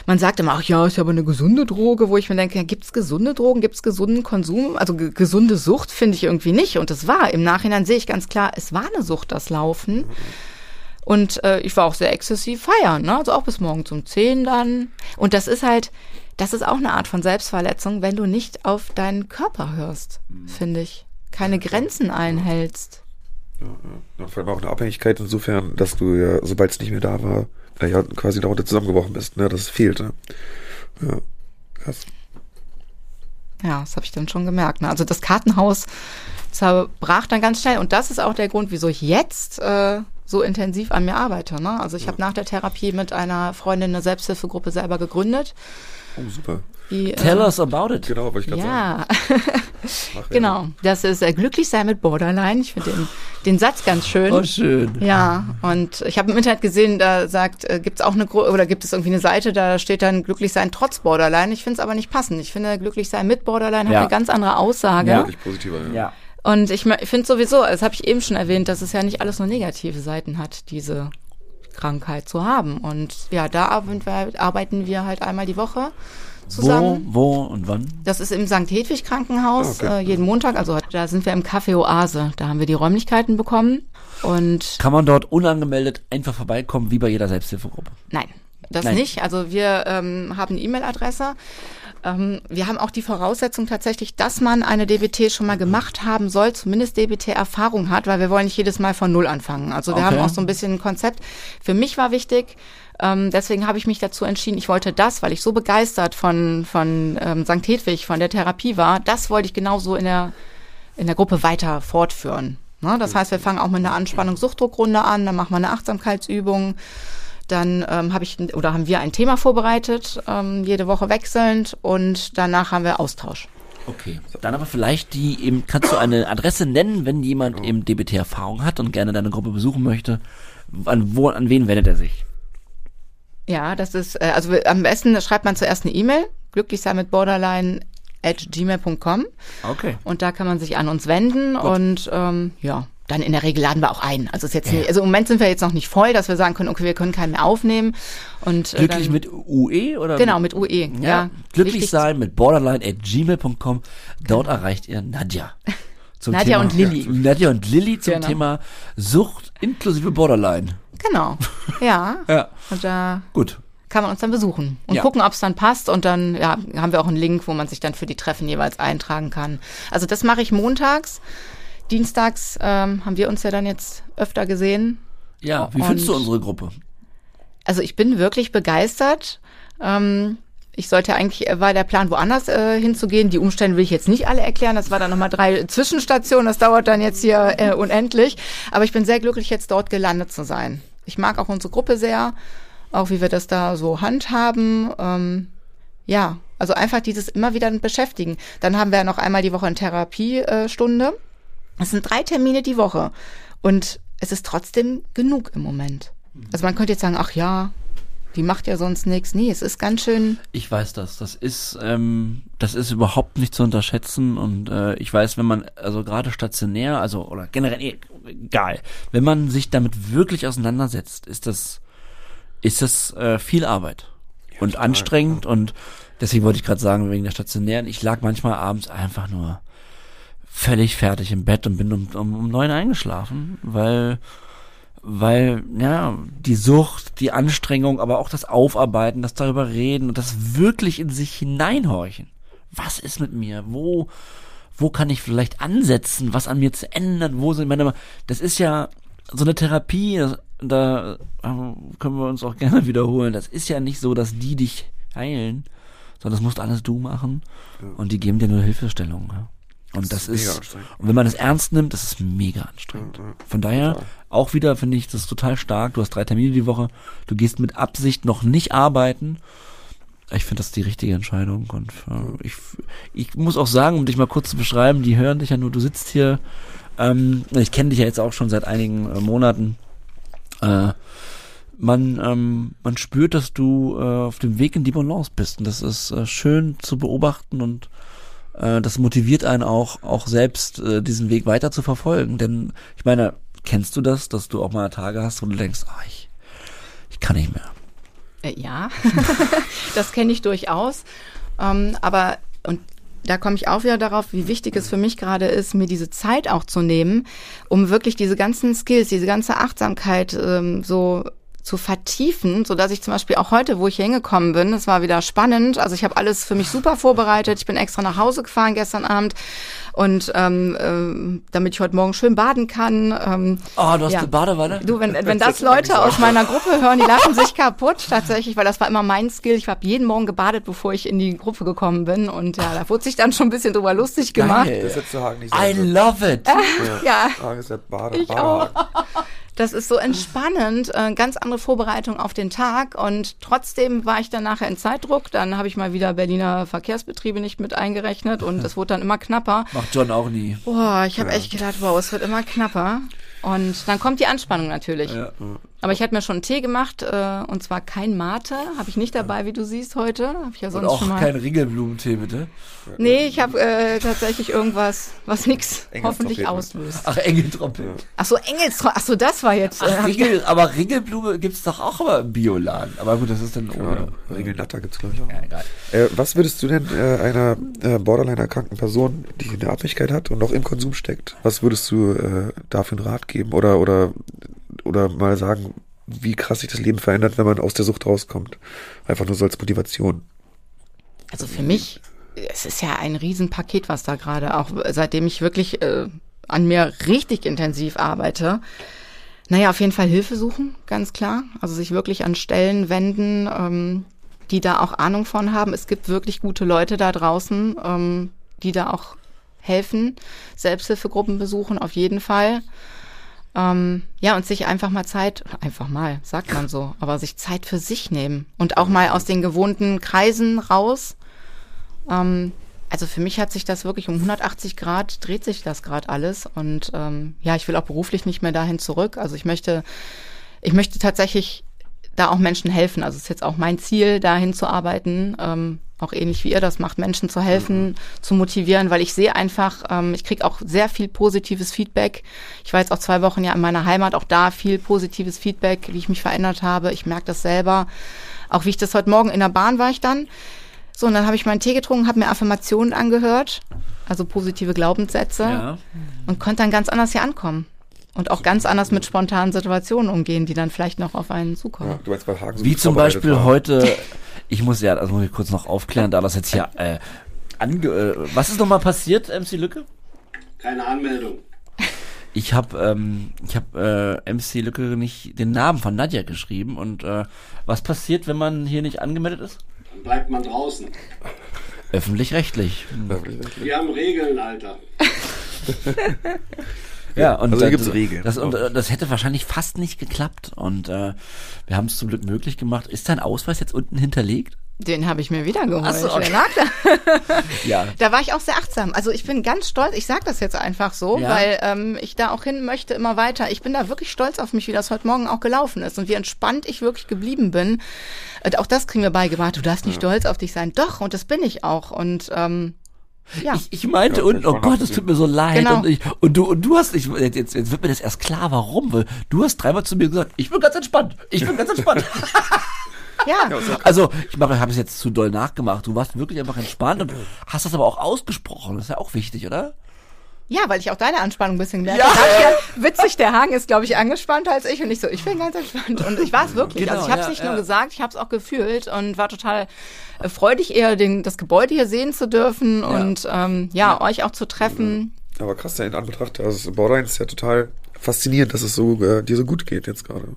[SPEAKER 1] Man sagt immer, ach ja, ist ja aber eine gesunde Droge, wo ich mir denke, ja, gibt's gesunde Drogen, gibt's gesunden Konsum? Also ge gesunde Sucht finde ich irgendwie nicht. Und das war, im Nachhinein sehe ich ganz klar, es war eine Sucht, das Laufen. Und äh, ich war auch sehr exzessiv feiern, ne? Also auch bis morgens um 10 dann. Und das ist halt, das ist auch eine Art von Selbstverletzung, wenn du nicht auf deinen Körper hörst, finde ich. Keine Grenzen einhältst.
[SPEAKER 3] Ja, ja. Vor allem auch eine Abhängigkeit insofern, dass du ja, sobald es nicht mehr da war, ja quasi darunter zusammengebrochen bist, ne? Das fehlte. Ja. Krass.
[SPEAKER 1] Ja, das habe ich dann schon gemerkt. Ne? Also das Kartenhaus zerbrach dann ganz schnell. Und das ist auch der Grund, wieso ich jetzt äh, so intensiv an mir arbeite. Ne? Also ich habe nach der Therapie mit einer Freundin eine Selbsthilfegruppe selber gegründet.
[SPEAKER 3] Oh, super.
[SPEAKER 1] Die,
[SPEAKER 2] Tell
[SPEAKER 1] äh,
[SPEAKER 2] us about it.
[SPEAKER 3] Genau, wollte ich gerade sagen.
[SPEAKER 1] ja,
[SPEAKER 3] Ach,
[SPEAKER 1] genau. Das ist äh, glücklich sein mit Borderline. Ich finde den, den Satz ganz schön.
[SPEAKER 2] Oh, schön.
[SPEAKER 1] Ja, und ich habe im Internet gesehen, da sagt, äh, gibt es auch eine Gru oder gibt es irgendwie eine Seite, da steht dann glücklich sein trotz Borderline. Ich finde es aber nicht passend. Ich finde glücklich sein mit Borderline hat
[SPEAKER 2] Ja.
[SPEAKER 1] eine ganz andere Aussage.
[SPEAKER 2] Ja.
[SPEAKER 3] Wirklich positiver, ja.
[SPEAKER 2] Ja.
[SPEAKER 1] Und ich finde sowieso, das habe ich eben schon erwähnt, dass es ja nicht alles nur negative Seiten hat, diese Krankheit zu haben. Und ja, da arbeiten wir, arbeiten wir halt einmal die Woche
[SPEAKER 2] Wo,
[SPEAKER 1] zusammen.
[SPEAKER 2] wo und wann?
[SPEAKER 1] Das ist im St. Hedwig Krankenhaus,
[SPEAKER 3] Ah, okay.
[SPEAKER 1] äh, jeden Montag. Also da sind wir im Café Oase. Da haben wir die Räumlichkeiten bekommen. Und
[SPEAKER 2] Kann man dort unangemeldet einfach vorbeikommen, wie bei jeder Selbsthilfegruppe?
[SPEAKER 1] Nein, das
[SPEAKER 2] Nein.
[SPEAKER 1] nicht. Also wir ähm, haben eine E-Mail-Adresse. Ähm, wir haben auch die Voraussetzung tatsächlich, dass man eine DBT schon mal gemacht haben soll, zumindest DBT-Erfahrung hat, weil wir wollen nicht jedes Mal von Null anfangen. Also wir
[SPEAKER 2] Okay.
[SPEAKER 1] haben auch so ein bisschen ein Konzept. Für mich war wichtig, ähm, deswegen habe ich mich dazu entschieden, ich wollte das, weil ich so begeistert von, von ähm, St. Hedwig, von der Therapie war, das wollte ich genauso in der, in der Gruppe weiter fortführen. Ne? Das heißt, wir fangen auch mit einer Anspannungs-Suchtdruckrunde an, dann machen wir eine Achtsamkeitsübung, dann ähm, habe ich oder haben wir ein Thema vorbereitet, ähm, jede Woche wechselnd und danach haben wir Austausch.
[SPEAKER 2] Okay. Dann aber vielleicht die eben, kannst du eine Adresse nennen, wenn jemand eben DBT-Erfahrung hat und gerne deine Gruppe besuchen möchte. An, wo, an wen wendet er sich?
[SPEAKER 1] Ja, das ist, äh, also am besten schreibt man zuerst eine E-Mail, glücklich sein mit borderline at gmail.com
[SPEAKER 2] Okay.
[SPEAKER 1] und da kann man sich an uns wenden und ähm, ja, dann in der Regel laden wir auch ein. Also ist jetzt nicht, also im Moment sind wir jetzt noch nicht voll, dass wir sagen können, okay, wir können keinen mehr aufnehmen und äh,
[SPEAKER 2] Glücklich
[SPEAKER 1] dann,
[SPEAKER 2] mit UE oder?
[SPEAKER 1] genau mit UE. Ja,
[SPEAKER 2] Ja. Glücklich
[SPEAKER 1] Wichtig-
[SPEAKER 2] sein mit borderline at gmail.com. Dort erreicht ihr Nadja. Zum
[SPEAKER 1] Nadja
[SPEAKER 2] Thema,
[SPEAKER 1] und Lilly.
[SPEAKER 2] Nadja und Lilly zum
[SPEAKER 1] Genau.
[SPEAKER 2] Thema Sucht inklusive Borderline.
[SPEAKER 1] Genau. Ja.
[SPEAKER 2] Ja.
[SPEAKER 1] Und da
[SPEAKER 2] Gut.
[SPEAKER 1] kann man uns dann besuchen und
[SPEAKER 2] Ja.
[SPEAKER 1] gucken, ob es dann passt. Und dann ja, haben wir auch einen Link, wo man sich dann für die Treffen jeweils eintragen kann. Also das mache ich montags. Dienstags ähm, haben wir uns ja dann jetzt öfter gesehen.
[SPEAKER 2] Ja, wie findest du unsere Gruppe?
[SPEAKER 1] Also ich bin wirklich begeistert. Ähm, ich sollte eigentlich, äh, war der Plan, woanders äh, hinzugehen. Die Umstände will ich jetzt nicht alle erklären. Das war dann nochmal drei Zwischenstationen. Das dauert dann jetzt hier äh, unendlich. Aber ich bin sehr glücklich, jetzt dort gelandet zu sein. Ich mag auch unsere Gruppe sehr, auch wie wir das da so handhaben. Ähm, ja, also einfach dieses immer wieder beschäftigen. Dann haben wir noch einmal die Woche eine Therapiestunde. Es sind drei Termine die Woche. Und es ist trotzdem genug im Moment. Also man könnte jetzt sagen, ach ja, die macht ja sonst nichts. Nee, es ist ganz schön.
[SPEAKER 2] Ich weiß das. Das ist, ähm, das ist überhaupt nicht zu unterschätzen und äh, ich weiß, wenn man, also gerade stationär, also oder generell, eh, egal, wenn man sich damit wirklich auseinandersetzt, ist das, ist das äh, viel Arbeit und anstrengend und deswegen wollte ich gerade sagen, wegen der stationären, ich lag manchmal abends einfach nur völlig fertig im Bett und bin um, um, um neun eingeschlafen, weil weil ja die Sucht, die Anstrengung, aber auch das Aufarbeiten, das darüber reden und das wirklich in sich hineinhorchen. Was ist mit mir? Wo wo kann ich vielleicht ansetzen, was an mir zu ändern? Wo sind meine das ist ja so eine Therapie, da äh, können wir uns auch gerne wiederholen. Das ist ja nicht so, dass die dich heilen, sondern das musst alles du machen und die geben dir nur Hilfestellung. Ja? Und das,
[SPEAKER 3] ist mega
[SPEAKER 2] ist,
[SPEAKER 3] anstrengend.
[SPEAKER 2] und wenn man es ernst nimmt, das ist mega anstrengend. Von daher, auch wieder finde ich das total stark. Du hast drei Termine die Woche, du gehst mit Absicht noch nicht arbeiten. Ich finde das die richtige Entscheidung und äh, ich, ich muss auch sagen, um dich mal kurz zu beschreiben, die hören dich ja nur, du sitzt hier, ähm, ich kenne dich ja jetzt auch schon seit einigen äh, Monaten. Äh, man, ähm, man spürt, dass du äh, auf dem Weg in die Balance bist und das ist äh, schön zu beobachten und äh, das motiviert einen auch, auch selbst äh, diesen Weg weiter zu verfolgen. Denn ich meine, kennst du das, dass du auch mal Tage hast, wo du denkst, ah, ich, ich kann nicht mehr.
[SPEAKER 1] Äh, ja, das kenne ich durchaus. Ähm, aber, und da komme ich auch wieder darauf, wie wichtig es für mich gerade ist, mir diese Zeit auch zu nehmen, um wirklich diese ganzen Skills, diese ganze Achtsamkeit ähm, so zu vertiefen, so dass ich zum Beispiel auch heute, wo ich hier hingekommen bin, es war wieder spannend. Also ich habe alles für mich super vorbereitet. Ich bin extra nach Hause gefahren gestern Abend und ähm, ähm, damit ich heute Morgen schön baden kann. Ähm,
[SPEAKER 2] Oh, du hast
[SPEAKER 1] Ja.
[SPEAKER 2] eine Badewanne?
[SPEAKER 1] Du, wenn, wenn das Leute aus meiner Gruppe hören, die lachen sich kaputt tatsächlich, weil das war immer mein Skill. Ich habe jeden Morgen gebadet, bevor ich in die Gruppe gekommen bin. Und ja, da wurde sich dann schon ein bisschen drüber lustig gemacht.
[SPEAKER 3] Das
[SPEAKER 2] Geil.
[SPEAKER 3] hättest du Hagen nicht
[SPEAKER 2] I
[SPEAKER 3] sagen
[SPEAKER 2] love it.
[SPEAKER 1] Ja.
[SPEAKER 3] Hagen ist der Bade,
[SPEAKER 1] Ich
[SPEAKER 3] Badehagen.
[SPEAKER 1] Das ist so entspannend, äh, ganz andere Vorbereitung auf den Tag. Und trotzdem war ich dann nachher in Zeitdruck. Dann habe ich mal wieder Berliner Verkehrsbetriebe nicht mit eingerechnet und es wurde dann immer knapper.
[SPEAKER 2] Macht John auch nie.
[SPEAKER 1] Boah, ich habe echt gedacht, wow, es wird immer knapper. Und dann kommt die Anspannung natürlich.
[SPEAKER 2] Ja.
[SPEAKER 1] Aber ich hatte mir schon einen Tee gemacht, äh, und zwar kein Mate, habe ich nicht dabei, wie du siehst heute. Habe ich ja
[SPEAKER 2] Und
[SPEAKER 1] sonst
[SPEAKER 2] auch
[SPEAKER 1] schon mal.
[SPEAKER 2] kein Ringelblumentee, bitte.
[SPEAKER 1] nee, ich habe äh, tatsächlich irgendwas, was nix hoffentlich auslöst.
[SPEAKER 2] Ach, Engeltrompet.
[SPEAKER 1] Ach so, Engelstra ach so, das war jetzt. Äh,
[SPEAKER 2] Ach,
[SPEAKER 1] hab
[SPEAKER 2] Ringel, aber Ringelblume gibt's doch auch immer im Bioladen. Aber gut, das ist dann
[SPEAKER 3] Ja,
[SPEAKER 2] ohne.
[SPEAKER 3] Regelnatter gibt's glaube ich auch.
[SPEAKER 2] Ja, egal.
[SPEAKER 3] Äh, was würdest du denn äh, einer äh, Borderline-erkrankten Person, die eine Abhängigkeit hat und noch im Konsum steckt, was würdest du äh, dafür einen Rat geben oder oder oder mal sagen, wie krass sich das Leben verändert, wenn man aus der Sucht rauskommt? Einfach nur so als Motivation.
[SPEAKER 1] Also für mich, es ist ja ein Riesenpaket, was da gerade, auch seitdem ich wirklich äh, an mir richtig intensiv arbeite. Naja, auf jeden Fall Hilfe suchen, ganz klar. Also sich wirklich an Stellen wenden, ähm, die da auch Ahnung von haben. Es gibt wirklich gute Leute da draußen, ähm, die da auch helfen. Selbsthilfegruppen besuchen, auf jeden Fall. Ähm, ja, und sich einfach mal Zeit, einfach mal, sagt man so, aber sich Zeit für sich nehmen und auch mal aus den gewohnten Kreisen raus. Ähm, also für mich hat sich das wirklich um 180 Grad, dreht sich das gerade alles. Und ähm, ja, ich will auch beruflich nicht mehr dahin zurück. Also ich möchte, ich möchte tatsächlich da auch Menschen helfen. Also es ist jetzt auch mein Ziel, dahin zu arbeiten. Ähm, auch ähnlich wie ihr das macht, Menschen zu helfen, zu motivieren, weil ich sehe einfach, ähm, ich kriege auch sehr viel positives Feedback. Ich war jetzt auch zwei Wochen ja in meiner Heimat, auch da viel positives Feedback, wie ich mich verändert habe. Ich merke das selber. Auch wie ich das heute Morgen in der Bahn war ich dann. So, und dann habe ich meinen Tee getrunken, habe mir Affirmationen angehört, also positive Glaubenssätze
[SPEAKER 2] Ja.
[SPEAKER 1] und konnte dann ganz anders hier ankommen. Und auch ganz anders mit spontanen Situationen umgehen, die dann vielleicht noch auf einen zukommen.
[SPEAKER 3] Ja, du meinst, weil Hagen so
[SPEAKER 2] Wie zum Beispiel
[SPEAKER 3] war.
[SPEAKER 2] heute, ich muss ja, das muss ich kurz noch aufklären, da das jetzt hier äh, ange, äh, was ist nochmal passiert, MC Lücke?
[SPEAKER 4] Keine Anmeldung.
[SPEAKER 2] Ich habe ähm, ich habe äh, MC Lücke nicht den Namen von Nadja geschrieben und äh, was passiert, wenn man hier nicht angemeldet ist?
[SPEAKER 4] Dann bleibt man draußen.
[SPEAKER 2] Öffentlich-rechtlich.
[SPEAKER 4] Wir haben Regeln, Alter.
[SPEAKER 2] Ja, und
[SPEAKER 3] also
[SPEAKER 2] äh,
[SPEAKER 3] gibt's Regeln.
[SPEAKER 2] Das, und, äh, das hätte wahrscheinlich fast nicht geklappt und äh, wir haben es zum Glück möglich gemacht. Ist dein Ausweis jetzt unten hinterlegt?
[SPEAKER 1] Den habe ich mir wieder geholt.
[SPEAKER 2] Ach so, okay.
[SPEAKER 1] Da.
[SPEAKER 2] Ja.
[SPEAKER 1] Da war ich auch sehr achtsam. Also ich bin ganz stolz. Ich sage das jetzt einfach so,
[SPEAKER 2] Ja.
[SPEAKER 1] weil ähm, ich da auch hin möchte immer weiter. Ich bin da wirklich stolz auf mich, wie das heute Morgen auch gelaufen ist und wie entspannt ich wirklich geblieben bin. Und auch das kriegen wir beigebracht. Du darfst nicht stolz auf dich sein. Doch, und das bin ich auch. Und ähm, ja.
[SPEAKER 2] Ich, ich meinte
[SPEAKER 3] Ja,
[SPEAKER 2] unten, oh Gott, es tut mir so leid.
[SPEAKER 1] Genau.
[SPEAKER 2] Und, ich, und du und du hast, ich, jetzt, jetzt jetzt wird mir das erst klar, warum. Weil du hast dreimal zu mir gesagt, ich bin ganz entspannt. Ich bin ganz entspannt.
[SPEAKER 1] ja.
[SPEAKER 2] also, ich mache, habe es jetzt zu doll nachgemacht. Du warst wirklich einfach entspannt und hast das aber auch ausgesprochen. Das ist ja auch wichtig, oder?
[SPEAKER 1] Ja, weil ich auch deine Anspannung ein bisschen gemerkt
[SPEAKER 2] Ja.
[SPEAKER 1] Ja. Witzig, der Hagen ist, glaube ich, angespannter als ich und ich so, ich bin ganz entspannt. Und ich war es wirklich.
[SPEAKER 2] Genau,
[SPEAKER 1] also ich habe es
[SPEAKER 2] ja,
[SPEAKER 1] nicht
[SPEAKER 2] ja.
[SPEAKER 1] nur gesagt, ich habe es auch gefühlt und war total äh, freudig, eher den, das Gebäude hier sehen zu dürfen und ähm, ja, euch auch zu treffen.
[SPEAKER 3] Aber krass, ja, in Anbetracht, also Borderline ist ja total faszinierend, dass es so äh, dir so gut geht jetzt gerade.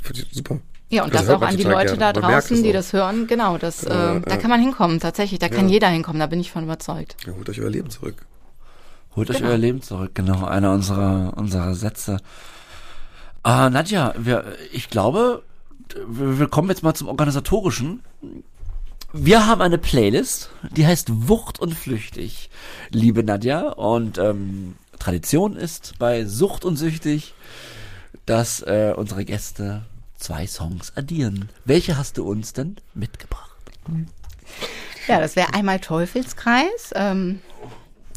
[SPEAKER 3] Finde ich Super.
[SPEAKER 1] Ja, und
[SPEAKER 3] Das
[SPEAKER 1] das,
[SPEAKER 3] hört
[SPEAKER 1] auch an die Leute
[SPEAKER 3] gerne.
[SPEAKER 1] da draußen, die das hören. Genau, das, äh,
[SPEAKER 3] Ja,
[SPEAKER 1] da kann man hinkommen, tatsächlich. Da kann
[SPEAKER 3] Ja.
[SPEAKER 1] jeder hinkommen, da bin ich von überzeugt.
[SPEAKER 3] Ja, holt euch euer Leben zurück.
[SPEAKER 2] Holt euch
[SPEAKER 1] Genau.
[SPEAKER 2] euer Leben zurück, genau, einer unserer, unserer Sätze. Ah, Nadja, wir, ich glaube, wir, wir kommen jetzt mal zum Organisatorischen. Wir haben eine Playlist, die heißt Wucht und Flüchtig, liebe Nadja. Und ähm, Tradition ist bei Sucht und Süchtig, dass äh, unsere Gäste zwei Songs addieren. Welche hast du uns denn mitgebracht?
[SPEAKER 1] Ja, das wäre einmal Teufelskreis. Ähm,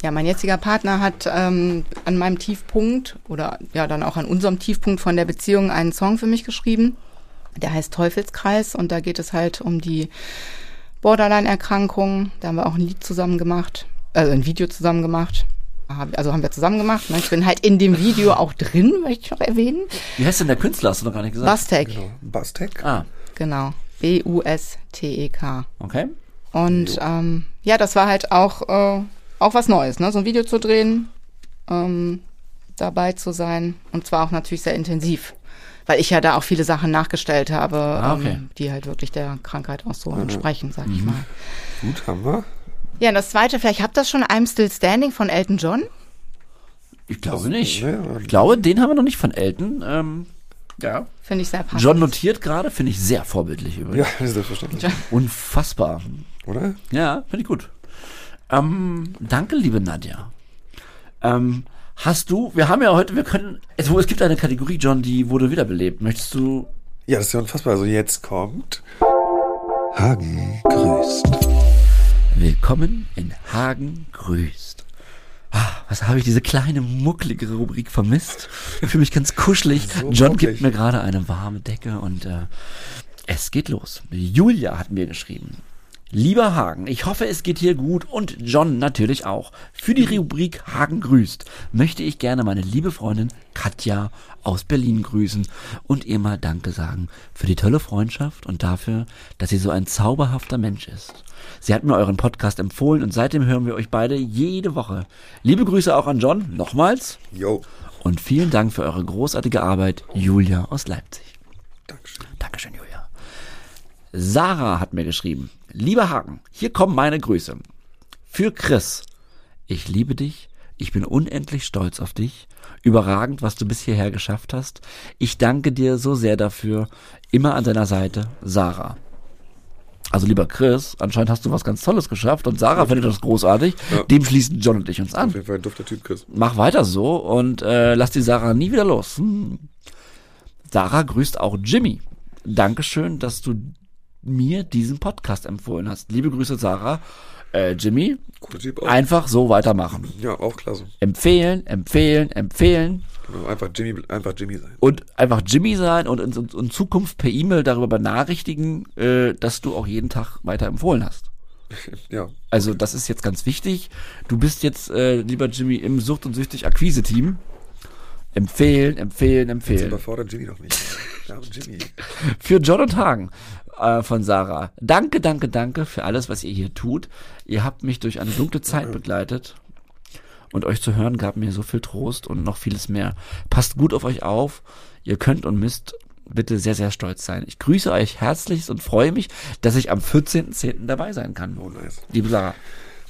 [SPEAKER 1] ja, mein jetziger Partner hat ähm, an meinem Tiefpunkt oder ja dann auch an unserem Tiefpunkt von der Beziehung einen Song für mich geschrieben. Der heißt Teufelskreis und da geht es halt um die Borderline-Erkrankung. Da haben wir auch ein Lied zusammen gemacht, also ein Video zusammen gemacht. Also haben wir zusammen gemacht. Ne? Ich bin halt in dem Video auch drin, möchte ich noch erwähnen.
[SPEAKER 2] Wie heißt denn der Künstler? Hast du noch gar nicht gesagt.
[SPEAKER 1] Bastek,
[SPEAKER 3] Genau. Bastek.
[SPEAKER 2] Ah,
[SPEAKER 1] genau. B-U-S-T-E-K.
[SPEAKER 2] okay.
[SPEAKER 1] Und ähm, ja, das war halt auch, äh, auch was Neues, ne? so ein Video zu drehen, ähm, dabei zu sein und zwar auch natürlich sehr intensiv, weil ich ja da auch viele Sachen nachgestellt habe,
[SPEAKER 2] Ah, okay.
[SPEAKER 1] ähm, die halt wirklich der Krankheit auch so entsprechen, sag ich mal.
[SPEAKER 3] Gut, haben wir.
[SPEAKER 1] Ja, und das zweite, vielleicht habt ihr das schon, I'm Still Standing von Elton John.
[SPEAKER 2] Ich glaube nicht. Ich glaube, den haben wir noch nicht von Elton. Ähm, ja.
[SPEAKER 1] Finde ich sehr passend.
[SPEAKER 2] John notiert gerade, finde ich sehr vorbildlich übrigens.
[SPEAKER 3] ja, selbstverständlich.
[SPEAKER 2] Unfassbar.
[SPEAKER 3] Oder?
[SPEAKER 2] Ja, finde ich gut. Ähm, danke, liebe Nadja. Ähm, hast du, wir haben ja heute, wir können, es, es gibt eine Kategorie, John, die wurde wiederbelebt. Möchtest du,
[SPEAKER 3] Ja, das ist ja unfassbar. Also jetzt kommt Hagen grüßt.
[SPEAKER 2] willkommen in Hagen grüßt. Ah, was habe ich diese kleine, mucklige Rubrik vermisst? Ich fühle mich ganz kuschelig.
[SPEAKER 3] So
[SPEAKER 2] John
[SPEAKER 3] mucklig.
[SPEAKER 2] gibt mir gerade eine warme Decke und äh, es geht los. Julia hat mir geschrieben. Lieber Hagen, ich hoffe, es geht hier gut und John natürlich auch. Für die Rubrik Hagen grüßt möchte ich gerne meine liebe Freundin Katja aus Berlin grüßen und ihr mal Danke sagen für die tolle Freundschaft und dafür, dass sie so ein zauberhafter Mensch ist. Sie hat mir euren Podcast empfohlen und seitdem hören wir euch beide jede Woche. Liebe Grüße auch an John, nochmals.
[SPEAKER 3] Jo.
[SPEAKER 2] Und vielen Dank für eure großartige Arbeit, Julia aus Leipzig.
[SPEAKER 3] Dankeschön.
[SPEAKER 2] Dankeschön, Julia. Sarah hat mir geschrieben. Lieber Hagen, hier kommen meine Grüße. Für Chris. Ich liebe dich. Ich bin unendlich stolz auf dich. Überragend, was du bis hierher geschafft hast. Ich danke dir so sehr dafür. Immer an deiner Seite, Sarah. Also lieber Chris, anscheinend hast du was ganz Tolles geschafft und Sarah findet das großartig.
[SPEAKER 3] Ja.
[SPEAKER 2] Dem schließen John und ich uns an
[SPEAKER 3] Auf jeden Fall ein dufter Typ, Chris.
[SPEAKER 2] mach weiter so und äh, lass die Sarah nie wieder los. Hm. Sarah grüßt auch Jimmy. Dankeschön, dass du mir diesen Podcast empfohlen hast. Liebe Grüße, Sarah. Äh, Jimmy, einfach so weitermachen.
[SPEAKER 3] Ja, auch klasse.
[SPEAKER 2] Empfehlen, empfehlen, empfehlen
[SPEAKER 3] Genau, einfach Jimmy, einfach Jimmy sein.
[SPEAKER 2] und einfach Jimmy sein und in, in, Zukunft per E-Mail darüber benachrichtigen, äh, dass du auch jeden Tag weiter empfohlen hast.
[SPEAKER 3] Ja.
[SPEAKER 2] Also das ist jetzt ganz wichtig. Du bist jetzt, äh, lieber Jimmy, im Sucht- und Süchtig-Akquise-Team. Empfehlen, empfehlen,
[SPEAKER 3] Jetzt
[SPEAKER 2] empfehlen.
[SPEAKER 3] überfordert Jimmy doch nicht. Jimmy.
[SPEAKER 2] Für John und Hagen äh, von Sarah. Danke, danke, danke für alles, was ihr hier tut. Ihr habt mich durch eine dunkle Zeit begleitet. und euch zu hören gab mir so viel Trost und noch vieles mehr. Passt gut auf euch auf. Ihr könnt und müsst bitte sehr, sehr stolz sein. Ich grüße euch herzlichst und freue mich, dass ich am 14.10. dabei sein kann.
[SPEAKER 3] Oh, nice.
[SPEAKER 2] Liebe Sarah.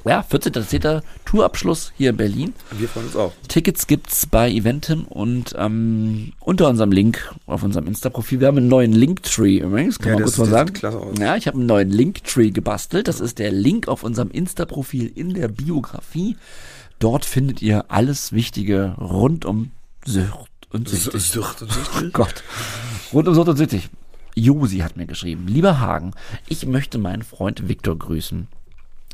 [SPEAKER 2] Ja, 14.10. Tourabschluss hier in Berlin.
[SPEAKER 3] Wir freuen uns auch.
[SPEAKER 2] Tickets gibt's bei Eventim und ähm, unter unserem Link auf unserem Insta-Profil. Wir haben einen neuen Linktree übrigens, kann
[SPEAKER 3] Ja,
[SPEAKER 2] man
[SPEAKER 3] das-
[SPEAKER 2] kurz mal sagen.
[SPEAKER 3] sieht klasse aus.
[SPEAKER 2] Ja, ich habe einen neuen Linktree gebastelt. Das ist der Link auf unserem Insta-Profil in der Biografie. Dort findet ihr alles Wichtige rund um Sucht und Süchtig.
[SPEAKER 3] Sucht und
[SPEAKER 2] Oh
[SPEAKER 3] süchtig.
[SPEAKER 2] Gott. Rund um Sucht und Süchtig. Josi hat mir geschrieben. Lieber Hagen, ich möchte meinen Freund Viktor grüßen.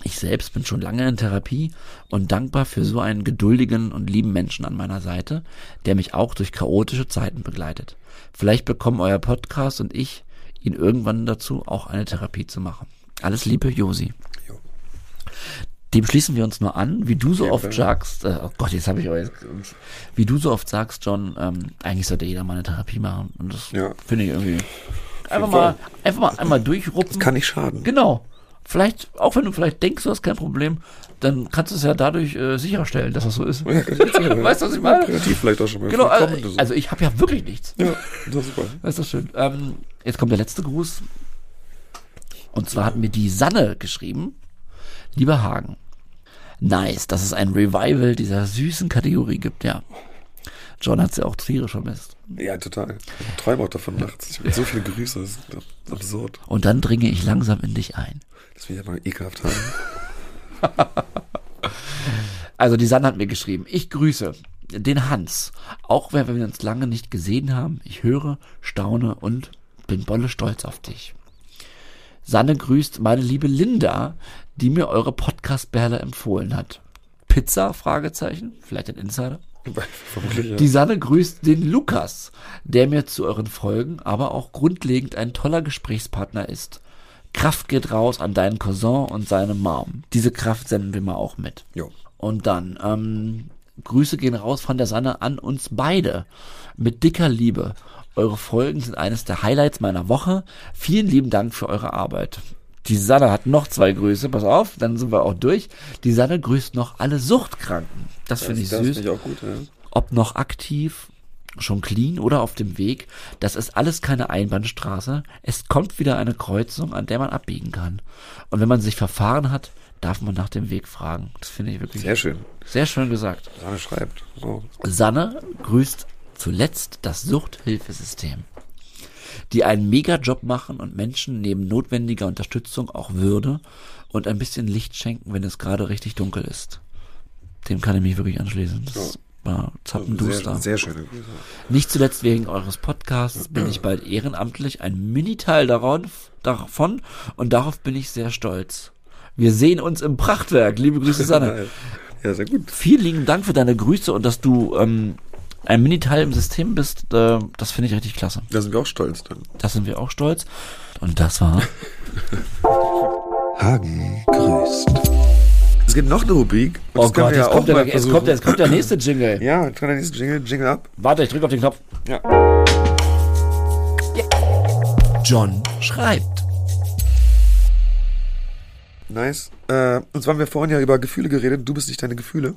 [SPEAKER 2] Ich selbst bin schon lange in Therapie und dankbar für so einen geduldigen und lieben Menschen an meiner Seite, der mich auch durch chaotische Zeiten begleitet. Vielleicht bekommen euer Podcast und ich ihn irgendwann dazu, auch eine Therapie zu machen. Alles Liebe, Josi.
[SPEAKER 3] Jo.
[SPEAKER 2] Dem schließen wir uns nur an, wie du so oft sagst, äh, oh Gott, jetzt habe ich euch, wie du so oft sagst, John, ähm, eigentlich sollte jeder mal eine Therapie machen. Und das
[SPEAKER 3] Ja.
[SPEAKER 2] finde ich irgendwie. Einfach mal, einfach mal einmal durchrupfen.
[SPEAKER 3] Kann nicht schaden.
[SPEAKER 2] Genau. Vielleicht, auch wenn du vielleicht denkst, du hast kein Problem, dann kannst du es ja dadurch äh, sicherstellen, dass das so ist.
[SPEAKER 3] Ja, ich erzählen,
[SPEAKER 2] Weißt du, was ich meine?
[SPEAKER 3] Kreativ vielleicht auch schon mal.
[SPEAKER 2] Genau, also,
[SPEAKER 3] das.
[SPEAKER 2] also ich habe ja wirklich nichts.
[SPEAKER 3] ja, das ist super.
[SPEAKER 2] Das ist schön. Ähm, jetzt kommt der letzte Gruß. Und zwar hat mir die Sanne geschrieben. Lieber Hagen, nice, dass es ein Revival dieser süßen Kategorie gibt, ja. John hat sie auch tierisch vermisst.
[SPEAKER 3] Ja, total. Ich träume auch davon nachts. Ich so viele Grüße, das ist absurd.
[SPEAKER 2] Und dann dringe ich langsam in dich ein.
[SPEAKER 3] Das will ich ja mal ekelhaft haben.
[SPEAKER 2] Also die Sanne hat mir geschrieben, ich grüße den Hans, auch wenn wir uns lange nicht gesehen haben. Ich höre, staune und bin bolle stolz auf dich. Sanne grüßt meine liebe Linda, die mir eure Podcast-Perle empfohlen hat. Pizza? Fragezeichen. Vielleicht ein Insider.
[SPEAKER 3] Ja.
[SPEAKER 2] Die Sanne grüßt den Lukas, der mir zu euren Folgen, aber auch grundlegend ein toller Gesprächspartner ist. Kraft geht raus an deinen Cousin und seine Mom. Diese Kraft senden wir mal auch mit.
[SPEAKER 3] Jo.
[SPEAKER 2] Und dann, ähm, Grüße gehen raus von der Sanne an uns beide. Mit dicker Liebe. Eure Folgen sind eines der Highlights meiner Woche. Vielen lieben Dank für eure Arbeit. Die Sanne hat noch zwei Grüße, pass auf, dann sind wir auch durch. Die Sanne grüßt noch alle Suchtkranken. Das finde ich
[SPEAKER 3] das
[SPEAKER 2] süß
[SPEAKER 3] finde ich auch gut, ja.
[SPEAKER 2] ob noch aktiv, schon clean oder auf dem Weg. Das ist alles keine Einbahnstraße. Es kommt wieder eine Kreuzung, an der man abbiegen kann. Und wenn man sich verfahren hat, darf man nach dem Weg fragen. Das finde ich wirklich
[SPEAKER 3] Sehr schön.
[SPEAKER 2] sehr schön gesagt.
[SPEAKER 3] Sanne schreibt. Oh.
[SPEAKER 2] Sanne grüßt zuletzt das Suchthilfesystem, die einen Mega-Job machen und Menschen neben notwendiger Unterstützung auch Würde und ein bisschen Licht schenken, wenn es gerade richtig dunkel ist. Dem kann ich mich wirklich anschließen. Das war zappenduster.
[SPEAKER 3] Sehr, sehr schöne Grüße.
[SPEAKER 2] Nicht zuletzt wegen eures Podcasts bin ich bald ehrenamtlich ein Mini-Teil davon und darauf bin ich sehr stolz. Wir sehen uns im Prachtwerk. Liebe Grüße, Sanne.
[SPEAKER 3] Ja, sehr gut.
[SPEAKER 2] Vielen lieben Dank für deine Grüße und dass du ähm, ein Mini-Teil im System bist. Äh, das finde ich richtig klasse.
[SPEAKER 3] Da sind wir auch stolz dann.
[SPEAKER 2] Das sind wir auch stolz. Und das war
[SPEAKER 3] Hagen grüßt. Es gibt noch eine Rubrik. wir ja
[SPEAKER 2] jetzt
[SPEAKER 3] auch
[SPEAKER 2] kommt, der, jetzt, kommt, der- jetzt kommt der nächste Jingle.
[SPEAKER 3] Ja, jetzt kann der nächste Jingle, Jingle ab.
[SPEAKER 2] Warte, ich drücke auf den Knopf.
[SPEAKER 3] Ja.
[SPEAKER 2] John schreibt.
[SPEAKER 3] Nice. Äh, und zwar haben wir vorhin ja über Gefühle geredet. Du bist nicht deine Gefühle.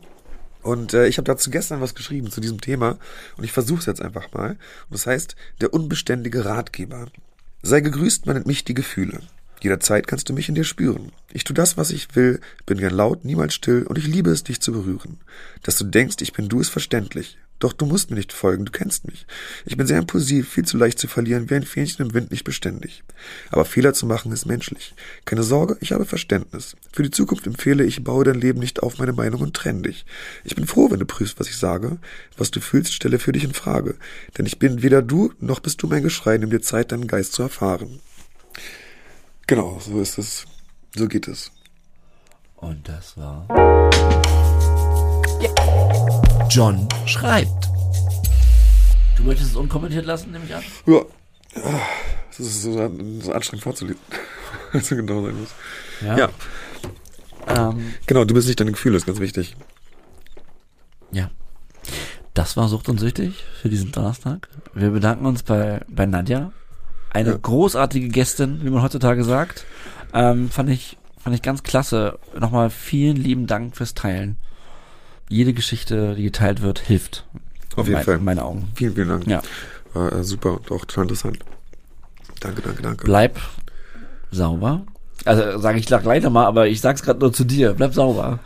[SPEAKER 3] Und äh, ich habe dazu gestern was geschrieben zu diesem Thema. Und ich versuche es jetzt einfach mal. Und das heißt, der unbeständige Ratgeber. Sei gegrüßt, man nennt mich die Gefühle. Jederzeit kannst du mich in dir spüren. Ich tu das, was ich will, bin gern laut, niemals still und ich liebe es, dich zu berühren. Dass du denkst, ich bin du, ist verständlich. Doch du musst mir nicht folgen, du kennst mich. Ich bin sehr impulsiv, viel zu leicht zu verlieren, wie ein Fähnchen im Wind nicht beständig. Aber Fehler zu machen ist menschlich. Keine Sorge, ich habe Verständnis. Für die Zukunft empfehle ich, baue dein Leben nicht auf meine Meinung und trenn dich. Ich bin froh, wenn du prüfst, was ich sage. Was du fühlst, stelle für dich in Frage. Denn ich bin weder du, noch bist du mein Geschrei, nimm dir Zeit, deinen Geist zu erfahren. Genau, so ist es. So geht es.
[SPEAKER 2] Und das war. John schreibt. Du möchtest es unkommentiert lassen, nehme ich an?
[SPEAKER 3] Ja. Das ist so, so anstrengend vorzulesen. so genau sein muss. Ja.
[SPEAKER 2] Ähm,
[SPEAKER 3] Genau, du bist nicht deine Gefühle, ist ganz wichtig.
[SPEAKER 2] ja. Das war Sucht und Süchtig für diesen Donnerstag. Wir bedanken uns bei, bei Nadja. Eine
[SPEAKER 3] Ja.
[SPEAKER 2] großartige Gästin, wie man heutzutage sagt. Ähm, fand ich, fand ich ganz klasse. Nochmal vielen lieben Dank fürs Teilen. jede Geschichte, die geteilt wird, hilft.
[SPEAKER 3] Auf jeden
[SPEAKER 2] mein,
[SPEAKER 3] Fall.
[SPEAKER 2] In meinen Augen.
[SPEAKER 3] Vielen, vielen Dank.
[SPEAKER 2] Ja.
[SPEAKER 3] War äh, super und auch total interessant. Danke, danke, danke.
[SPEAKER 2] Bleib sauber. Also sage ich gleich nochmal, aber ich sag's gerade nur zu dir. Bleib sauber.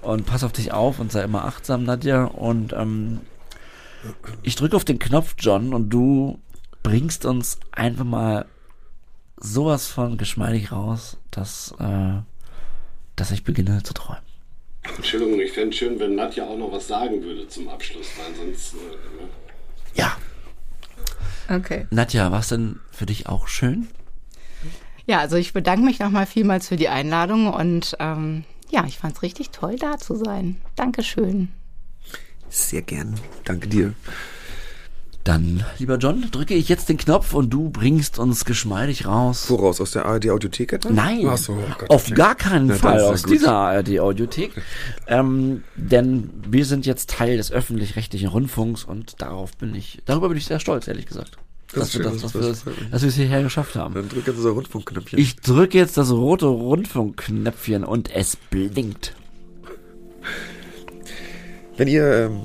[SPEAKER 2] Und pass auf dich auf und sei immer achtsam, Nadja. Und ähm, ich drücke auf den Knopf, John, und du bringst uns einfach mal sowas von geschmeidig raus, dass, äh, dass ich beginne zu träumen.
[SPEAKER 4] Entschuldigung, ich fände es schön, wenn Nadja auch noch was sagen würde zum Abschluss, weil sonst. Äh, ne?
[SPEAKER 2] Ja.
[SPEAKER 1] Okay.
[SPEAKER 2] Nadja, war's denn für dich auch schön?
[SPEAKER 1] Ja, also ich bedanke mich nochmal vielmals für die Einladung und ähm, ja, ich fand es richtig toll, da zu sein. Dankeschön.
[SPEAKER 3] Sehr gern. Danke dir.
[SPEAKER 2] Dann, lieber John, drücke ich jetzt den Knopf und du bringst uns geschmeidig raus.
[SPEAKER 3] Woraus? Aus der ARD-Audiothek etwa?
[SPEAKER 2] Nein,
[SPEAKER 3] Ach so, oh Gott,
[SPEAKER 2] auf
[SPEAKER 3] okay.
[SPEAKER 2] gar keinen
[SPEAKER 3] Na,
[SPEAKER 2] Fall aus
[SPEAKER 3] gut.
[SPEAKER 2] dieser ARD-Audiothek. ähm, denn wir sind jetzt Teil des öffentlich-rechtlichen Rundfunks und darauf bin ich, darüber bin ich sehr stolz, ehrlich gesagt.
[SPEAKER 3] Das
[SPEAKER 2] dass, wir das,
[SPEAKER 3] das-
[SPEAKER 2] dass, wir
[SPEAKER 3] das
[SPEAKER 2] das, dass wir es hierher geschafft haben.
[SPEAKER 3] Dann drück jetzt unser Rundfunkknöpfchen.
[SPEAKER 2] Ich drücke jetzt das rote Rundfunkknöpfchen und es blinkt.
[SPEAKER 3] Wenn ihr ähm,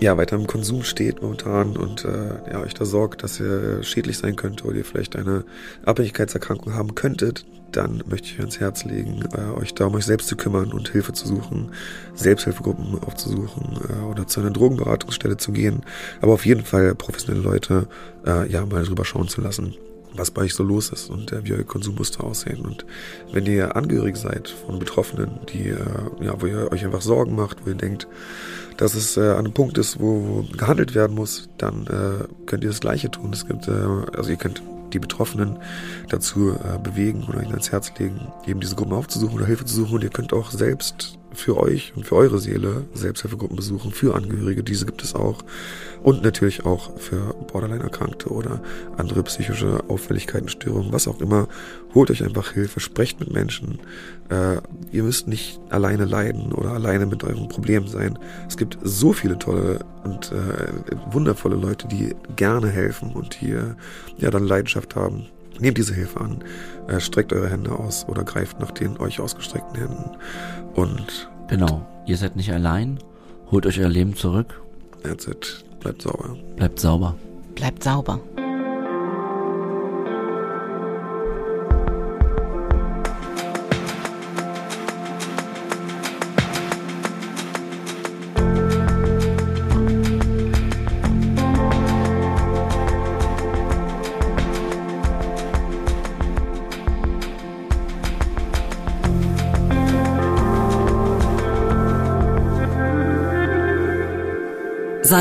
[SPEAKER 3] ja weiter im Konsum steht momentan und äh, ja, euch da sorgt, dass ihr schädlich sein könnte oder ihr vielleicht eine Abhängigkeitserkrankung haben könntet, dann möchte ich ans Herz legen, äh, euch da um euch selbst zu kümmern und Hilfe zu suchen, Selbsthilfegruppen aufzusuchen äh, oder zu einer Drogenberatungsstelle zu gehen, aber auf jeden Fall professionelle Leute äh, ja mal drüber schauen zu lassen was bei euch so los ist und äh, wie eure Konsummuster aussehen. Und wenn ihr angehörig seid von Betroffenen, die, äh, ja, wo ihr euch einfach Sorgen macht, wo ihr denkt, dass es äh, an einem Punkt ist, wo, wo gehandelt werden muss, dann äh, könnt ihr das Gleiche tun. Es gibt, äh, also ihr könnt die Betroffenen dazu äh, bewegen oder ihnen ans Herz legen, eben diese Gruppen aufzusuchen oder Hilfe zu suchen. Und ihr könnt auch selbst für euch und für eure Seele Selbsthilfegruppen besuchen, für Angehörige, diese gibt es auch. Und natürlich auch für Borderline-Erkrankte oder andere psychische Auffälligkeiten, Störungen, was auch immer. Holt euch einfach Hilfe, sprecht mit Menschen. Äh, ihr müsst nicht alleine leiden oder alleine mit euren Problemen sein. Es gibt so viele tolle und äh, wundervolle Leute, die gerne helfen und die äh, ja dann Leidenschaft haben. Nehmt diese Hilfe an, äh, streckt eure Hände aus oder greift nach den euch ausgestreckten Händen. Und
[SPEAKER 2] Genau, ihr seid nicht allein, holt euch euer Leben zurück,
[SPEAKER 3] that's it. Bleibt sauber.
[SPEAKER 2] bleibt sauber.
[SPEAKER 1] Bleibt sauber.